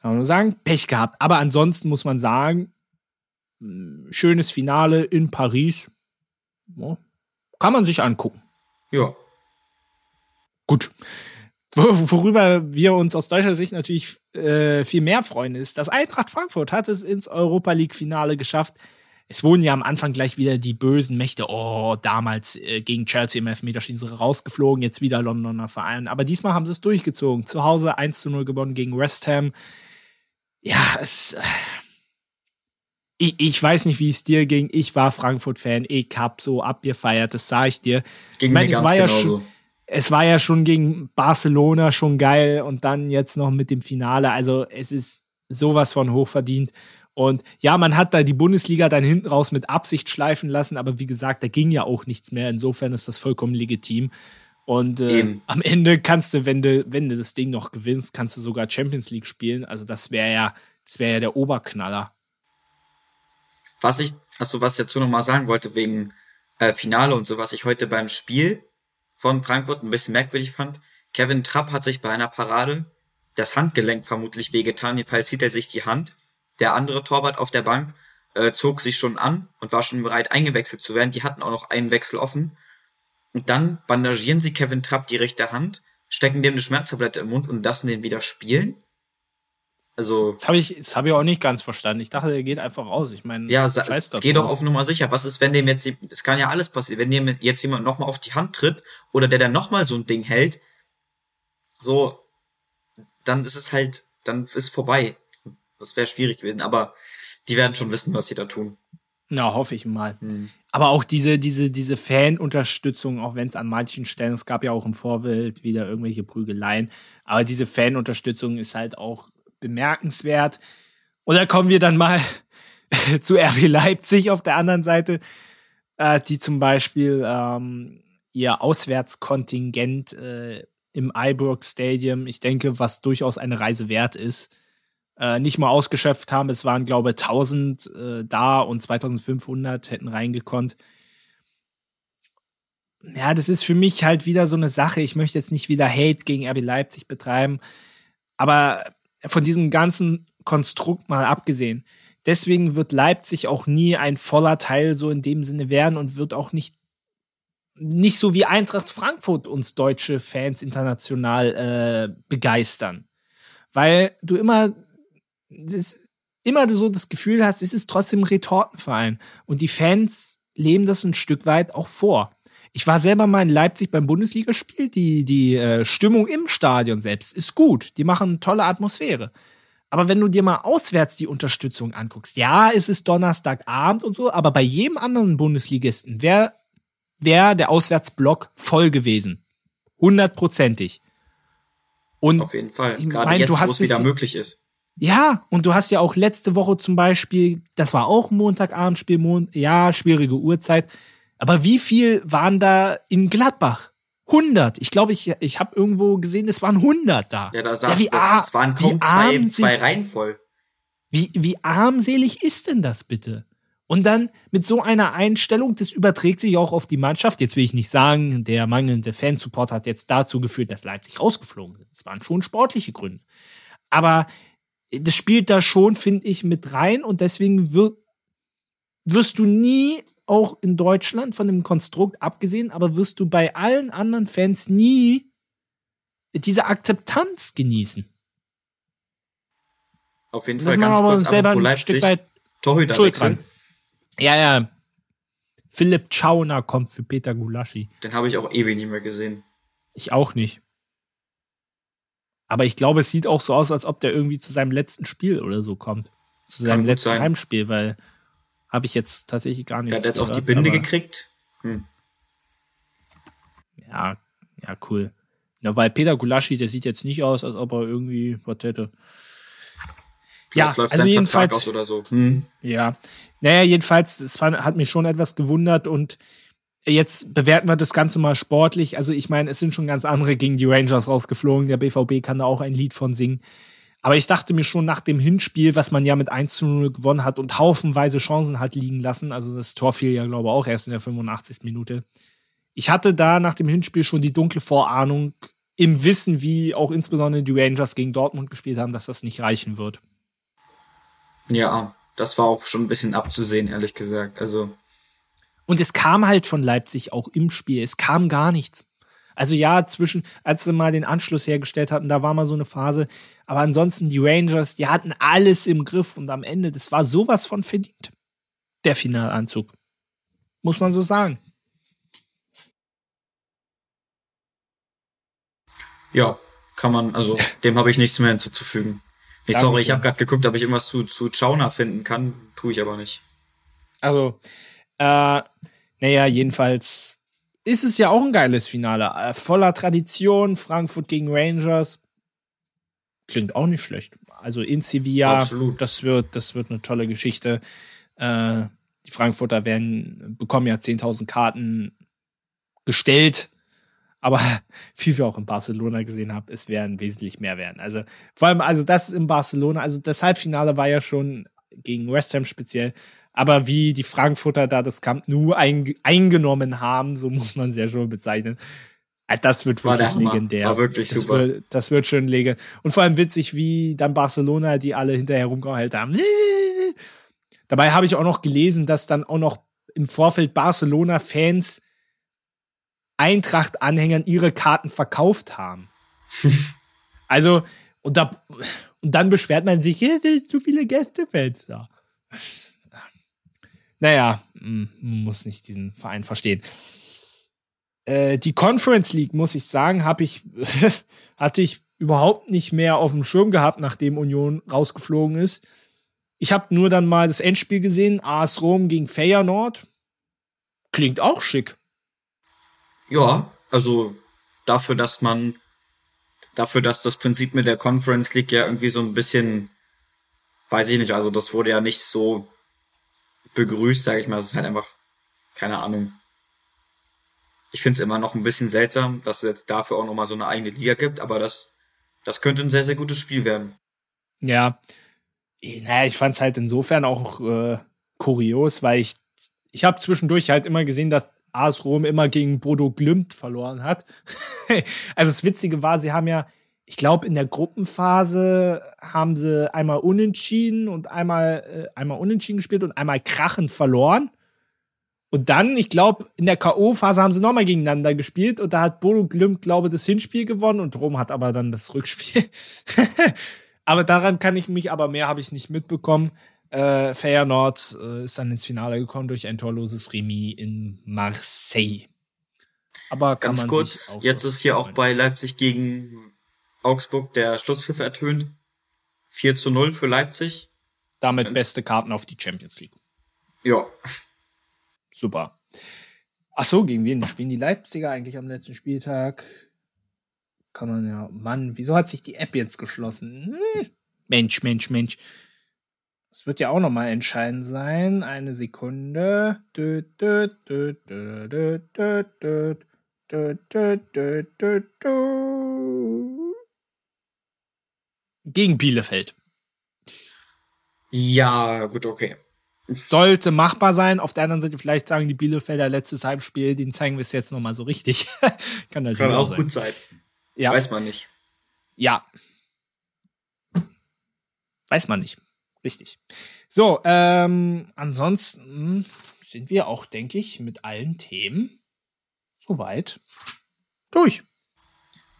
Kann man nur sagen, Pech gehabt. Aber ansonsten muss man sagen, schönes Finale in Paris. Ja, kann man sich angucken. Ja. Gut. Wo- Worüber wir uns aus deutscher Sicht natürlich äh, viel mehr freuen, ist, dass Eintracht Frankfurt hat es ins Europa League Finale geschafft. Es wurden ja am Anfang gleich wieder die bösen Mächte, oh, damals äh, gegen Chelsea im Elfmeterschießen rausgeflogen, jetzt wieder Londoner Verein. Aber diesmal haben sie es durchgezogen. Zu Hause 1 zu 0 gewonnen gegen West Ham. Ja, es. Ich, ich weiß nicht, wie es dir ging. Ich war Frankfurt-Fan. Ich hab so abgefeiert, das sah ich dir. Ging Ich meine, mir es ganz war ja genauso. schon- es war ja schon gegen Barcelona schon geil und dann jetzt noch mit dem Finale. Also es ist sowas von hochverdient. Und ja, man hat da die Bundesliga dann hinten raus mit Absicht schleifen lassen, aber wie gesagt, da ging ja auch nichts mehr. Insofern ist das vollkommen legitim. Und äh, am Ende kannst du, wenn du, wenn du das Ding noch gewinnst, kannst du sogar Champions League spielen. Also das wäre ja, das wäre ja der Oberknaller. Was ich, also was ich dazu nochmal sagen wollte, wegen äh, Finale und so, was ich heute beim Spiel von Frankfurt ein bisschen merkwürdig fand. Kevin Trapp hat sich bei einer Parade das Handgelenk vermutlich wehgetan. Jedenfalls zieht er sich die Hand. Der andere Torwart auf der Bank äh, zog sich schon an und war schon bereit eingewechselt zu werden. Die hatten auch noch einen Wechsel offen. Und dann bandagieren sie Kevin Trapp die rechte Hand, stecken dem eine Schmerztablette im Mund und lassen den wieder spielen. Also, Das habe ich, das habe ich auch nicht ganz verstanden. Ich dachte, der geht einfach raus. Ich meine, Ja, scheiß geh doch auf Nummer sicher. Was ist, wenn dem jetzt, es kann ja alles passieren, wenn dem jetzt jemand nochmal auf die Hand tritt oder der dann nochmal so ein Ding hält, so, dann ist es halt, dann ist vorbei. Das wäre schwierig gewesen, aber die werden schon wissen, was sie da tun. Ja, hoffe ich mal. Hm. Aber auch diese, diese, diese Fanunterstützung, auch wenn es an manchen Stellen, es gab ja auch im Vorfeld wieder irgendwelche Prügeleien, aber diese Fanunterstützung ist halt auch bemerkenswert. Da kommen wir dann mal zu RB Leipzig auf der anderen Seite. äh, die zum Beispiel ähm, ihr Auswärtskontingent äh, im Ibrox Stadium, ich denke, was durchaus eine Reise wert ist, äh, nicht mal ausgeschöpft haben. Es waren, glaube ich, 1000 äh, da und 2500 hätten reingekonnt. Ja, das ist für mich halt wieder so eine Sache. Ich möchte jetzt nicht wieder Hate gegen RB Leipzig betreiben, aber von diesem ganzen Konstrukt mal abgesehen. Deswegen wird Leipzig auch nie ein voller Teil so in dem Sinne werden und wird auch nicht nicht so wie Eintracht Frankfurt uns deutsche Fans international äh, begeistern. Weil du immer, das, immer so das Gefühl hast, es ist trotzdem ein Retortenverein. Und die Fans leben das ein Stück weit auch vor. Ich war selber mal in Leipzig beim Bundesligaspiel. Die, die äh, Stimmung im Stadion selbst ist gut. Die machen eine tolle Atmosphäre. Aber wenn du dir mal auswärts die Unterstützung anguckst, ja, es ist Donnerstagabend und so, aber bei jedem anderen Bundesligisten wäre wäre der Auswärtsblock voll gewesen. Hundertprozentig. Und Auf jeden Fall. Gerade mein, jetzt, wo es wieder möglich ist. Ja, und du hast ja auch letzte Woche zum Beispiel, das war auch Montagabendspiel, Mon ja, schwierige Uhrzeit. Aber wie viel waren da in Gladbach? 100. Ich glaube, ich, ich habe irgendwo gesehen, es waren 100 da. Ja, da saß, ja, das, das waren kaum zwei, zwei Reihen voll. Wie, wie armselig ist denn das bitte? Und dann mit so einer Einstellung, das überträgt sich auch auf die Mannschaft. Jetzt will ich nicht sagen, der mangelnde Fansupport hat jetzt dazu geführt, dass Leipzig rausgeflogen sind. Es waren schon sportliche Gründe. Aber das spielt da schon, finde ich, mit rein und deswegen wird, wirst du nie, auch in Deutschland von dem Konstrukt abgesehen, aber wirst du bei allen anderen Fans nie diese Akzeptanz genießen. Auf jeden Fall ganz kurz, selber ein Stück weit Torhüter Schuld dran. Ja, ja. Philipp Chauner kommt für Peter Gulaschi. Den habe ich auch ewig nicht mehr gesehen. Ich auch nicht. Aber ich glaube, es sieht auch so aus, als ob der irgendwie zu seinem letzten Spiel oder so kommt. Zu seinem letzten sein. Heimspiel, weil habe ich jetzt tatsächlich gar nicht. Der hat jetzt auch die Binde gekriegt. Hm. Ja, ja, cool. Ja, weil Peter Gulaschi, der sieht jetzt nicht aus, als ob er irgendwie was hätte. Vielleicht ja, also jedenfalls. So. Hm. Ja, naja, jedenfalls, es hat mich schon etwas gewundert und jetzt bewerten wir das Ganze mal sportlich. Also ich meine, es sind schon ganz andere gegen die Rangers rausgeflogen. Der BVB kann da auch ein Lied von singen. Aber ich dachte mir schon nach dem Hinspiel, was man ja mit 1 zu 0 gewonnen hat und haufenweise Chancen hat liegen lassen, also das Tor fiel ja, glaube ich, auch erst in der 85. Minute. Ich hatte da nach dem Hinspiel schon die dunkle Vorahnung im Wissen, wie auch insbesondere die Rangers gegen Dortmund gespielt haben, dass das nicht reichen wird. Ja, das war auch schon ein bisschen abzusehen, ehrlich gesagt. Also. Und es kam halt von Leipzig auch im Spiel. Es kam gar nichts. Also ja, zwischen, als sie mal den Anschluss hergestellt hatten, da war mal so eine Phase. Aber ansonsten die Rangers, die hatten alles im Griff und am Ende, das war sowas von verdient. Der Finalanzug. Muss man so sagen. Ja, kann man, also dem habe ich nichts mehr hinzuzufügen. Nee, sorry, ich habe gerade geguckt, ob ich irgendwas zu, zu Chauna finden kann. Tue ich aber nicht. Also, äh, naja, jedenfalls ist es ja auch ein geiles Finale. Äh, voller Tradition, Frankfurt gegen Rangers. Klingt auch nicht schlecht. Also in Sevilla, Absolut. das wird, das wird eine tolle Geschichte. Äh, die Frankfurter werden, bekommen ja 10.000 Karten gestellt aber wie wir auch in Barcelona gesehen haben, es werden wesentlich mehr werden. Also vor allem, also das ist in Barcelona, also das Halbfinale war ja schon gegen West Ham speziell, aber wie die Frankfurter da das Camp Nou ein, eingenommen haben, so muss man es ja schon bezeichnen. Äh, das wird wirklich legendär. War wirklich das super. Wird, das wird schön legendär. Und vor allem witzig, wie dann Barcelona, die alle hinterher rumgeheult haben. Dabei habe ich auch noch gelesen, dass dann auch noch im Vorfeld Barcelona-Fans Eintracht-Anhängern ihre Karten verkauft haben. also, und, da, und dann beschwert man sich, hier sind zu viele Gästefans da. Naja, hm, man muss nicht diesen Verein verstehen. Äh, die Conference League, muss ich sagen, habe ich, hatte ich überhaupt nicht mehr auf dem Schirm gehabt, nachdem Union rausgeflogen ist. Ich habe nur dann mal das Endspiel gesehen, AS Rom gegen Feyenoord. Klingt auch schick. Ja, also dafür, dass man, dafür, dass das Prinzip mit der Conference League ja irgendwie so ein bisschen, weiß ich nicht, also das wurde ja nicht so begrüßt, sage ich mal. Es ist halt einfach keine Ahnung. Ich finde es immer noch ein bisschen seltsam, dass es jetzt dafür auch nochmal so eine eigene Liga gibt, aber das, das könnte ein sehr, sehr gutes Spiel werden. Ja. Naja, ich fand es halt insofern auch äh, kurios, weil ich, ich habe zwischendurch halt immer gesehen, dass AS Rom immer gegen Bodo Glimt verloren hat. also das Witzige war, sie haben ja, ich glaube, in der Gruppenphase haben sie einmal unentschieden und einmal, äh, einmal unentschieden gespielt und einmal krachend verloren. Und dann, ich glaube, in der K.O.-Phase haben sie nochmal gegeneinander gespielt und da hat Bodo Glimt, glaube ich, das Hinspiel gewonnen und Rom hat aber dann das Rückspiel. aber daran kann ich mich, aber mehr habe ich nicht mitbekommen. Äh, Feyenoord äh, ist dann ins Finale gekommen durch ein torloses Remis in Marseille. Aber kann Ganz kurz, jetzt ist hier auch bei Leipzig gegen Augsburg der Schlusspfiff ertönt. 4 zu 0 für Leipzig. Damit Und beste Karten auf die Champions League. Ja. Super. Ach so, gegen wen spielen die Leipziger eigentlich am letzten Spieltag? Kann man ja. Mann, wieso hat sich die App jetzt geschlossen? Hm. Mensch, Mensch, Mensch. Das wird ja auch nochmal entscheidend sein. Eine Sekunde. Gegen Bielefeld. Ja, gut, okay. Sollte machbar sein. Auf der anderen Seite vielleicht sagen die Bielefelder letztes Heimspiel, den zeigen wir es jetzt nochmal so richtig. Kann natürlich Kann auch, sein. gut sein. Ja. Weiß man nicht. Ja. Weiß man nicht. Richtig. So, ähm, ansonsten sind wir auch, denke ich, mit allen Themen soweit durch.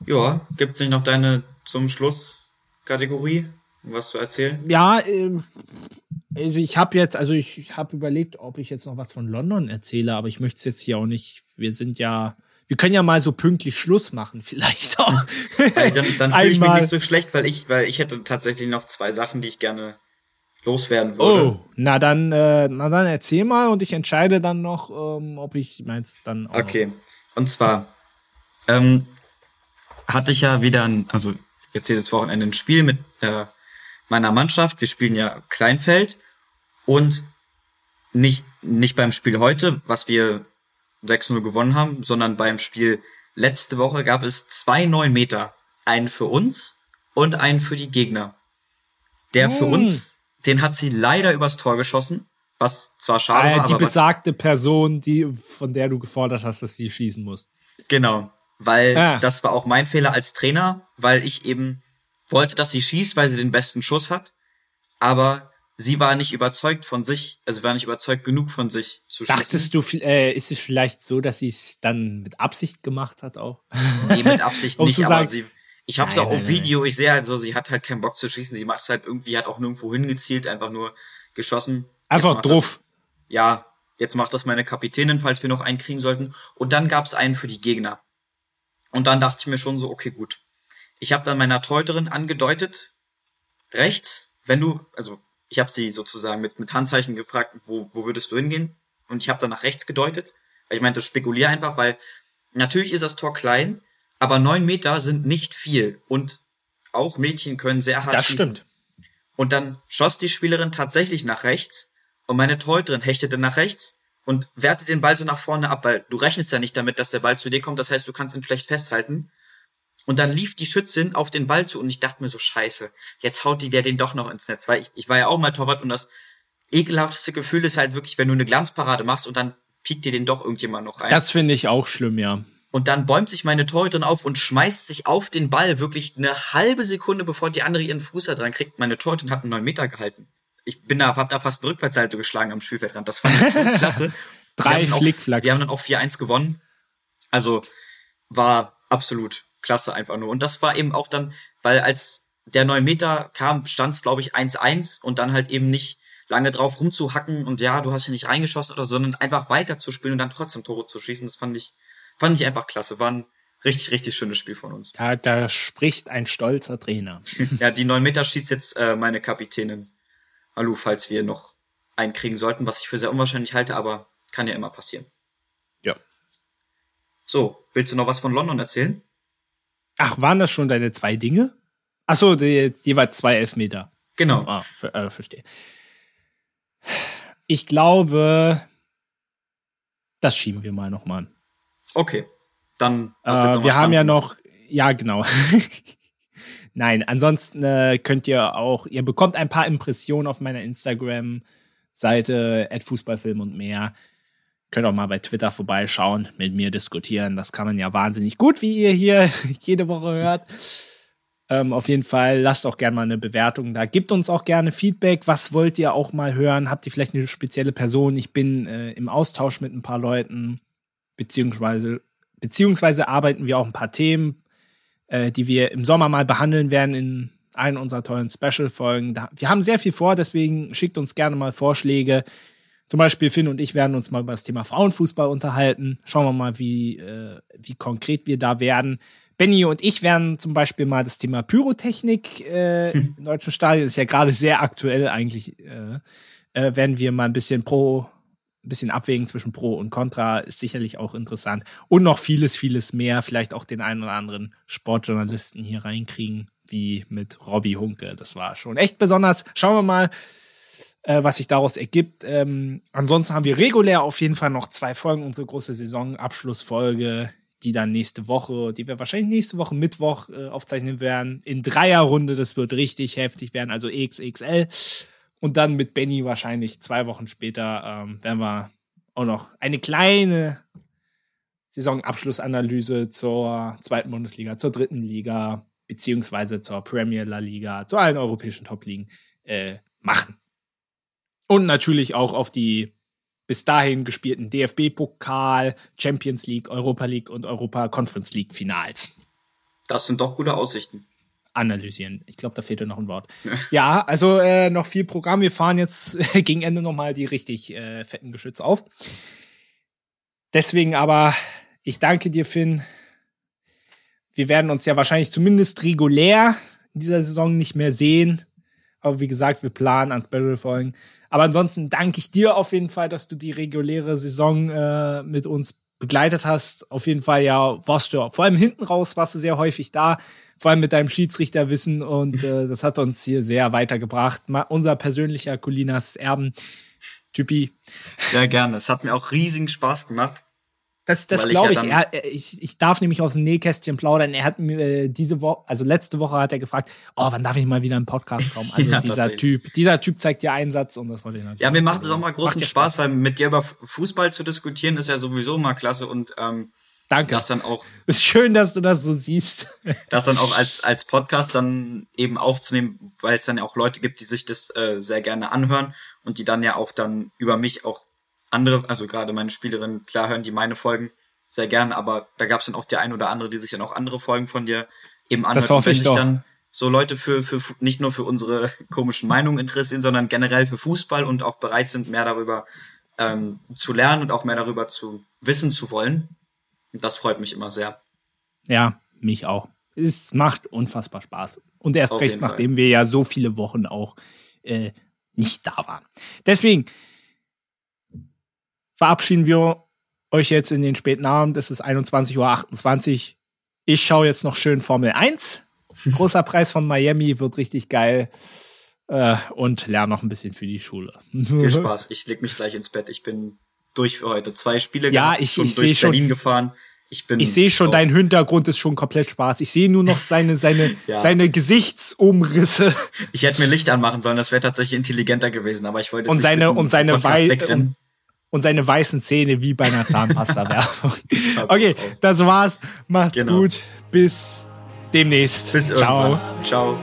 Ja, gibt es nicht noch deine zum Schluss Kategorie, was zu erzählen? Ja, äh, also ich habe jetzt, also ich, habe überlegt, ob ich jetzt noch was von London erzähle, aber ich möchte es jetzt hier auch nicht. Wir sind ja, wir können ja mal so pünktlich Schluss machen, vielleicht auch. dann dann fühle ich mich nicht so schlecht, weil ich, weil ich hätte tatsächlich noch zwei Sachen, die ich gerne loswerden würde. Oh, na dann, äh, na dann erzähl mal und ich entscheide dann noch, ähm, ob ich meins dann auch. Okay. Und zwar ähm, hatte ich ja wieder, ein, also jetzt jedes Wochenende ein Spiel mit äh, meiner Mannschaft. Wir spielen ja Kleinfeld und nicht nicht beim Spiel heute, was wir 6-0 gewonnen haben, sondern beim Spiel letzte Woche gab es zwei neun Meter, einen für uns und einen für die Gegner. Der für hm. uns den hat sie leider übers Tor geschossen, was zwar schade äh, war, Die besagte Person, die, von der du gefordert hast, dass sie schießen muss. Genau, weil ah. das war auch mein Fehler als Trainer, weil ich eben wollte, dass sie schießt, weil sie den besten Schuss hat, aber sie war nicht überzeugt von sich, also war nicht überzeugt genug von sich zu schießen. Dachtest du, äh, ist es vielleicht so, dass sie es dann mit Absicht gemacht hat auch? Nee, mit Absicht um nicht, aber sie, ich habe es auch auf Video, ich sehe halt so, sie hat halt keinen Bock zu schießen, sie macht es halt irgendwie, hat auch nirgendwo hingezielt, einfach nur geschossen. Einfach drauf. ja, jetzt macht das meine Kapitänin, falls wir noch einen kriegen sollten. Und dann gab es einen für die Gegner. Und dann dachte ich mir schon so, okay, gut. Ich habe dann meiner Teuterin angedeutet, rechts, wenn du, also ich habe sie sozusagen mit, mit Handzeichen gefragt, wo, wo würdest du hingehen? Und ich habe dann nach rechts gedeutet, weil ich meinte, spekulier einfach, weil natürlich ist das Tor klein, aber neun Meter sind nicht viel und auch Mädchen können sehr hart das schießen. Stimmt. Und dann schoss die Spielerin tatsächlich nach rechts und meine Torhüterin hechtete nach rechts und wehrte den Ball so nach vorne ab, weil du rechnest ja nicht damit, dass der Ball zu dir kommt, das heißt, du kannst ihn schlecht festhalten. Und dann lief die Schützin auf den Ball zu und ich dachte mir so, scheiße, jetzt haut die der den doch noch ins Netz, weil ich, ich war ja auch mal Torwart und das ekelhafteste Gefühl ist halt wirklich, wenn du eine Glanzparade machst und dann piekt dir den doch irgendjemand noch rein. Das finde ich auch schlimm, ja. Und dann bäumt sich meine Torhüterin auf und schmeißt sich auf den Ball wirklich eine halbe Sekunde, bevor die andere ihren Fuß da dran kriegt. Meine Torhüterin hat einen neun Meter gehalten. Ich bin da, hab da fast eine Rückwärtsseite geschlagen am Spielfeldrand. Das fand ich so klasse. Drei Flickflacks. Wir haben dann auch 4-1 gewonnen. Also war absolut klasse einfach nur. Und das war eben auch dann, weil als der neun Meter kam, stand es, glaube ich, 1-1 und dann halt eben nicht lange drauf rumzuhacken und ja, du hast hier nicht reingeschossen oder so, sondern einfach weiter zu spielen und dann trotzdem Tore zu schießen. Das fand ich Fand ich einfach klasse. War ein richtig, richtig schönes Spiel von uns. Da, da spricht ein stolzer Trainer. ja, die 9 Meter schießt jetzt äh, meine Kapitänin Alu, falls wir noch einkriegen sollten, was ich für sehr unwahrscheinlich halte, aber kann ja immer passieren. Ja. So, willst du noch was von London erzählen? Ach, waren das schon deine zwei Dinge? Ach so, die, jeweils zwei Elfmeter. Genau. Ah, äh, verstehe. Ich glaube, Das schieben wir mal nochmal. Okay. Dann äh, wir haben ja noch, ja genau. Nein, ansonsten äh, könnt ihr auch, ihr bekommt ein paar Impressionen auf meiner Instagram-Seite, Fußballfilm und mehr. Könnt auch mal bei Twitter vorbeischauen, mit mir diskutieren. Das kann man ja wahnsinnig gut, wie ihr hier jede Woche hört. Ähm, auf jeden Fall lasst auch gerne mal eine Bewertung da. Gebt uns auch gerne Feedback. Was wollt ihr auch mal hören? Habt ihr vielleicht eine spezielle Person? Ich bin äh, im Austausch mit ein paar Leuten, beziehungsweise, beziehungsweise arbeiten wir auch ein paar Themen, äh, die wir im Sommer mal behandeln werden in einen unserer tollen Special-Folgen. Wir haben sehr viel vor, deswegen schickt uns gerne mal Vorschläge. Zum Beispiel Finn und ich werden uns mal über das Thema Frauenfußball unterhalten. Schauen wir mal, wie, äh, wie konkret wir da werden. Benny und ich werden zum Beispiel mal das Thema Pyrotechnik äh, hm. im deutschen Stadion, ist ja gerade sehr aktuell eigentlich, äh, äh, werden wir mal ein bisschen pro, ein bisschen abwägen zwischen Pro und Contra, ist sicherlich auch interessant. Und noch vieles, vieles mehr, vielleicht auch den einen oder anderen Sportjournalisten hier reinkriegen, wie mit Robbie Hunke. Das war schon echt besonders. Schauen wir mal, äh, was sich daraus ergibt. Ähm, ansonsten haben wir regulär auf jeden Fall noch zwei Folgen, unsere große Saisonabschlussfolge die dann nächste Woche, die wir wahrscheinlich nächste Woche Mittwoch äh, aufzeichnen werden, in Dreierrunde. Das wird richtig heftig werden, also XXL. Und dann mit Benny wahrscheinlich zwei Wochen später ähm, werden wir auch noch eine kleine Saisonabschlussanalyse zur zweiten Bundesliga, zur dritten Liga, beziehungsweise zur Premier La Liga, zu allen europäischen Top-Ligen äh, machen. Und natürlich auch auf die bis dahin gespielten DFB-Pokal, Champions League, Europa League und Europa Conference League Finals. Das sind doch gute Aussichten. Analysieren. Ich glaube, da fehlt ja noch ein Wort. ja, also äh, noch viel Programm. Wir fahren jetzt gegen Ende nochmal die richtig äh, fetten Geschütze auf. Deswegen aber, ich danke dir, Finn. Wir werden uns ja wahrscheinlich zumindest regulär in dieser Saison nicht mehr sehen. Aber wie gesagt, wir planen an Special-Folgen. Aber ansonsten danke ich dir auf jeden Fall, dass du die reguläre Saison äh, mit uns begleitet hast. Auf jeden Fall ja warst du vor allem hinten raus warst du sehr häufig da, vor allem mit deinem Schiedsrichterwissen und äh, das hat uns hier sehr weitergebracht. Mal unser persönlicher Colinas Erben. Typi. Sehr gerne. Es hat mir auch riesigen Spaß gemacht. Das, das glaube ich. Ja er, ich. Ich darf nämlich aus dem Nähkästchen plaudern. Er hat mir äh, diese Woche, also letzte Woche hat er gefragt, oh, wann darf ich mal wieder im Podcast kommen? Also ja, dieser Typ, dieser Typ zeigt dir Einsatz und das wollte ich natürlich. Ja, mir macht es auch mal großen Spaß, Spaß, weil mit dir über Fußball zu diskutieren ist ja sowieso mal klasse und ähm, Danke. Das dann auch. Ist schön, dass du das so siehst. das dann auch als, als Podcast dann eben aufzunehmen, weil es dann ja auch Leute gibt, die sich das äh, sehr gerne anhören und die dann ja auch dann über mich auch andere, also gerade meine Spielerinnen, klar hören die meine Folgen sehr gern, aber da gab es dann auch die ein oder andere, die sich dann auch andere Folgen von dir eben anhört. Das hoffe ich doch. dann so Leute für, für nicht nur für unsere komischen Meinungen interessieren, sondern generell für Fußball und auch bereit sind, mehr darüber ähm, zu lernen und auch mehr darüber zu wissen zu wollen. Das freut mich immer sehr. Ja, mich auch. Es macht unfassbar Spaß. Und erst Auf recht, nachdem wir ja so viele Wochen auch äh, nicht da waren. Deswegen, verabschieden wir euch jetzt in den späten Abend. Es ist 21.28 Uhr. Ich schaue jetzt noch schön Formel 1. Großer Preis von Miami wird richtig geil. Äh, und lerne noch ein bisschen für die Schule. Viel Spaß. Ich leg mich gleich ins Bett. Ich bin durch für heute. Zwei Spiele ja, gehabt, ich, schon ich durch Berlin schon, gefahren. Ich, ich sehe schon, dein Hintergrund ist schon komplett Spaß. Ich sehe nur noch seine, seine, ja. seine Gesichtsumrisse. Ich hätte mir Licht anmachen sollen, das wäre tatsächlich intelligenter gewesen, aber ich wollte und seine, und seine und, und seine weißen Zähne wie bei einer Zahnpasta-Werbung. okay, das war's. Macht's genau. gut. Bis demnächst. Bis Ciao. irgendwann. Ciao.